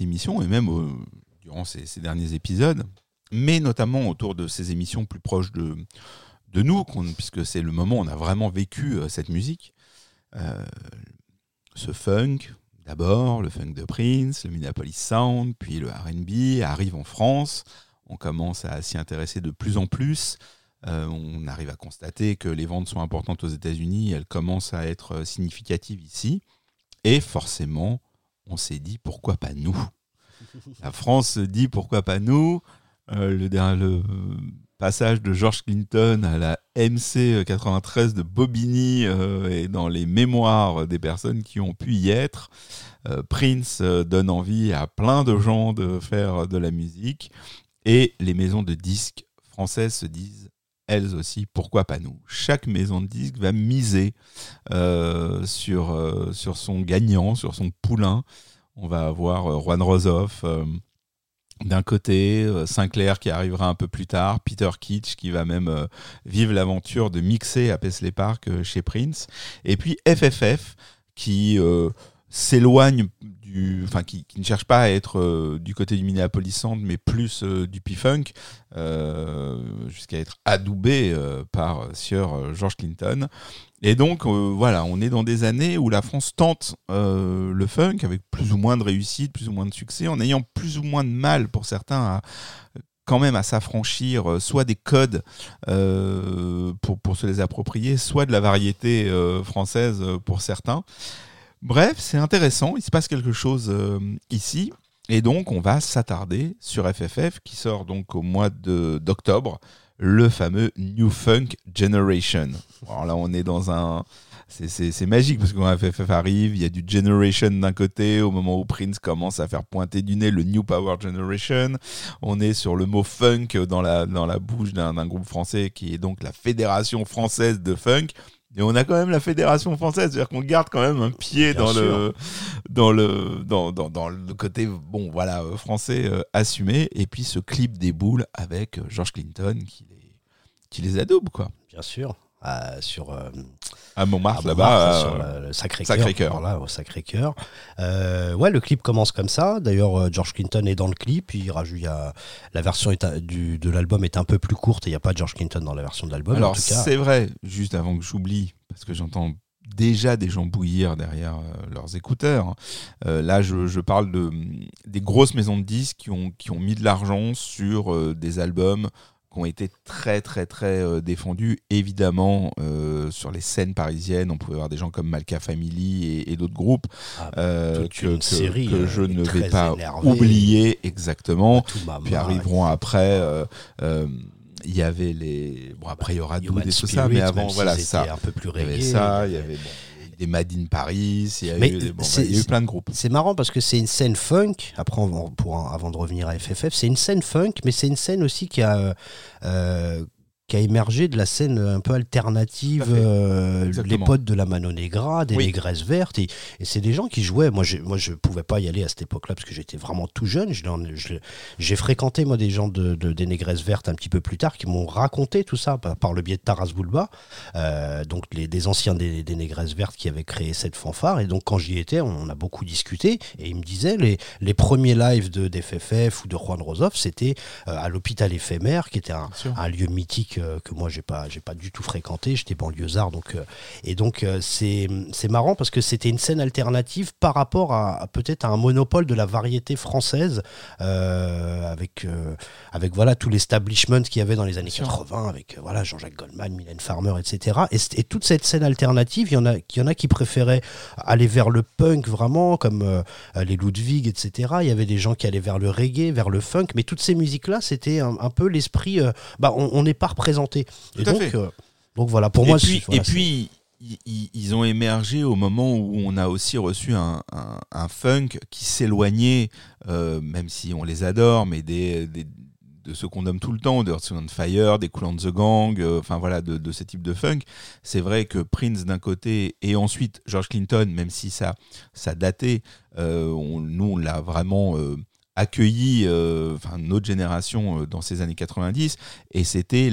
Cette émission et même euh, durant ces, derniers épisodes, mais notamment autour de ces émissions plus proches de, de nous, puisque c'est le moment où on a vraiment vécu euh, cette musique. Euh, ce funk, d'abord, le funk de Prince, le Minneapolis Sound, puis le RB arrive en France. On commence à s'y intéresser de plus en plus. On arrive à constater que les ventes sont importantes aux États-Unis, elles commencent à être significatives ici. Et forcément, on s'est dit pourquoi pas nous? La France se dit pourquoi pas nous? Euh, le, passage de George Clinton à la MC 93 de Bobigny euh, est dans les mémoires des personnes qui ont pu y être. Euh, Prince euh, donne envie à plein de gens de faire de la musique. Et les maisons de disques françaises se disent elles aussi, pourquoi pas nous Chaque maison de disques va miser euh, sur, euh, sur son gagnant, sur son poulain. On va avoir euh, Juan Rosoff d'un côté, Sinclair qui arrivera un peu plus tard, Peter Kitsch qui va même vivre l'aventure de mixer à Paisley Park chez Prince, et puis FFF qui s'éloigne enfin qui, ne cherche pas à être euh, du côté du Minneapolis Sound, mais plus euh, du P-Funk, euh, jusqu'à être adoubé par euh, George Clinton. Et donc voilà, on est dans des années où la France tente le funk avec plus ou moins de réussite, plus ou moins de succès, en ayant plus ou moins de mal pour certains à quand même à s'affranchir soit des codes pour, se les approprier, soit de la variété française pour certains. Bref, c'est intéressant, il se passe quelque chose euh, ici. Et donc, on va s'attarder sur FFF qui sort donc au mois d'octobre, le fameux New Funk Generation. Alors là, on est dans un. c'est- magique parce que quand FFF arrive, il y a du Generation d'un côté, au moment où Prince commence à faire pointer du nez le New Power Generation. On est sur le mot funk dans la, dans la bouche d'un groupe français qui est donc la Fédération française de funk. Et on a quand même la Fédération française, c'est-à-dire qu'on garde quand même un pied Bien dans sûr. le, dans, le, dans, dans, dans le côté bon, voilà, euh, français euh, assumé. Et puis ce clip des boules avec euh, George Clinton qui les, qui les adoube, quoi. Bien sûr. Euh, sur euh, À Montmartre, à là-bas. sur euh, le, le Sacré-Cœur. Sacré-Cœur. Voilà, au Sacré-Cœur. Euh, ouais, le clip commence comme ça. D'ailleurs, George Clinton est dans le clip. Il rajoute, la version est un- du, de l'album est un peu plus courte et il n'y a pas George Clinton dans la version de l'album. Alors c'est vrai, juste avant que j'oublie, parce que j'entends déjà des gens bouillir derrière leurs écouteurs. Euh, là, je, je parle de, des grosses maisons de disques qui ont, qui ont mis de l'argent sur euh, des albums qui ont été très très très euh, défendus. Évidemment, euh, sur les scènes parisiennes, on pouvait voir des gens comme Malka Family et, et d'autres groupes Ah, euh, toute que, une que- série, que euh, je ne vais pas oublier exactement. Tout Mama, Puis arriveront après. euh, euh, il y avait les. Bon, après, il y aura Doud et tout ça, mais avant, voilà, ça. un peu plus Il y avait ça, il y y avait bon, des Made in Paris, il y a, Mais eu, des- bon, c'est- bah, il y a eu plein de groupes. C'est marrant parce que c'est une scène funk. Après, on va- pour, avant de revenir à FFF, c'est une scène funk, mais c'est une scène aussi qui a, euh, qui a émergé de la scène un peu alternative. Euh, les potes de la Mano Negra, des Oui. Négresses Vertes. Et, et c'est des gens qui jouaient. Moi, moi, je pouvais pas y aller à cette époque-là parce que j'étais vraiment tout jeune. J'ai fréquenté, moi, des gens de, de- des Négresses Vertes un petit peu plus tard qui m'ont raconté tout ça par, par le biais de Taras Bulba. Euh, donc les, des anciens des, des Négresses Vertes qui avaient créé cette fanfare. Et donc quand j'y étais, on, a beaucoup discuté. Et il me disait, les, les premiers lives de d'FFF ou de Juan Rosoff, c'était euh, à l'hôpital éphémère, qui était un, lieu mythique que moi j'ai pas j'ai pas du tout fréquenté. J'étais banlieusard, donc euh, et donc euh, c'est marrant parce que c'était une scène alternative par rapport à, à peut-être à un monopole de la variété française euh, avec avec voilà tout l'establishment qu'il y avait dans les années sûr. 80 avec voilà Jean-Jacques Goldman, Mylène Farmer, etc. Et, toute cette scène alternative, il y en a, il y en a qui préféraient aller vers le punk vraiment, comme les Ludwig, etc. Il y avait des gens qui allaient vers le reggae, vers le funk, mais toutes ces musiques-là, c'était un, un peu l'esprit. euh, bah, on on n'est pas représenté. Et Tout à donc, fait. euh, donc voilà, pour et moi, puis, c'est- voilà, et puis ils ont émergé au moment où on a aussi reçu un, un- un funk qui s'éloignait, euh, même si on les adore, mais des, des- de ceux qu'on nomme tout le temps, de Earth, Wind and Fire, des Cool and the Gang, euh, enfin voilà, de, de ce type de funk. C'est vrai que Prince d'un côté et ensuite George Clinton, même si ça, ça datait, euh, on- nous on l'a vraiment euh, accueilli, euh, notre génération euh, dans ces années 90, et c'était,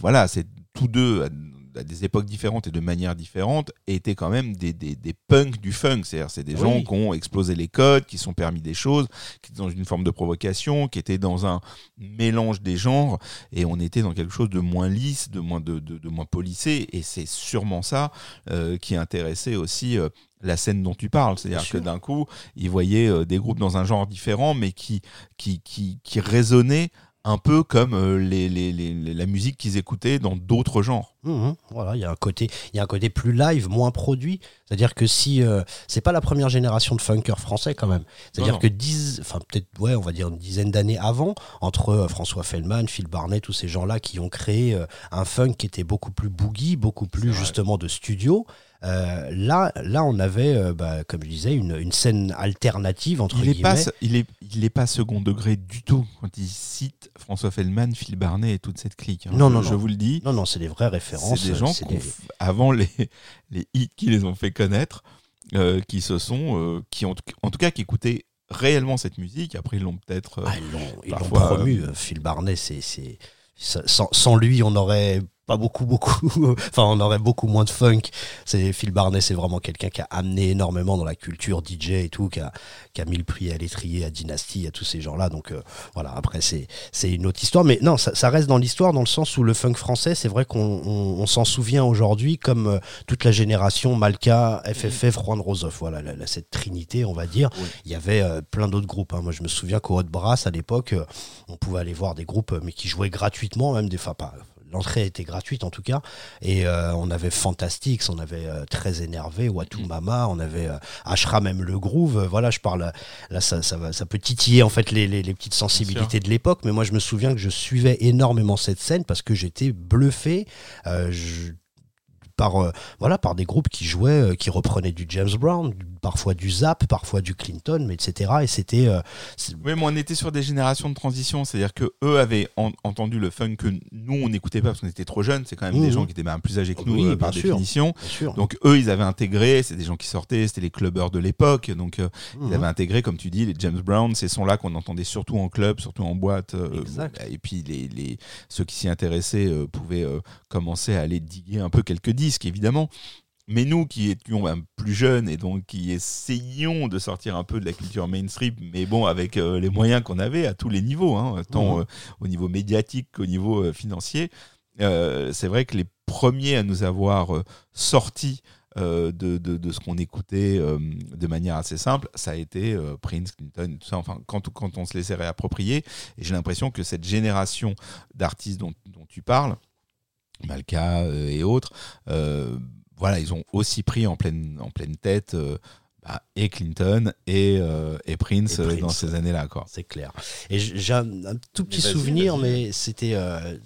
voilà, c'est tous deux à, des époques différentes et de manières différentes étaient quand même des, des, des punks du funk, c'est-à-dire c'est des Oui. gens qui ont explosé les codes, qui sont permis des choses, qui étaient dans une forme de provocation, qui étaient dans un mélange des genres, et on était dans quelque chose de moins lisse, de moins de, de, de moins polissé, et c'est sûrement ça euh, qui intéressait aussi euh, la scène dont tu parles, c'est-à-dire que d'un coup, ils voyaient euh, des groupes dans un genre différent, mais qui, qui, qui, qui résonnaient un peu comme euh, les, les- les- les- la musique qu'ils écoutaient dans d'autres genres. Mhm, voilà, il y a un côté, il y a un côté plus live, moins produit. C'est-à-dire que si euh, c'est pas la première génération de funkers français quand même. C'est-à-dire que dix, enfin peut-être ouais, on va dire une dizaine d'années avant, entre euh, François Feldman, Phil Barnet, tous ces gens-là qui ont créé euh, un funk qui était beaucoup plus boogie, beaucoup plus justement de studio. Euh, là, là, on avait, euh, bah, comme je disais, une, une scène alternative entre Il est, pas, guillemets. il, est, il est pas second degré du tout quand il cite François Feldman, Phil Barnet et toute cette clique. hein. Non, non, je non. vous le dis. Non, non, c'est des vraies références. C'est des gens des- avant les, (laughs) les hits qui les ont fait connaître, euh, qui se sont, qui ont, en tout cas, qui écoutaient réellement cette musique. Après, ils l'ont peut-être. Ah, ils l'ont- promu, Phil Barnet, c'est, sans lui, on aurait pas beaucoup, beaucoup, (laughs) enfin, on aurait beaucoup moins de funk. C'est, Phil Barnet, c'est vraiment quelqu'un qui a amené énormément dans la culture DJ et tout, qui a, qui a mis le prix à l'étrier, à Dynasty, à tous ces gens-là. Donc, euh, voilà, après, c'est, c'est une autre histoire. Mais non, ça, ça reste dans l'histoire, dans le sens où le funk français, c'est vrai qu'on on, on s'en souvient aujourd'hui comme euh, toute la génération Malka, FFF, Juan Rosoff. Voilà, la- la- cette trinité, on va dire. Il y avait euh, plein d'autres groupes. hein. Moi, je me souviens qu'au Hot Brass, à l'époque, on pouvait aller voir des groupes, mais qui jouaient gratuitement, même des fois pas. L'entrée était gratuite en tout cas. Et euh, on avait Fantastics, on avait euh, Très Énervé, Watu Mama, on avait euh, Ashra, même le groove. Voilà, je parle. Là, ça, ça, va, ça peut titiller en fait les, les- les petites sensibilités de l'époque. Mais moi, je me souviens que je suivais énormément cette scène parce que j'étais bluffé. Je- par euh, voilà par des groupes qui jouaient euh, qui reprenaient du James Brown du- parfois du Zap parfois du Clinton mais etc et c'était euh, Oui, mais on était sur des générations de transition, c'est-à-dire que eux avaient en- entendu le funk que nous on n'écoutait pas parce qu'on était trop jeunes. C'est quand même Mhm. des gens qui étaient même plus âgés que nous Oui, bien par définition. bien sûr. Donc eux, ils avaient intégré. C'est des gens qui sortaient, c'était les clubbers de l'époque. Donc ils avaient intégré, comme tu dis, les James Brown, ces sons-là qu'on entendait surtout en club, surtout en boîte. Exact. Et puis les, les- ceux qui s'y intéressaient pouvaient commencer à aller diguer un peu quelques disques, évidemment. Mais nous qui étions un plus jeunes et donc qui essayions de sortir un peu de la culture mainstream, mais bon, avec euh, les moyens qu'on avait à tous les niveaux, hein, tant Mhm. euh, au niveau médiatique qu'au niveau euh, financier, c'est vrai que les premiers à nous avoir sortis de, de- de ce qu'on écoutait de manière assez simple, ça a été Prince, Clinton, tout ça. Enfin, quand, quand on se laissait réapproprier, et j'ai l'impression que cette génération d'artistes dont, dont tu parles, Malka euh, et autres, euh, voilà, ils ont aussi pris en pleine, en pleine tête euh, bah, et Clinton et, euh, et Prince, Et Prince, dans ces années-là. quoi. c'est clair et j'ai un, un tout petit souvenir mais c'était euh,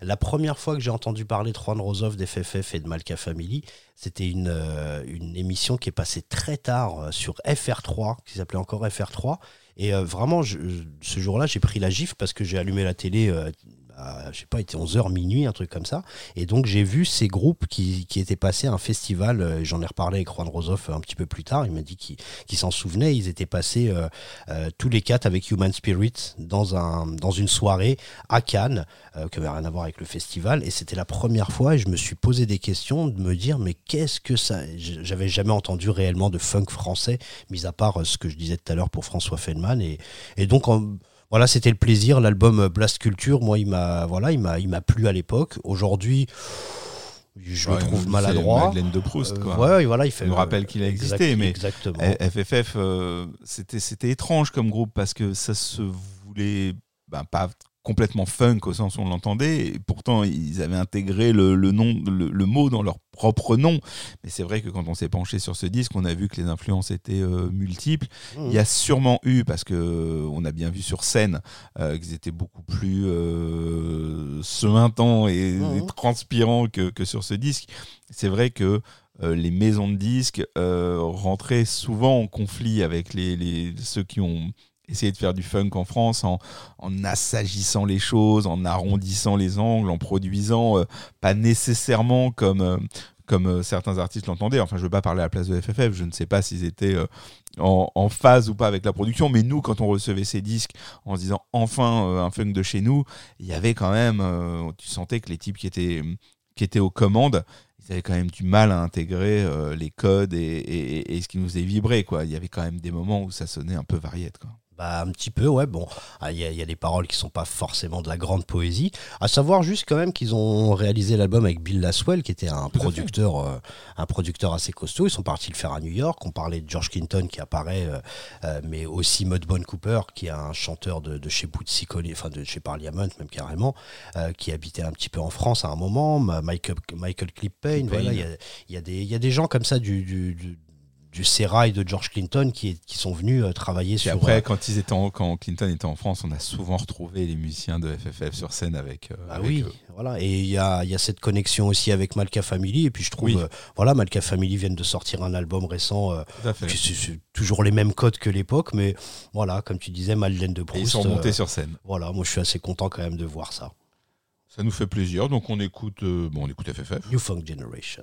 la première fois que j'ai entendu parler de Juan Rosoff, d'FFF et de Malka Family, c'était une, euh, une émission qui est passée très tard euh, sur FR3, qui s'appelait encore FR3. Et euh, vraiment, je- ce jour-là, j'ai pris la gifle parce que j'ai allumé la télé, euh, je sais pas, il était 11h, minuit, un truc comme ça. Et donc, j'ai vu ces groupes qui, étaient passés à un festival. euh, J'en ai reparlé avec Juan Rosoff un petit peu plus tard. Il m'a dit qu'il s'en souvenait. Ils étaient passés euh, euh, tous les quatre avec Human Spirit dans, un, dans une soirée à Cannes, euh, qui n'avait rien à voir avec le festival. Et c'était la première fois et je me suis posé des questions de me dire, mais qu'est-ce que ça. J'avais jamais entendu réellement de funk français, mis à part euh, ce que je disais tout à l'heure pour François Feldman. Et, et donc, en- voilà, c'était le plaisir. L'album Blast Culture, moi, il m'a voilà, il m'a il m'a plu à l'époque. Aujourd'hui, je Ouais, le trouve maladroit. Madeleine de Proust, Euh, ouais, voilà, il fait. Nous rappelle qu'il a existé, mais Exactement. FFF, euh, c'était c'était étrange comme groupe parce que ça se voulait ben, pas complètement funk au sens où on l'entendait. Et pourtant, ils avaient intégré le, le nom, le, le mot dans leur propre nom. Mais c'est vrai que quand on s'est penché sur ce disque, on a vu que les influences étaient euh, multiples. Mmh. Il y a sûrement eu, parce que euh, on a bien vu sur scène euh, qu'ils étaient beaucoup plus euh, suintants et, et transpirants que, que sur ce disque. C'est vrai que euh, les maisons de disques rentraient souvent en conflit avec les, les- ceux qui ont essayé de faire du funk en France en, assagissant les choses, en arrondissant les angles, en produisant euh, pas nécessairement comme, euh, comme euh, certains artistes l'entendaient. Enfin, je veux pas parler à la place de FFF, je ne sais pas s'ils étaient en, en phase ou pas avec la production, mais nous, quand on recevait ces disques en se disant enfin un funk de chez nous, il y avait quand même, tu sentais que les types qui étaient, qui étaient aux commandes, ils avaient quand même du mal à intégrer les codes et, et- ce qui nous faisait vibrer. Quoi. Il y avait quand même des moments où ça sonnait un peu variette. Quoi. Bah, un petit peu, ouais. Bon, ah, il y, a- il y a des paroles qui sont pas forcément de la grande poésie. À savoir juste quand même qu'ils ont réalisé l'album avec Bill Laswell, qui était un producteur, euh, un producteur assez costaud. Ils sont partis le faire à New York. On parlait de George Clinton qui apparaît, euh, euh, mais aussi Mudbone Cooper, qui est un chanteur de, de chez Bootsy Collins, enfin de chez Parliament même carrément, euh, qui habitait un petit peu en France à un moment. Michael, Michael Clip Payne, Payne. voilà, il y a, y, a des- il y a des gens comme ça du, du, du, du sérail de George Clinton qui, qui sont venus euh, travailler Et sur. après, euh, quand, ils étaient en- quand Clinton était en France, on a souvent retrouvé les musiciens de FFF sur scène avec. euh, Ah avec oui, eux. voilà. Et il y a, il y a cette connexion aussi avec Malka Family. Et puis je trouve, Oui. euh, voilà, Malka Family viennent de sortir un album récent. c'est toujours les mêmes codes que l'époque, mais voilà, comme tu disais, Madeleine de Et Proust. ils sont montés sur scène. Voilà, moi je suis assez content quand même de voir ça. Ça nous fait plaisir, donc on écoute, bon, on écoute FFF. New Funk Generation.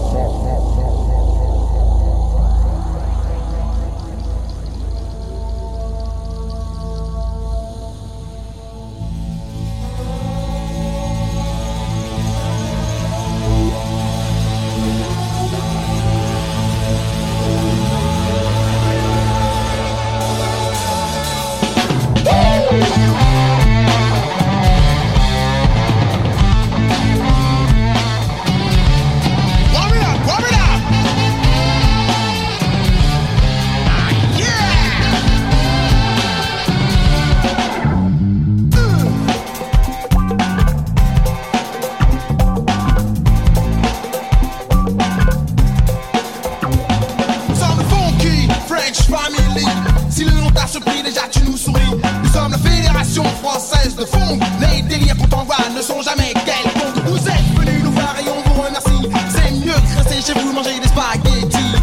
Les délires qu'on t'envoie ne sont jamais quelconques. Vous êtes venus nous voir et on vous remercie. C'est mieux que rester chez vous manger des spaghettis.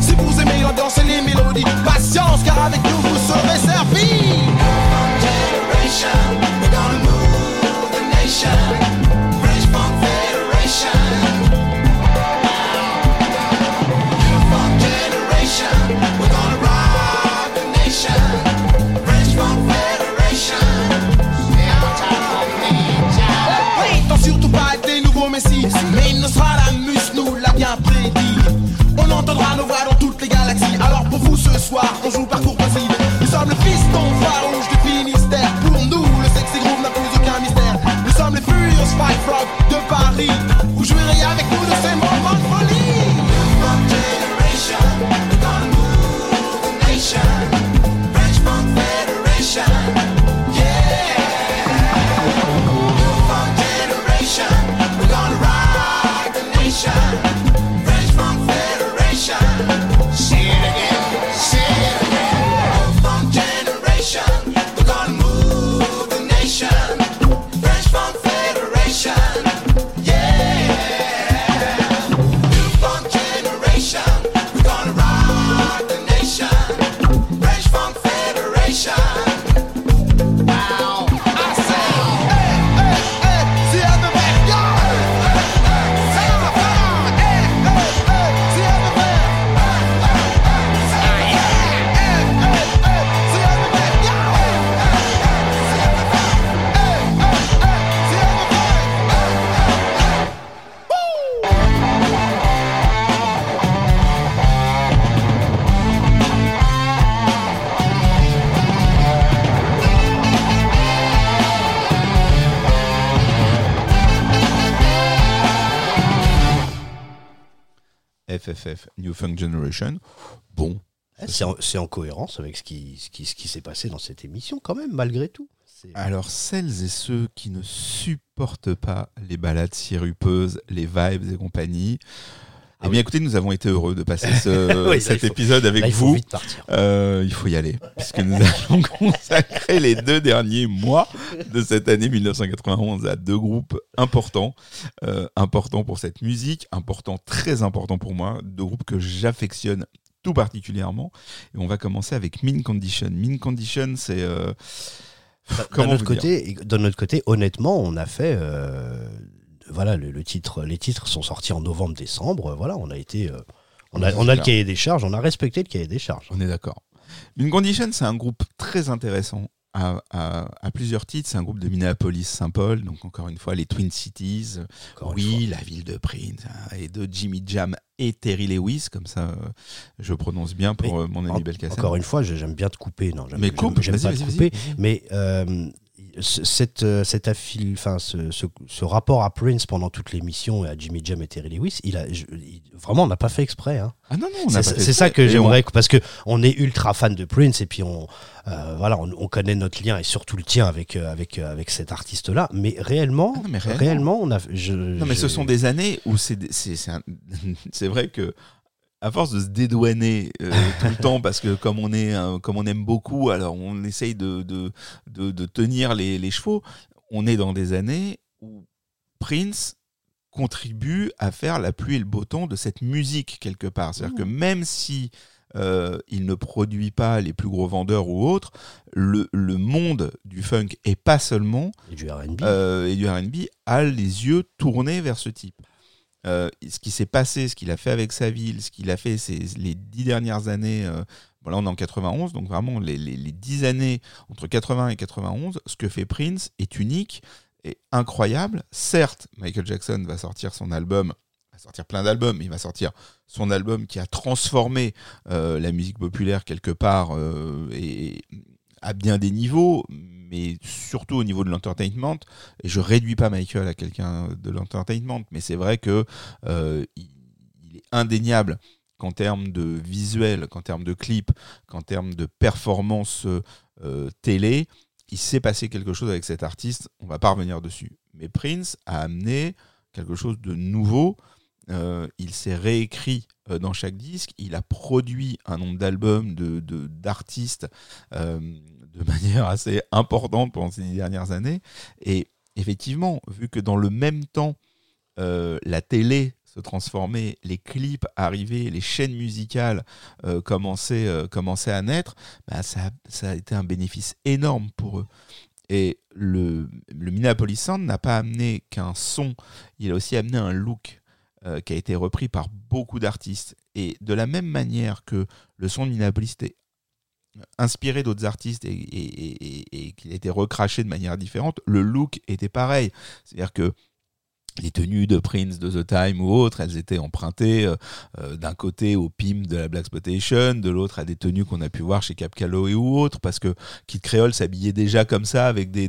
Si vous aimez l'ambiance et les mélodies, patience car avec nous vous serez servis. Nouveaux messies, mais Nostradamus nous l'a bien prédit. On entendra nos voix dans toutes les galaxies. Alors pour vous ce soir, on joue par courtoisie. Nous sommes le fiston farouche New Funk Generation. Bon, Eh, C'est en, cohérence avec ce qui, ce qui, ce qui s'est passé dans cette émission, quand même, malgré tout. Alors, celles et ceux qui ne supportent pas les balades sirupeuses, les vibes et compagnie, eh bien, écoutez, nous avons été heureux de passer ce- (laughs) Ah là, cet faut- épisode avec là, il faut vous. Euh, il faut y aller, puisque nous (laughs) allons consacrer les deux derniers mois de cette année 1991 à deux groupes importants, euh, importants pour cette musique, importants, très importants pour moi, deux groupes que j'affectionne tout particulièrement. Et on va commencer avec Min Condition. Min Condition, c'est euh, D'un comment autre côté, d'un autre côté, honnêtement, on a fait, euh, voilà, le, le titre, les titres sont sortis en novembre-décembre. Voilà, on a été, euh, On a, on a le cahier des charges, on a respecté le cahier des charges. On est d'accord. Une Condition, c'est un groupe très intéressant à, à- à plusieurs titres. C'est un groupe de Minneapolis-Saint-Paul, donc encore une fois les Twin Cities. Encore oui, la ville de Prince hein, et de Jimmy Jam et Terry Lewis, comme ça euh, je prononce bien pour euh, mon ami Belkacem. Encore une fois, j'ai- j'aime bien te couper. Non, Mais coupe, j'aime pas te couper. Mais euh, cette, euh, cette affile, enfin, ce, ce- ce rapport à Prince pendant toute l'émission et à Jimmy Jam et Terry Lewis, il a, je- il- vraiment, on n'a pas fait exprès. hein. Ah non, non, C'est ça que j'aimerais, parce que on est ultra fan de Prince et puis on, euh, voilà, on, on connaît notre lien et surtout le tien avec euh, avec euh, avec cet artiste-là. Mais réellement, Ah non, mais réellement. réellement, on a, je, Non, mais je- ce sont des années où c'est (laughs) c'est vrai que à force de se dédouaner euh, (laughs) tout le temps parce que comme on est euh, comme on aime beaucoup, alors on essaye de de, de, de tenir les, les chevaux. On est dans des années où Prince contribue à faire la pluie et le beau temps de cette musique quelque part. C'est-à-dire que même si euh, il ne produit pas les plus gros vendeurs ou autres, le, le monde du funk et pas seulement et du R&B. euh, et du R&B a les yeux tournés vers ce type. Euh, ce qui s'est passé, ce qu'il a fait avec sa ville, ce qu'il a fait ces, les dix dernières années, euh, bon là on est en 91, donc vraiment les, les, les dix années entre 80 et 91, ce que fait Prince est unique et incroyable. Certes, Michael Jackson va sortir son album, va sortir plein d'albums, mais il va sortir son album qui a transformé euh, la musique populaire quelque part euh, et à bien des niveaux, mais surtout au niveau de l'entertainment. Et je réduis pas Michael à quelqu'un de l'entertainment, mais c'est vrai que euh, il, est indéniable qu'en termes de visuel, qu'en termes de clip, qu'en termes de performance euh, télé, il s'est passé quelque chose avec cet artiste. On va pas revenir dessus. Mais Prince a amené quelque chose de nouveau. Euh, il s'est réécrit dans chaque disque. Il a produit un nombre d'albums de de- d'artistes euh, de manière assez importante pendant ces dernières années. Et effectivement, vu que dans le même temps, euh, la télé se transformait, les clips arrivaient, les chaînes musicales euh, commençaient, euh, commençaient à naître, bah, ça, a- ça a été un bénéfice énorme pour eux. Et le, le Minneapolis Sound n'a pas amené qu'un son, il a aussi amené un look qui a été repris par beaucoup d'artistes. Et de la même manière que le son de Minneapolis était inspiré d'autres artistes et, et- et- et- recraché de manière différente, le look était pareil. C'est-à-dire que les tenues de Prince, de The Time ou autres, elles étaient empruntées euh, euh, d'un côté au PIM de la Black Spotation, de l'autre à des tenues qu'on a pu voir chez Cap Calloway ou autres, parce que Kid Creole s'habillait déjà comme ça, avec des,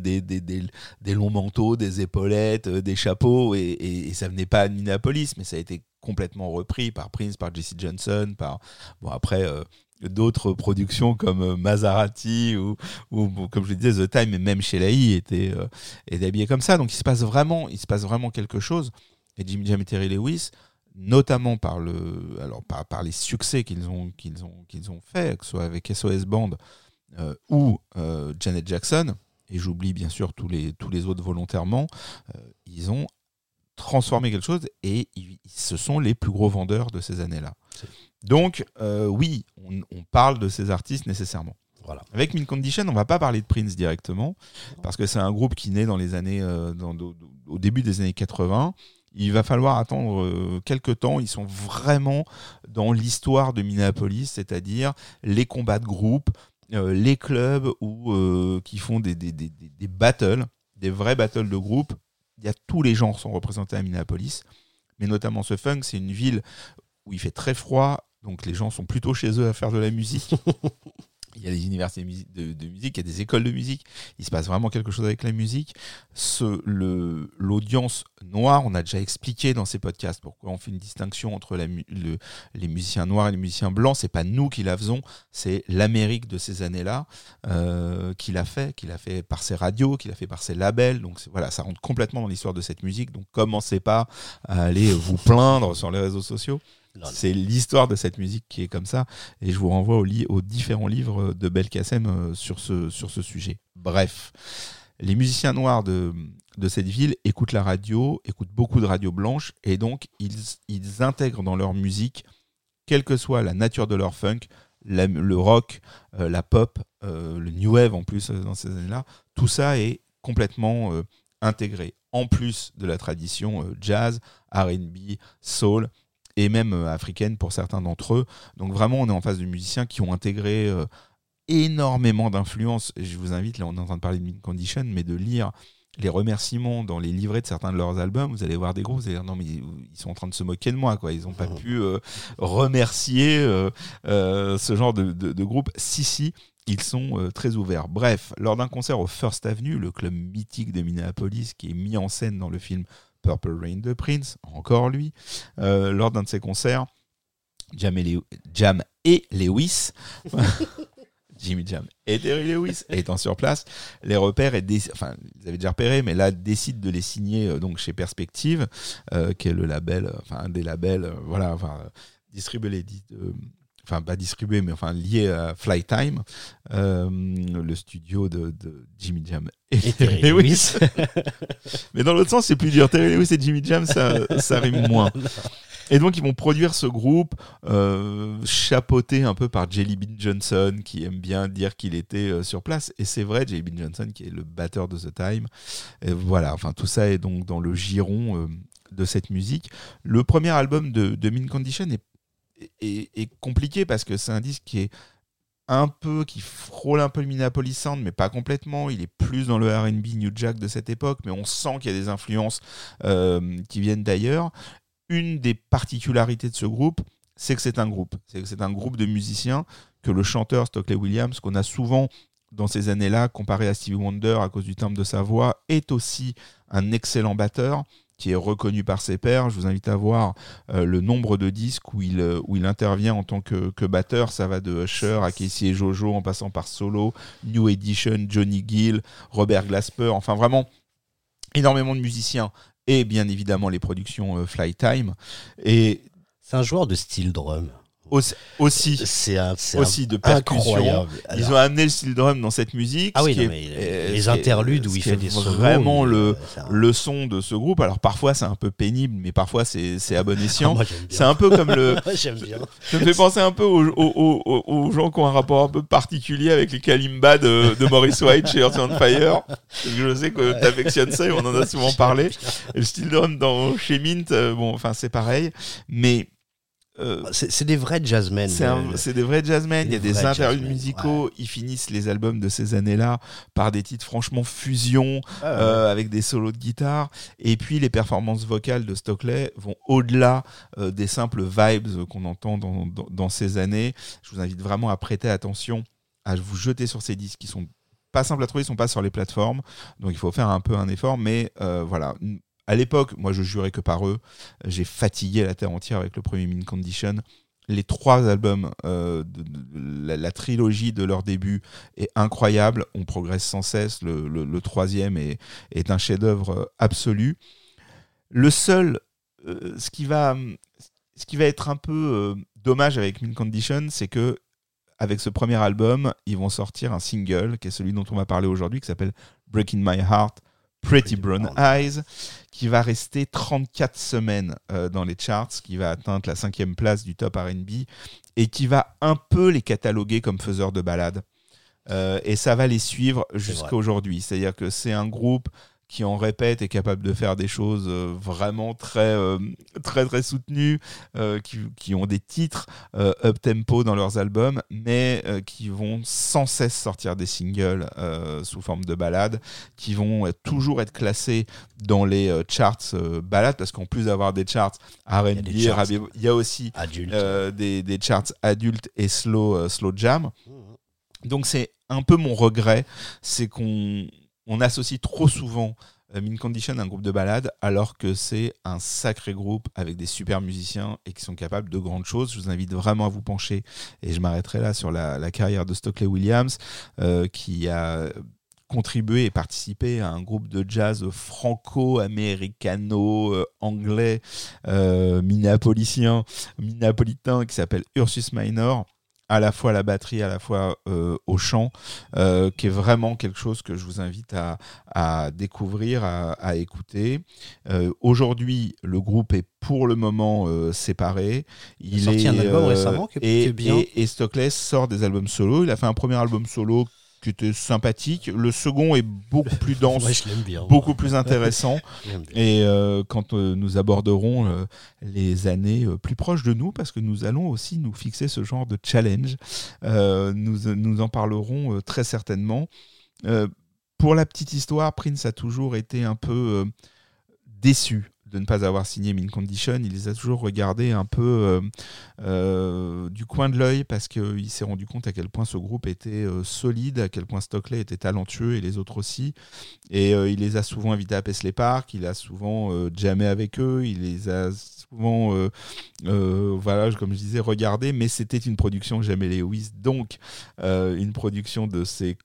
longs manteaux, des épaulettes, euh, des chapeaux, et, ça venait pas de Minneapolis, mais ça a été complètement repris par Prince, par Jesse Johnson, par bon après d'autres productions comme euh, Maserati ou, ou comme je le disais The Time et même Sheila était euh, était habillé comme ça donc il se passe vraiment il se passe vraiment quelque chose et Jimmy Jam Terry Lewis notamment par le alors par, par les succès qu'ils ont qu'ils ont qu'ils ont fait que ce soit avec SOS Band euh, ou euh, Janet Jackson et j'oublie bien sûr tous les tous les autres volontairement ils ont transformé quelque chose et ils, ce sont les plus gros vendeurs de ces années-là. Donc euh, oui, on, on parle de ces artistes nécessairement. Voilà. Avec Min Condition, on va pas parler de Prince directement parce que c'est un groupe qui naît dans les années euh, dans- au- début des années 80. Il va falloir attendre euh, quelques temps. Ils sont vraiment dans l'histoire de Minneapolis, c'est-à-dire les combats de groupe, euh, les clubs où, euh, qui font des, des, des, des- des battles, des vrais battles de groupe. Il y a tous les genres sont représentés à Minneapolis, mais notamment ce funk, c'est une ville où il fait très froid, donc les gens sont plutôt chez eux à faire de la musique. (laughs) Il y a des universités de musi- de, de musique, il y a des écoles de musique. Il se passe vraiment quelque chose avec la musique. Ce, le, l'audience noire, on a déjà expliqué dans ces podcasts pourquoi on fait une distinction entre la mu- le- les musiciens noirs et les musiciens blancs. C'est pas nous qui la faisons, c'est l'Amérique de ces années-là euh, qui l'a fait, qui l'a fait par ses radios, qui l'a fait par ses labels. Donc voilà, ça rentre complètement dans l'histoire de cette musique. Donc commencez pas à aller vous plaindre sur les réseaux sociaux. C'est l'histoire de cette musique qui est comme ça. Et je vous renvoie li- aux différents livres de Belkacem euh, sur ce, sur ce sujet. Bref, les musiciens noirs de, de cette ville écoutent la radio, écoutent beaucoup de radio blanche, et donc ils, ils intègrent dans leur musique, quelle que soit la nature de leur funk, le rock, euh, la pop, euh, le new wave en plus dans ces années-là, tout ça est complètement intégré, en plus de la tradition jazz, RB, soul et même euh, africaines pour certains d'entre eux. Donc vraiment, on est en face de musiciens qui ont intégré euh, énormément d'influences. Je vous invite, là on est en train de parler de Mint Condition, mais de lire les remerciements dans les livrets de certains de leurs albums, vous allez voir des groupes, vous allez dire non mais ils sont en train de se moquer de moi, quoi. Ils n'ont pas pu euh, remercier euh, euh, ce genre de, de, de groupe. Si si, ils sont très ouverts. Bref, lors d'un concert au First Avenue, le club mythique de Minneapolis, qui est mis en scène dans le film Purple Rain de Prince, encore lui, euh, lors d'un de ses concerts, Jam et, Lew- Jam et Lewis, (laughs) Jimmy Jam et Terry Lewis (laughs) étant sur place, les repères et enfin ils avaient déjà repéré, mais là décident de les signer euh, donc chez Perspective, euh, qui est le label, enfin un des labels, voilà, enfin distribuer les dis- euh, enfin pas distribué mais enfin lié à Flytime, euh, le studio de, de Jimmy Jam et, Et Terry Lewis. (laughs) mais dans l'autre sens c'est plus dur. Terry Lewis et Jimmy Jam ça, ça rime moins. (laughs) Et donc ils vont produire ce groupe euh, chapeauté un peu par Jelly Bean Johnson qui aime bien dire qu'il était euh, sur place. Et c'est vrai, Jelly Bean Johnson qui est le batteur de The Time. Et voilà, enfin tout ça est donc dans le giron euh, de cette musique. Le premier album de, de Min Condition est, est, compliqué parce que c'est un disque qui est un peu, qui frôle un peu le Minneapolis Sound, mais pas complètement. Il est plus dans le R&B New Jack de cette époque, mais on sent qu'il y a des influences euh, qui viennent d'ailleurs. Une des particularités de ce groupe, c'est que c'est un groupe. C'est que c'est un groupe de musiciens que le chanteur Stockley Williams, qu'on a souvent dans ces années-là, comparé à Stevie Wonder à cause du timbre de sa voix, est aussi un excellent batteur qui est reconnu par ses pairs. Je vous invite à voir euh, le nombre de disques où il, euh, où il intervient en tant que, que batteur. Ça va de Usher à Casey et Jojo en passant par Solo, New Edition, Johnny Gill, Robert Glasper. Enfin, vraiment énormément de musiciens et bien évidemment les productions euh, Flytime. Et C'est un joueur de steel drum. Aussi, aussi, un, aussi de percussion. Ils ont amené le steel drum dans cette musique. Ah ce oui, qui non, est- mais euh, les est- interludes où il fait des solos, vraiment le, un- le son de ce groupe. Alors parfois c'est un peu pénible, mais parfois c'est c'est à bon escient. Ah, bien. c'est un peu comme le. (laughs) J'aime bien. (laughs) Ça me fait penser un peu aux, aux- aux- aux gens qui ont un rapport un peu particulier avec les Kalimba de, de Maurice White chez Earth and Fire. Je sais que tu affectionnes ça et on en a souvent (laughs) parlé. Et le style drum dans, chez Mint, euh, bon, enfin c'est pareil. Mais euh, C'est c'est des vrais jazzmen. c'est c'est des vrais jazzmen, il y a des interludes musicaux, ils finissent les albums de ces années-là par des titres franchement fusion, Ah ouais. euh, avec des solos de guitare, et puis les performances vocales de Stockley vont au-delà euh, des simples vibes qu'on entend dans, dans- dans ces années. Je vous invite vraiment à prêter attention, à vous jeter sur ces disques qui sont pas simples à trouver, ils sont pas sur les plateformes, donc il faut faire un peu un effort, mais euh, voilà. À l'époque, moi je jurais que par eux, j'ai fatigué la terre entière avec le premier Min Condition. Les trois albums, euh, la, trilogie de leur début est incroyable. On progresse sans cesse. Le, troisième est, un chef-d'œuvre euh, absolu. Le seul, euh, ce, qui va, ce qui va être un peu dommage avec Min Condition, c'est que avec ce premier album, ils vont sortir un single, qui est celui dont on va parler aujourd'hui, qui s'appelle Breaking My Heart, Pretty Brown Eyes, qui va rester 34 semaines euh, dans les charts, qui va atteindre la cinquième place du top RB, et qui va un peu les cataloguer comme faiseurs de balades. Euh, et ça va les suivre jusqu'à aujourd'hui. C'est-à-dire que c'est un groupe qui en répète est capable de faire des choses euh, vraiment très euh, très très soutenues, euh, qui, qui ont des titres up tempo dans leurs albums, mais qui vont sans cesse sortir des singles sous forme de ballades, qui vont toujours être classés dans les charts ballades, parce qu'en plus d'avoir des charts R&B, il y a aussi des, des charts adultes et slow, slow jam. Donc c'est un peu mon regret, c'est qu'on on associe trop souvent euh, Min Condition à un groupe de ballades, alors que c'est un sacré groupe avec des super musiciens et qui sont capables de grandes choses. Je vous invite vraiment à vous pencher, et je m'arrêterai là sur la, carrière de Stockley Williams, euh, qui a contribué et participé à un groupe de jazz franco-américano-anglais, euh, qui s'appelle Ursus Minor à la fois à la batterie, à la fois euh, au chant, euh, qui est vraiment quelque chose que je vous invite à, à découvrir, à, à écouter. Euh, Aujourd'hui, le groupe est pour le moment séparé. Il a sorti un album récemment qui est- et, bien. Et, et Stockley sort des albums solo. Il a fait un premier album solo qui était sympathique. Le second est beaucoup plus dense, (laughs) Ouais, bien. beaucoup plus intéressant. (laughs) Et euh, quand euh, nous aborderons euh, les années plus proches de nous, parce que nous allons aussi nous fixer ce genre de challenge, nous, nous en parlerons très certainement. Pour la petite histoire, Prince a toujours été un peu déçu de ne pas avoir signé Min Condition. Il les a toujours regardés un peu euh, euh, du coin de l'œil parce qu'il s'est rendu compte à quel point ce groupe était euh, solide, à quel point Stockley était talentueux et les autres aussi. Et il les a souvent invités à Paisley Park, il a souvent jammé avec eux, il les a souvent, voilà, comme je disais, regardés, mais c'était une production Jamie Lewis, donc une production de ses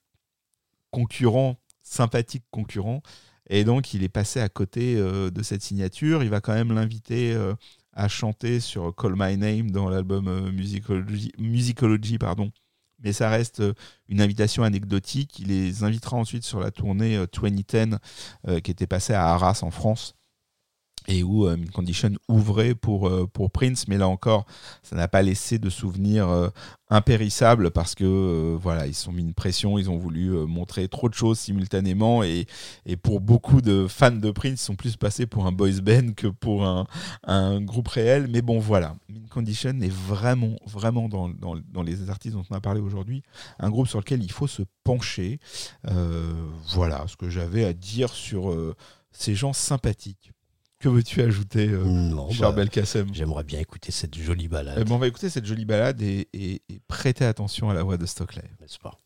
concurrents, sympathiques concurrents. Et donc, il est passé à côté euh, de cette signature. Il va quand même l'inviter euh, à chanter sur Call My Name dans l'album euh, Musicology, Musicology, pardon. Mais ça reste une invitation anecdotique. Il les invitera ensuite sur la tournée euh, 2010 euh, qui était passée à Arras en France et où euh, Condition ouvrait pour, euh, pour Prince, mais là encore, ça n'a pas laissé de souvenirs euh, impérissables parce que euh, voilà, ils se sont mis une pression, ils ont voulu montrer trop de choses simultanément et, et pour beaucoup de fans de Prince, ils sont plus passés pour un boys band que pour un, un groupe réel. Mais bon, voilà, Mint Condition est vraiment, vraiment dans, dans, les artistes dont on a parlé aujourd'hui, un groupe sur lequel il faut se pencher. Voilà ce que j'avais à dire sur ces gens sympathiques. Que veux-tu ajouter, euh, Non, cher bah, Belkacem J'aimerais bien écouter cette jolie balade. Eh ben, on va écouter cette jolie balade et, et, et prêter attention à la voix de Stockley. N'est-ce pas?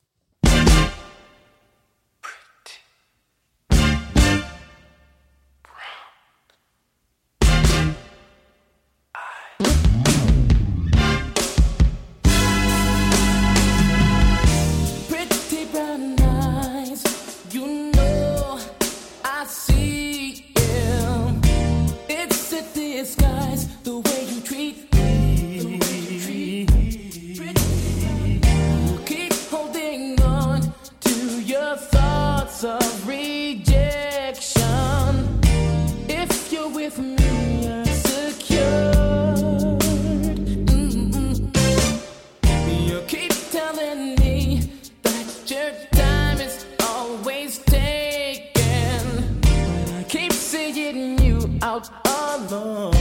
Alone.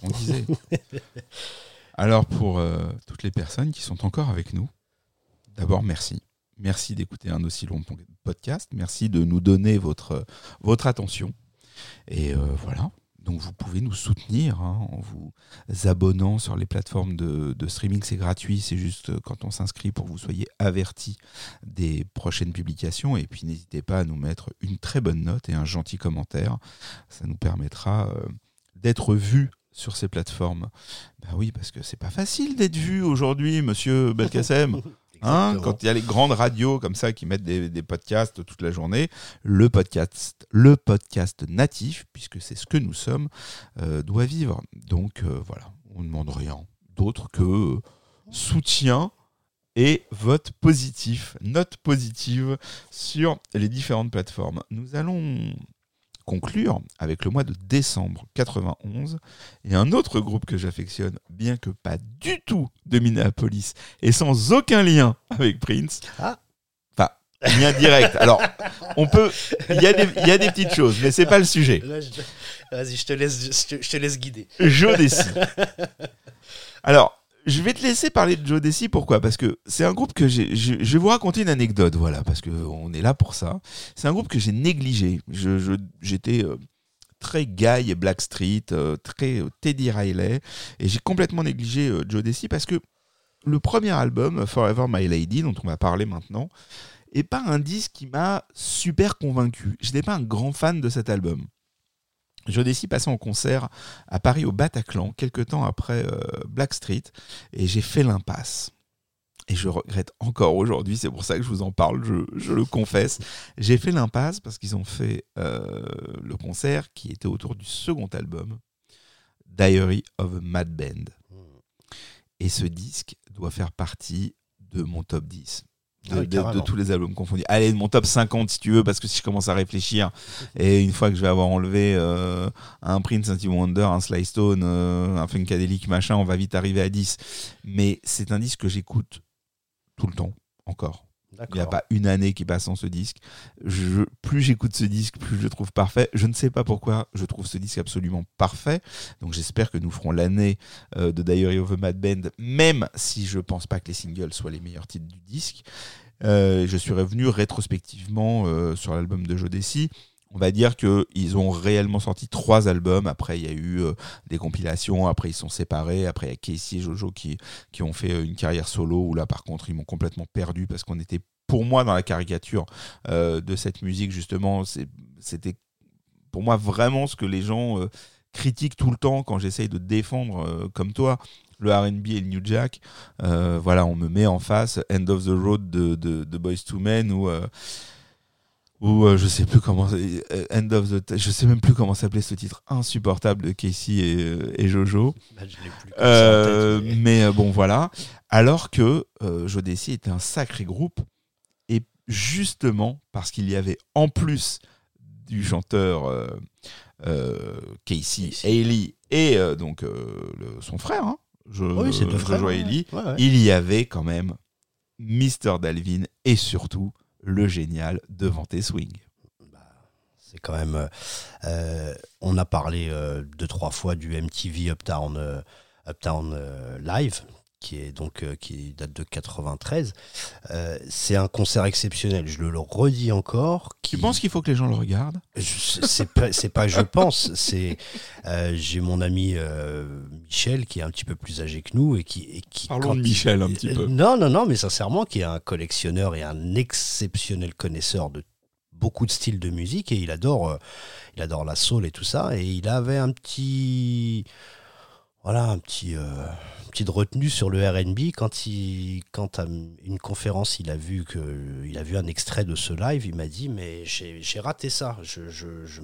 Qu'on disait. (laughs) Alors pour euh, toutes les personnes qui sont encore avec nous, d'abord merci. Merci d'écouter un aussi long podcast. Merci de nous donner votre, votre attention. Et euh, voilà. Donc vous pouvez nous soutenir hein, en vous abonnant sur les plateformes de, streaming. C'est gratuit. C'est juste euh, quand on s'inscrit pour que vous soyez avertis des prochaines publications. Et puis n'hésitez pas à nous mettre une très bonne note et un gentil commentaire. Ça nous permettra d'être vus sur ces plateformes. Bah oui, parce que c'est pas facile d'être vu aujourd'hui, monsieur Belkacem. (laughs) Hein, quand il y a les grandes radios comme ça qui mettent des, des podcasts toute la journée, le podcast, le podcast natif, puisque c'est ce que nous sommes, euh, doit vivre. Donc euh, voilà, on ne demande rien d'autre que euh, soutien et vote positif, note positive sur les différentes plateformes. Nous allons conclure avec le mois de décembre 91 et un autre groupe que j'affectionne, bien que pas du tout de Minneapolis et sans aucun lien avec Prince. Ah. Enfin, lien direct. Alors, on peut. Il y, a des- il y a des petites choses, mais c'est pas le sujet. Vas-y, je te laisse, je te, je te laisse guider. Alors, je vais te laisser parler de Joe Desi. Pourquoi? Parce que c'est un groupe que j'ai. Je, vais vous raconter une anecdote, voilà, parce qu'on est là pour ça. C'est un groupe que j'ai négligé. J'étais. euh, très Guy et Blackstreet, euh, très euh, Teddy Riley, et j'ai complètement négligé euh, Joe Desi parce que le premier album, Forever My Lady, dont on va parler maintenant, est pas un disque qui m'a super convaincu. Je n'étais pas un grand fan de cet album. Joe Desi passait en concert à Paris au Bataclan, quelques temps après euh, Blackstreet, et j'ai fait l'impasse. Et je regrette encore aujourd'hui, c'est pour ça que je vous en parle, je, je le confesse. J'ai fait l'impasse parce qu'ils ont fait euh, le concert qui était autour du second album, Diary of a Mad Band. Et ce disque doit faire partie de mon top 10. De, Ah oui, de- de carrément. tous les albums confondus. Allez, de mon top 50 si tu veux, parce que si je commence à réfléchir, et une fois que je vais avoir enlevé euh, un Prince, un Stevie Wonder, un Sly Stone, euh, un Funkadelic, machin, on va vite arriver à 10. Mais c'est un disque que j'écoute tout le temps, encore. Il n'y a pas une année qui passe sans ce disque. Je, plus j'écoute ce disque, plus je le trouve parfait. Je ne sais pas pourquoi je trouve ce disque absolument parfait. Donc j'espère que nous ferons l'année euh, de Diary of a Mad Band, même si je pense pas que les singles soient les meilleurs titres du disque. Euh, je suis revenu rétrospectivement euh, sur l'album de Joe Desi. On va dire qu'ils ont réellement sorti trois albums. Après, il y a eu euh, des compilations. Après, ils sont séparés. Après, il y a Casey et Jojo qui, qui ont fait euh, une carrière solo. Où là, par contre, ils m'ont complètement perdu parce qu'on était, pour moi, dans la caricature euh, de cette musique, justement. C'était pour moi vraiment ce que les gens critiquent tout le temps quand j'essaye de défendre, comme toi, le RB et le New Jack. Voilà, on me met en face End of the Road de Boys to Men ou. Ou euh, je sais plus comment euh, End of the je sais même plus comment s'appelait ce titre insupportable de Casey et, euh, et Jojo Bah, je plus Euh, tête, mais- mais bon voilà alors que euh, Jodeci était un sacré groupe et justement parce qu'il y avait en plus du chanteur euh, Casey, Haley et donc le- son frère hein, je, Oui, Jojo ouais, Haley, ouais, ouais. il y avait quand même Mr. Dalvin et surtout le génial Devante Swing. C'est quand même. euh, euh, on a parlé euh, deux, trois fois du MTV Uptown, Uptown Live, qui est donc euh, qui date de 93. Euh, c'est un concert exceptionnel. Je le, le redis encore. Tu penses qu'il faut que les gens le regardent? C'est pas, c'est pas je pense. C'est euh, j'ai mon ami Michel qui est un petit peu plus âgé que nous et qui, et qui Parlons de il- Michel un petit peu. Non, non, non, mais sincèrement, qui est un collectionneur et un exceptionnel connaisseur de beaucoup de styles de musique et il adore, euh, il adore la soul et tout ça. Et il avait un petit, voilà, un petit, euh, petite retenue sur le R&B quand il, quand à une conférence, il a vu que, il a vu un extrait de ce live. Il m'a dit, mais j'ai raté ça. Je, je, je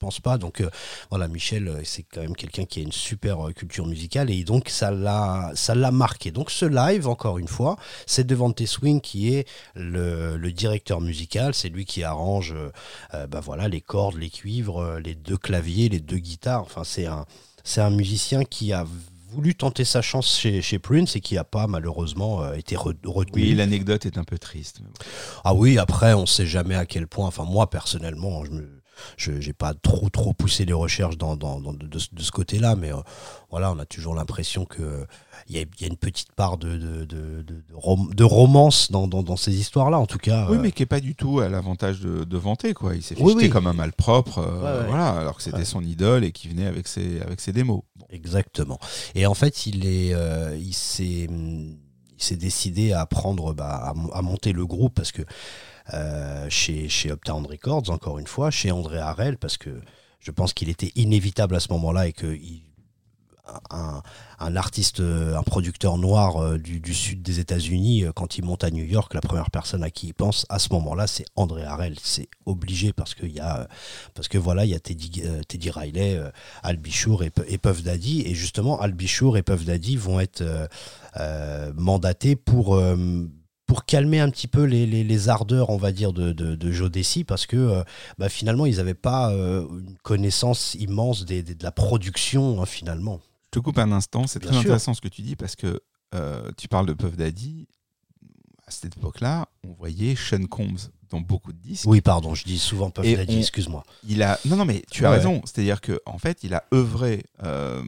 pense pas. Donc euh, voilà, Michel, euh, c'est quand même quelqu'un qui a une super euh, culture musicale et donc ça l'a, ça l'a marqué. Donc ce live, encore une fois, c'est Devante Swing qui est le, le directeur musical. C'est lui qui arrange, euh, euh, bah voilà, les cordes, les cuivres, les deux claviers, les deux guitares. Enfin, c'est un, c'est un musicien qui a voulu tenter sa chance chez, chez Prince et qui n'a pas malheureusement euh, été re- retenu. Oui, l'anecdote est un peu triste. Ah oui, après, on sait jamais à quel point. Enfin, moi, personnellement, je me. Je n'ai pas trop trop poussé les recherches dans, dans- dans- de, de ce- de ce côté-là, mais euh, voilà, on a toujours l'impression que il y, y a une petite part de, de, de, de- de rom- de romance dans, dans, ces histoires-là, en tout cas. Oui, euh, mais qui est pas du tout à l'avantage de, vanter, quoi. Il s'est fait Oui, comme un malpropre, euh, Ouais, ouais. voilà, alors que c'était Ouais. son idole et qui venait avec ses, avec ses démos. Bon. Exactement. Et en fait, il est, il s'est, il s'est décidé à prendre, bah, à, à monter le groupe parce que euh, chez chez Uptown Records, encore une fois, chez André Harel, parce que je pense qu'il était inévitable à ce moment-là et que un, un artiste, euh, un producteur noir euh, du, sud des États-Unis, quand il monte à New York, la première personne à qui il pense à ce moment-là, c'est André Harel. C'est obligé parce qu'il y a, parce que voilà, il y a Teddy, Teddy Riley, Al Bichour et, et Puff Daddy, et justement, Al Bichour et Puff Daddy vont être mandatés pour pour calmer un petit peu les, les- les ardeurs, on va dire, de, de, de Joe Desi, parce que euh, bah, finalement, ils n'avaient pas euh, une connaissance immense des- des- de la production, hein, finalement. Je te coupe un instant, c'est très sûr. intéressant ce que tu dis parce que euh, tu parles de Puff Daddy. À cette époque-là, on voyait Sean Combs dans beaucoup de disques. Oui, pardon, je dis souvent Puff Daddy, excuse-moi. Il a non non mais tu as Ouais. raison, c'est-à-dire que en fait il a œuvré euh,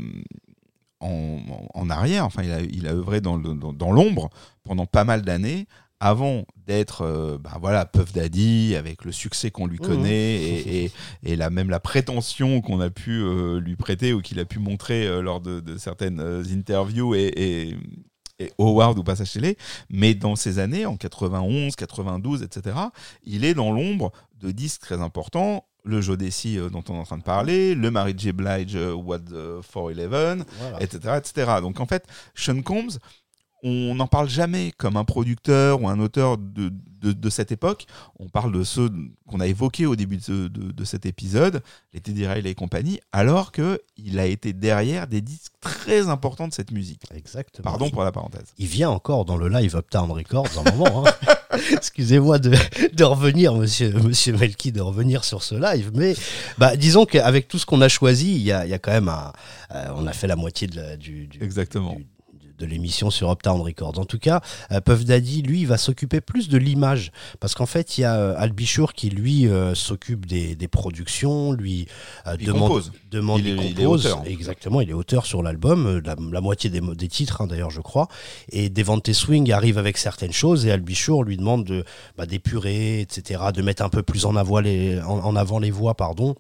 en, en arrière, enfin il a il a œuvré dans le- dans, dans l'ombre pendant pas mal d'années avant d'être euh, bah, voilà Puff Daddy avec le succès qu'on lui Mhm. connaît et, et, et la même la prétention qu'on a pu euh, lui prêter ou qu'il a pu montrer euh, lors de, de certaines interviews et Howard ou Passage Télé, mais dans ces années, en 91, 92, etc., il est dans l'ombre de disques très importants, le Joe Desi euh, dont on est en train de parler, le Mary J. Blige euh, What the 411, Voilà. etc., etc. Donc en fait, Sean Combs, on n'en parle jamais comme un producteur ou un auteur de, de, de cette époque. On parle de ceux qu'on a évoqués au début de- de cet épisode, les Teddy Riley et compagnie, alors qu'il a été derrière des disques très importants de cette musique. Exactement. Pardon pour la parenthèse. Il vient encore dans le live Uptown Records un moment. hein. (laughs) (laughs) Excusez-moi de, de revenir, monsieur, monsieur Melki, de revenir sur ce live. Mais bah, disons qu'avec tout ce qu'on a choisi, il y a, y a quand même un. euh, on a fait la moitié de du, du- Exactement. De l'émission sur Uptown Records. En tout cas, euh, Puff Daddy, lui, va s'occuper plus de l'image. Parce qu'en fait, il y a euh, Al Bichour qui, lui, euh, s'occupe des, des productions, lui Il demande, compose. demande Il il est- auteur. Exactement, il est auteur sur l'album, la, la moitié des, titres, hein, d'ailleurs, je crois. Et Devante Swing arrive avec certaines choses et Al Bichour lui demande de bah, d'épurer, etc., de mettre un peu plus en avant les, en, en avant les voix, pardon.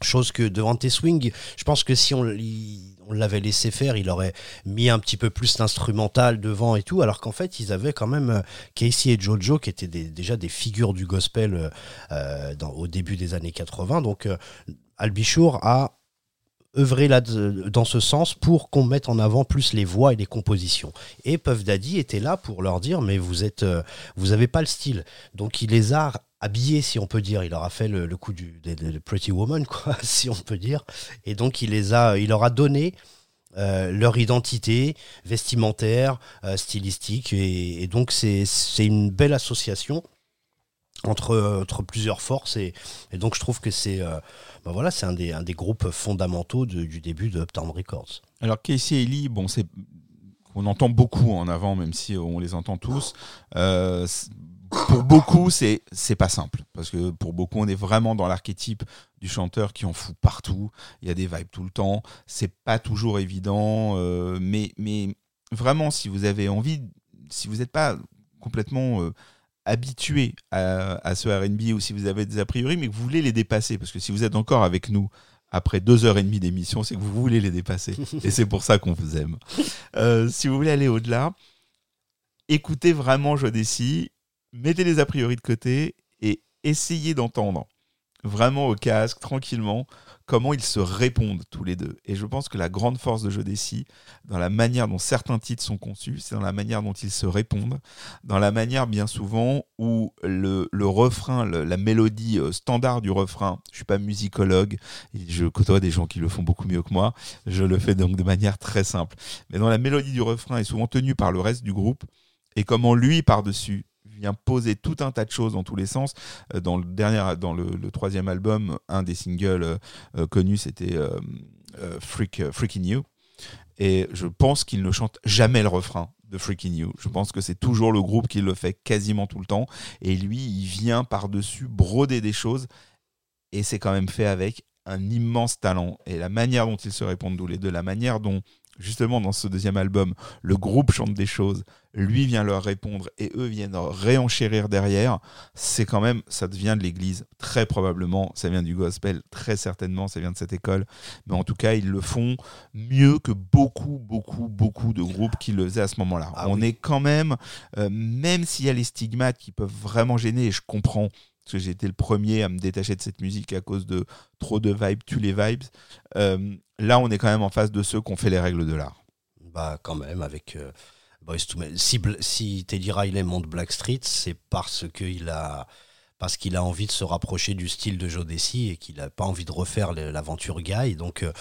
Chose que Devante Swing, je pense que si on, l'avait laissé faire, il aurait mis un petit peu plus l'instrumental devant et tout, alors qu'en fait, ils avaient quand même euh, Casey et Jojo qui étaient déjà des figures du gospel euh, euh, au début des années 80. Donc, euh, Al Bichour a œuvré là dans ce sens pour qu'on mette en avant plus les voix et les compositions. Et Puff Daddy était là pour leur dire mais vous êtes vous pas le style. Donc il les a habillés si on peut dire, il leur a fait le, coup du Pretty Woman quoi (laughs) si on peut dire et donc il les a il leur a donné euh, leur identité vestimentaire, euh, stylistique et, donc c'est une belle association entre, entre plusieurs forces et, donc je trouve que c'est euh, ben voilà, un des, un des groupes fondamentaux du début de Uptown Records. Alors Casey et bon, c'est qu'on entend beaucoup en avant, même si on les entend tous. Pour beaucoup, c'est c'est pas simple parce que pour beaucoup, on est vraiment dans l'archétype du chanteur qui en fout partout. Il y a des vibes tout le temps. C'est pas toujours évident, euh, mais mais vraiment, si vous avez envie, si vous n'êtes pas complètement euh, habitué à, à ce RB ou si vous avez des a priori, mais que vous voulez les dépasser, parce que si vous êtes encore avec nous après deux heures et demie d'émission, c'est que vous voulez les dépasser. (laughs) et c'est pour ça qu'on vous aime. Euh, si vous voulez aller au-delà, écoutez vraiment Jodeci, mettez les a priori de côté et essayez d'entendre vraiment au casque, tranquillement, comment ils se répondent tous les deux. Et je pense que la grande force de Jodeci, dans la manière dont certains titres sont conçus, c'est dans la manière dont ils se répondent, dans la manière bien souvent où le, refrain, la mélodie euh, standard du refrain, je suis pas musicologue, je côtoie des gens qui le font beaucoup mieux que moi, je le fais donc de manière très simple, mais dans la mélodie du refrain est souvent tenue par le reste du groupe, et comment lui par-dessus vient poser tout un tas de choses dans tous les sens. Euh, Dans le dernier, dans le, troisième album, un des singles euh, euh, connus, c'était euh, Freak, Freaking You. Et je pense qu'il ne chante jamais le refrain de Freaking You. Je pense que c'est toujours le groupe qui le fait quasiment tout le temps. Et lui, il vient par-dessus broder des choses. Et c'est quand même fait avec un immense talent. Et la manière dont ils se répondent tous les la manière dont, justement, dans ce deuxième album, le groupe chante des choses, lui vient leur répondre et eux viennent réenchérir derrière, c'est quand même, ça devient de l'église, très probablement, ça vient du gospel, très certainement, ça vient de cette école, mais en tout cas, ils le font mieux que beaucoup, beaucoup, beaucoup de groupes qui le faisaient à ce moment-là. Ah On oui. est quand même, euh, même s'il y a les stigmates qui peuvent vraiment gêner, et je comprends, parce que j'ai été le premier à me détacher de cette musique à cause de trop de vibes, tue les vibes, euh, là, on est quand même en face de ceux qui ont fait les règles de l'art. Bah, quand même, avec euh, II Men. Si, si Teddy Riley monte Blackstreet, c'est parce qu'il a, parce qu'il a envie de se rapprocher du style de Joe Desi et qu'il n'a pas envie de refaire l'aventure Guy. Donc, euh,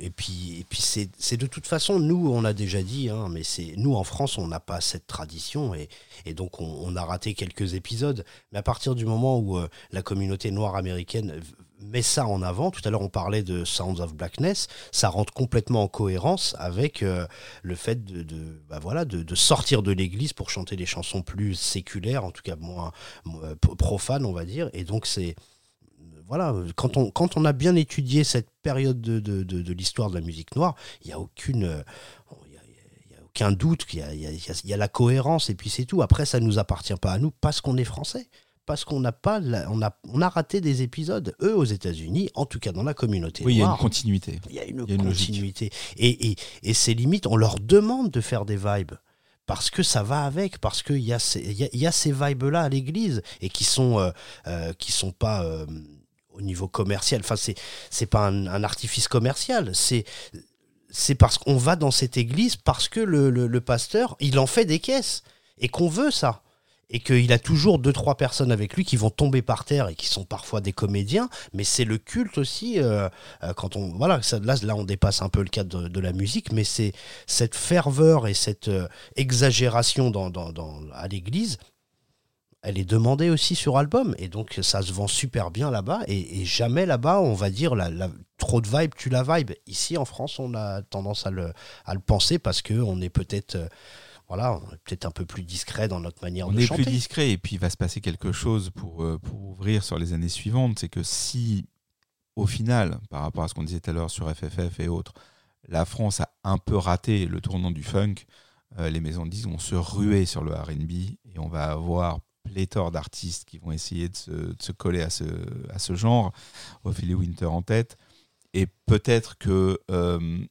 et puis, et puis c'est de toute façon, nous, on a déjà dit, hein, mais c'est nous en France, on n'a pas cette tradition et, et donc on, a raté quelques épisodes. Mais à partir du moment où euh, la communauté noire américaine met ça en avant, tout à l'heure on parlait de Sounds of Blackness, ça rentre complètement en cohérence avec euh, le fait de, bah voilà, de, sortir de l'église pour chanter des chansons plus séculaires, en tout cas moins, p- profanes, on va dire. Et donc c'est voilà, quand on, quand on a bien étudié cette période de, de, l'histoire de la musique noire, il n'y a aucune. euh, aucun doute il y a la cohérence et puis c'est tout. Après, ça ne nous appartient pas à nous parce qu'on est français. Parce qu'on n'a pas, la- on a, on a raté des épisodes. Eux, aux États-unis, en tout cas dans la communauté Oui, il y a une continuité. il y a une y a une logique. continuité. Et, et, et c'est limite, on leur demande de faire des vibes. Parce que ça va avec, parce qu'il y, a ces- il y, a, il y a ces vibes-là à l'église et qui sont, euh, euh, qui sont pas euh, au niveau commercial. Enfin, c'est, c'est pas un, un artifice commercial. C'est, c'est parce qu'on va dans cette église parce que le, le- le pasteur, il en fait des caisses et qu'on veut ça. Et qu'il a toujours deux, trois personnes avec lui qui vont tomber par terre et qui sont parfois des comédiens, mais c'est le culte aussi. euh, euh, quand on voilà ça, là, on dépasse un peu le cadre de, la musique mais c'est cette ferveur et cette euh, exagération dans, dans- dans- à l'église elle est demandée aussi sur album et donc ça se vend super bien là-bas et, jamais là-bas on va dire la, trop de vibe tu la vibe ici en France on a tendance à le, à le penser parce que on est peut-être voilà on est peut-être un peu plus discret dans notre manière On de est chanter plus discret et puis il va se passer quelque chose pour, euh, pour ouvrir sur les années suivantes. C'est que si, au final, par rapport à ce qu'on disait tout à l'heure sur FFF et autres, la France a un peu raté le tournant du funk, euh, les maisons de disques vont se ruer sur le RB et on va avoir pléthore d'artistes qui vont essayer de se, de se coller à ce, à ce genre, Ophélie Winter en tête. Et peut-être que euh,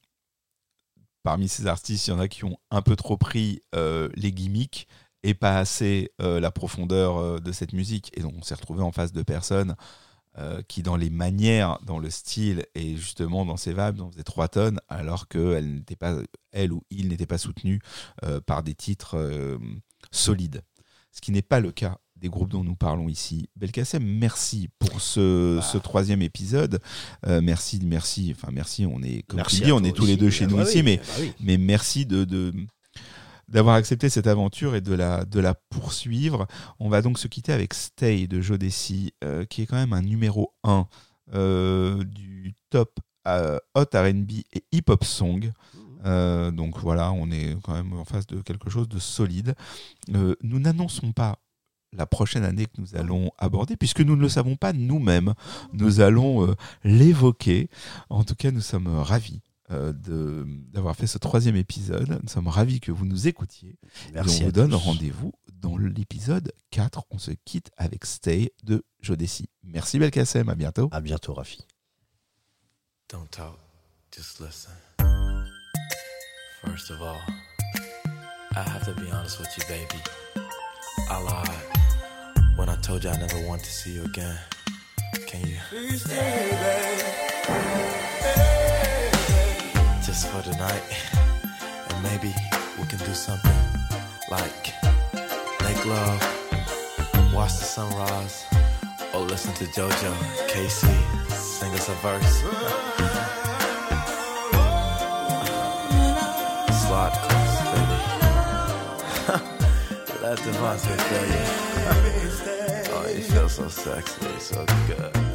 parmi ces artistes, il y en a qui ont un peu trop pris euh, les gimmicks et pas assez euh, la profondeur euh, de cette musique. Et donc on s'est retrouvé en face de personnes qui, dans les manières, dans le style et justement dans ses vibes, en faisaient 3 tonnes, alors qu'elle n'était pas, elle ou il n'était pas soutenu par des titres solides. Ce qui n'est pas le cas des groupes dont nous parlons ici. Belkacem, merci pour ce, ce troisième épisode. Euh, merci, merci, enfin merci. On est, comme Merci tu dis, on est tous les deux chez Ah nous bah ici, oui, mais, bah oui. mais merci de, de- d'avoir accepté cette aventure et de la, de la poursuivre. On va donc se quitter avec Stay de Joe euh, qui est quand même un numéro 1 euh, du top euh, hot RB et hip-hop song. Euh, donc voilà, on est quand même en face de quelque chose de solide. Nous n'annonçons pas la prochaine année que nous allons aborder, puisque nous ne le savons pas nous-mêmes. Nous allons euh, l'évoquer. En tout cas, nous sommes ravis euh, de- d'avoir fait ce troisième épisode. Nous sommes ravis que vous nous écoutiez. Merci Et on à vous donne rendez-vous dans l'épisode 4. On se quitte avec Stay de Jodeci. Merci Belkacem, à bientôt. À bientôt, Rafi. Don't talk, just listen. First of all, I have to be honest with you, baby. I lied when I told you I never want to see you again. Can you? Please stay, baby. Just for tonight, and maybe we can do something like make love, watch the sunrise, or listen to JoJo, Casey sing us a verse. Slide Oh, you feel so sexy, so good.